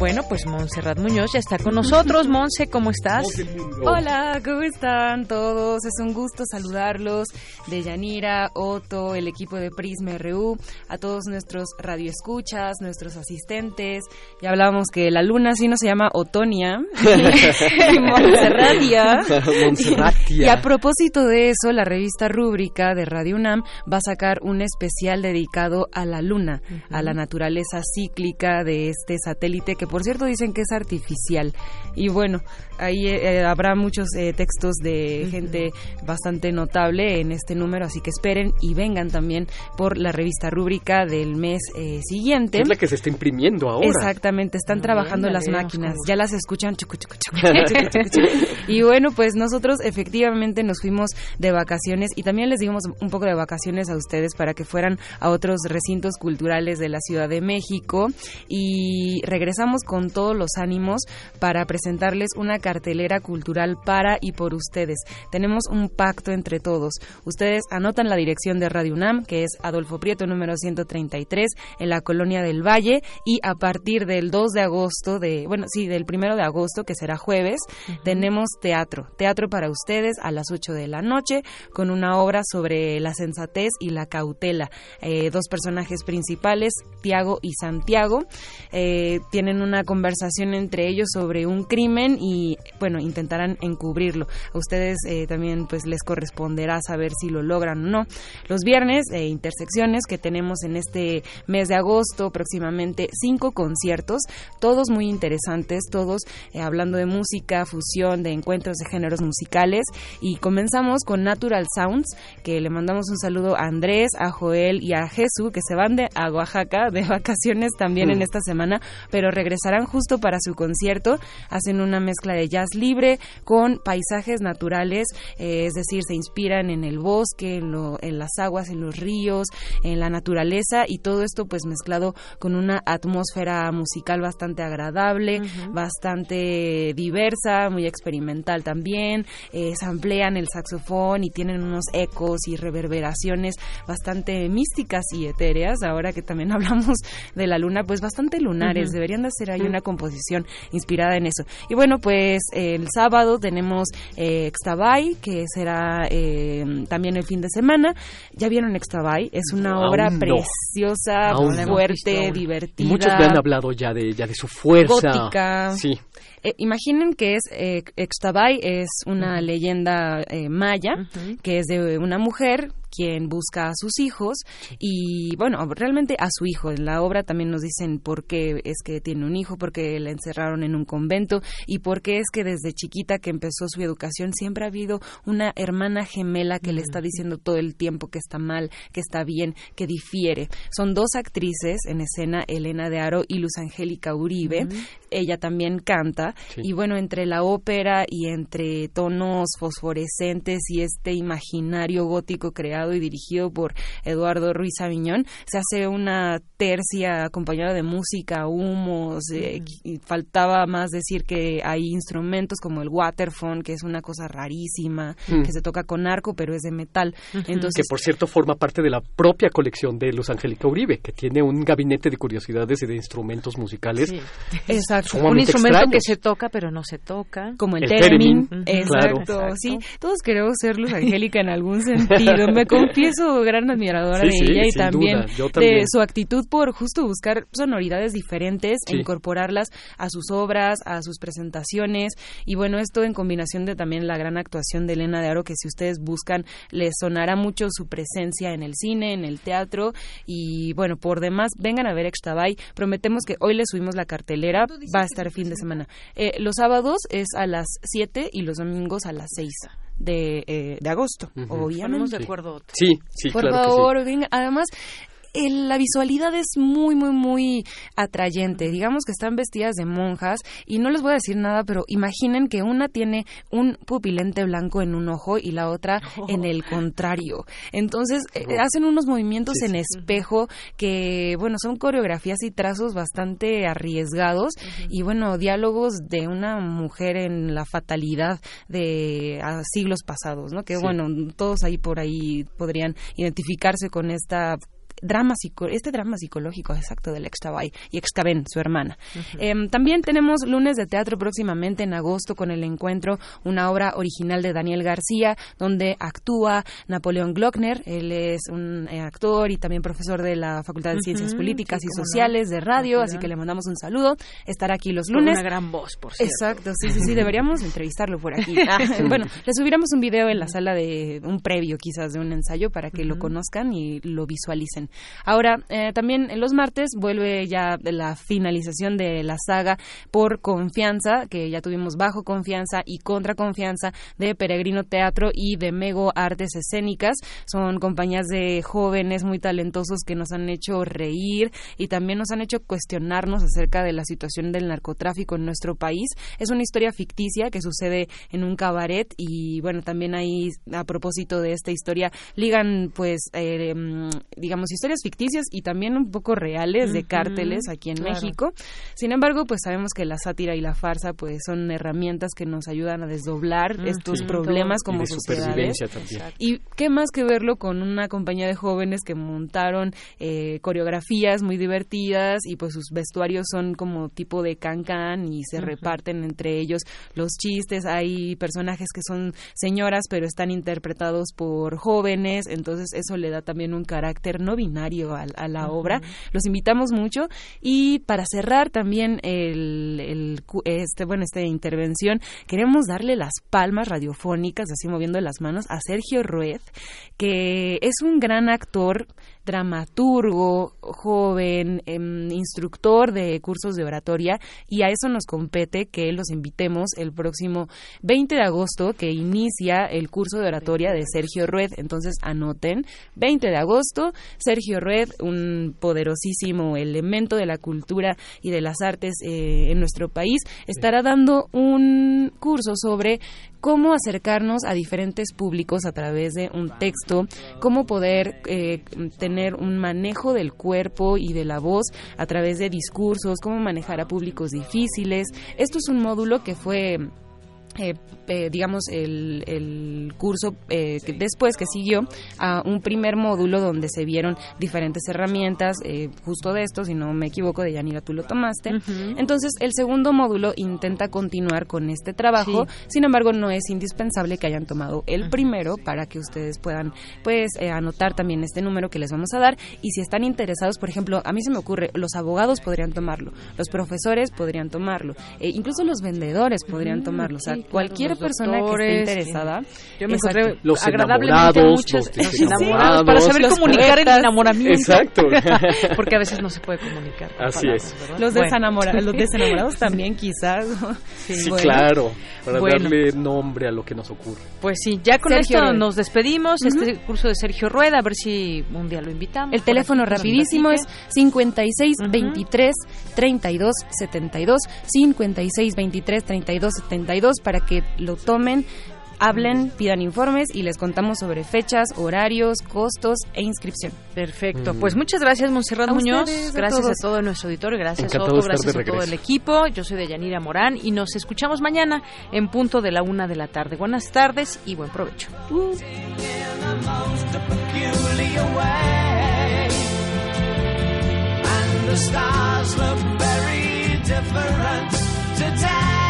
Bueno, pues Montserrat Muñoz ya está con nosotros. Monse, ¿cómo estás? Hola, ¿cómo están todos? Es un gusto saludarlos de Yanira, Otto, el equipo de Prisma RU, a todos nuestros radioescuchas, nuestros asistentes. Ya hablábamos que la luna sí no se llama Otonia, y Montserratia. Montserratia. Y a propósito de eso, la revista Rúbrica de Radio UNAM va a sacar un especial dedicado a la luna, a la naturaleza cíclica de este satélite que por cierto dicen que es artificial. Y bueno, ahí eh, habrá muchos eh, textos de gente bastante notable en este número, así que esperen y vengan también por la revista Rúbrica del mes eh, siguiente. Es la que se está imprimiendo ahora. Exactamente, están trabajando Ándale, las máquinas, ya las escuchan. chucu, chucu, chucu. y bueno, pues nosotros efectivamente nos fuimos de vacaciones y también les dimos un poco de vacaciones a ustedes para que fueran a otros recintos culturales de la Ciudad de México y regresamos con todos los ánimos para presentarles una cartelera cultural para y por ustedes. Tenemos un pacto entre todos. Ustedes anotan la dirección de Radio UNAM, que es Adolfo Prieto número 133 en la Colonia del Valle y a partir del 2 de agosto de, bueno, sí, del 1 de agosto que será jueves, tenemos teatro, teatro para ustedes a las 8 de la noche con una obra sobre la sensatez y la cautela. Eh, dos personajes principales, Tiago y Santiago, eh, tienen una conversación entre ellos sobre un crimen y, bueno, intentarán encubrirlo. A ustedes eh, también pues les corresponderá saber si lo logran o no. Los viernes, eh, intersecciones que tenemos en este mes de agosto, próximamente cinco conciertos, todos muy interesantes, todos eh, hablando de música, fusión, de encuentros de géneros musicales. Y comenzamos con Natural Sounds, que le mandamos un saludo a Andrés, a Joel y a Jesús, que se van de, a Oaxaca de vacaciones también en Mm. esta semana, pero regresarán justo para su concierto. Hacen una mezcla de jazz libre con paisajes naturales, eh, es decir, se inspiran en el bosque, en, lo- en las aguas, en los ríos, en la naturaleza y todo esto pues mezclado con una atmósfera musical bastante agradable, bastante diversa, muy experimental también. Eh, se amplían el saxofón y tienen unos ecos y reverberaciones bastante místicas y etéreas. Ahora que también hablamos de la luna, pues bastante lunares. Deberían de hacer ahí una composición inspirada en eso. Y bueno, pues el sábado tenemos eh, Extabay, que será eh, también el fin de semana. ¿Ya vieron Extabay? Es una obra no. preciosa, Aún no. fuerte, divertida. Y muchos me han hablado ya de, ya de su fuerza. Gótica. Sí. Eh, imaginen que es eh, Extabay es una leyenda eh, maya que es de una mujer quien busca a sus hijos y bueno realmente a su hijo. En la obra también nos dicen por qué es que tiene un hijo por qué la encerraron en un convento y por qué es que desde chiquita que empezó su educación siempre ha habido una hermana gemela que le está diciendo todo el tiempo que está mal que está bien que difiere. Son dos actrices en escena Elena de Aro y Luz Angélica Uribe. Ella también canta Sí. y bueno entre la ópera y entre tonos fosforescentes y este imaginario gótico creado y dirigido por Eduardo Ruiz Aviñón se hace una tercia acompañada de música humos eh, y faltaba más decir que hay instrumentos como el waterphone que es una cosa rarísima Mm. que se toca con arco pero es de metal entonces que por cierto forma parte de la propia colección de Luz Angélica Uribe, que tiene un gabinete de curiosidades y de instrumentos musicales. Sí. Exacto. Un instrumento extraños. que se toca pero no se toca. como el, El theremin, theremin, exacto, claro. sí, todos queremos ser Luz Angélica en algún sentido, me confieso gran admiradora Sí, de sí, ella y también, duda, de su actitud por justo buscar sonoridades diferentes e incorporarlas a sus obras, a sus presentaciones. Y bueno, esto en combinación de también la gran actuación de Elena de Aro que si ustedes buscan les sonará mucho su presencia en el cine, en el teatro. Y bueno, por demás vengan a ver Extabay, prometemos que hoy les subimos la cartelera, va a estar fin de semana. Eh, los sábados es a las 7 y los domingos a las 6 de, eh, de agosto, Ujú. obviamente. Ponemos de acuerdo. Sí, sí, Por claro que sí. favor, venga. Además, el- la visualidad es muy, muy, muy atrayente. Digamos que están vestidas de monjas y no les voy a decir nada, pero imaginen que una tiene un pupilente blanco en un ojo y la otra en el contrario. Entonces, eh, hacen unos movimientos en espejo que, bueno, son coreografías y trazos bastante arriesgados y, bueno, diálogos de una mujer en la fatalidad de ah, siglos pasados, ¿no? Que, Sí. bueno, todos ahí por ahí podrían identificarse con esta drama este drama psicológico exacto del Extabay y Extaben, su hermana. Em, también tenemos lunes de teatro próximamente en agosto con el encuentro, una obra original de Daniel García, donde actúa Napoleón Glockner. Él es un eh, actor y también profesor de la Facultad de Ciencias Políticas sí, y no. Sociales de radio, así que le mandamos un saludo. Estará aquí los Con lunes. una gran voz, por cierto. Exacto, sí, sí, sí, deberíamos entrevistarlo por aquí. Ah, bueno, le subiremos un video en la sala de un previo quizás de un ensayo para que lo conozcan y lo visualicen. Ahora, eh, también los martes vuelve ya la finalización de la saga por confianza, que ya tuvimos bajo confianza y contra confianza de Peregrino Teatro y de Mego Artes Escénicas. Son compañías de jóvenes muy talentosos que nos han hecho reír y también nos han hecho cuestionarnos acerca de la situación del narcotráfico en nuestro país. Es una historia ficticia que sucede en un cabaret y bueno, también ahí a propósito de esta historia ligan pues eh, mm, digamos historias ficticias y también un poco reales de cárteles aquí en claro. México. Sin embargo, pues sabemos que la sátira y la farsa pues son herramientas que nos ayudan a desdoblar Mm, estos sí. problemas Y como de sociedades. supervivencia también. Y qué más que verlo con una compañía de jóvenes que montaron eh, coreografías muy divertidas y pues sus vestuarios son como tipo de can-can y se reparten entre ellos los chistes. Hay personajes que son señoras pero están interpretados por jóvenes, entonces eso le da también un carácter no a, a la obra. Los invitamos mucho y para cerrar también el, el este bueno esta intervención queremos darle las palmas radiofónicas así moviendo las manos a Sergio Rued que es un gran actor dramaturgo joven em, instructor de cursos de oratoria y a eso nos compete que los invitemos el próximo 20 de agosto que inicia el curso de oratoria de Sergio Rued. Entonces anoten 20 de agosto Sergio Rued un poderosísimo elemento de la cultura y de las artes eh, en nuestro país estará dando un curso sobre cómo acercarnos a diferentes públicos a través de un texto, cómo poder eh, tener un manejo del cuerpo y de la voz a través de discursos, cómo manejar a públicos difíciles. Esto es un módulo que fue eh, eh, digamos, el, el curso eh, que después que siguió a un primer módulo donde se vieron diferentes herramientas, eh, justo de esto, si no me equivoco, de Yanira, tú lo tomaste. Entonces, el segundo módulo intenta continuar con este trabajo, sin embargo, no es indispensable que hayan tomado el primero para que ustedes puedan, pues, eh, anotar también este número que les vamos a dar. Y si están interesados, por ejemplo, a mí se me ocurre, los abogados podrían tomarlo, los profesores podrían tomarlo, incluso los vendedores podrían tomarlo. O sea, sí, cualquier persona que doctores, esté interesada. Yo me Exacto. encontré Los agradablemente muchas- los los enamorados, desenamorados. para saber Los comunicar el poetas. enamoramiento. Exacto. Porque a veces no se puede comunicar. Así palabras, es. ¿verdad? Los, Bueno. los desenamorados también quizás. Sí, Bueno. claro, para Bueno. darle nombre a lo que nos ocurre. Pues sí, ya con Sergio esto Rueda. nos despedimos. Este curso de Sergio Rueda, a ver si un día lo invitamos. El teléfono que rapidísimo es platique. 56 23 32 72 56 23 32 72 para que lo tomen hablen, pidan informes y les contamos sobre fechas, horarios, costos e inscripción. Perfecto. Pues muchas gracias, Monserrat Muñoz. ustedes, gracias a, todos. todo nuestro auditorio. Gracias, Otto. Gracias a todo el equipo. Yo soy de Yanira Morán y nos escuchamos mañana en punto de la una de la tarde. Buenas tardes y buen provecho. the stars look very different today.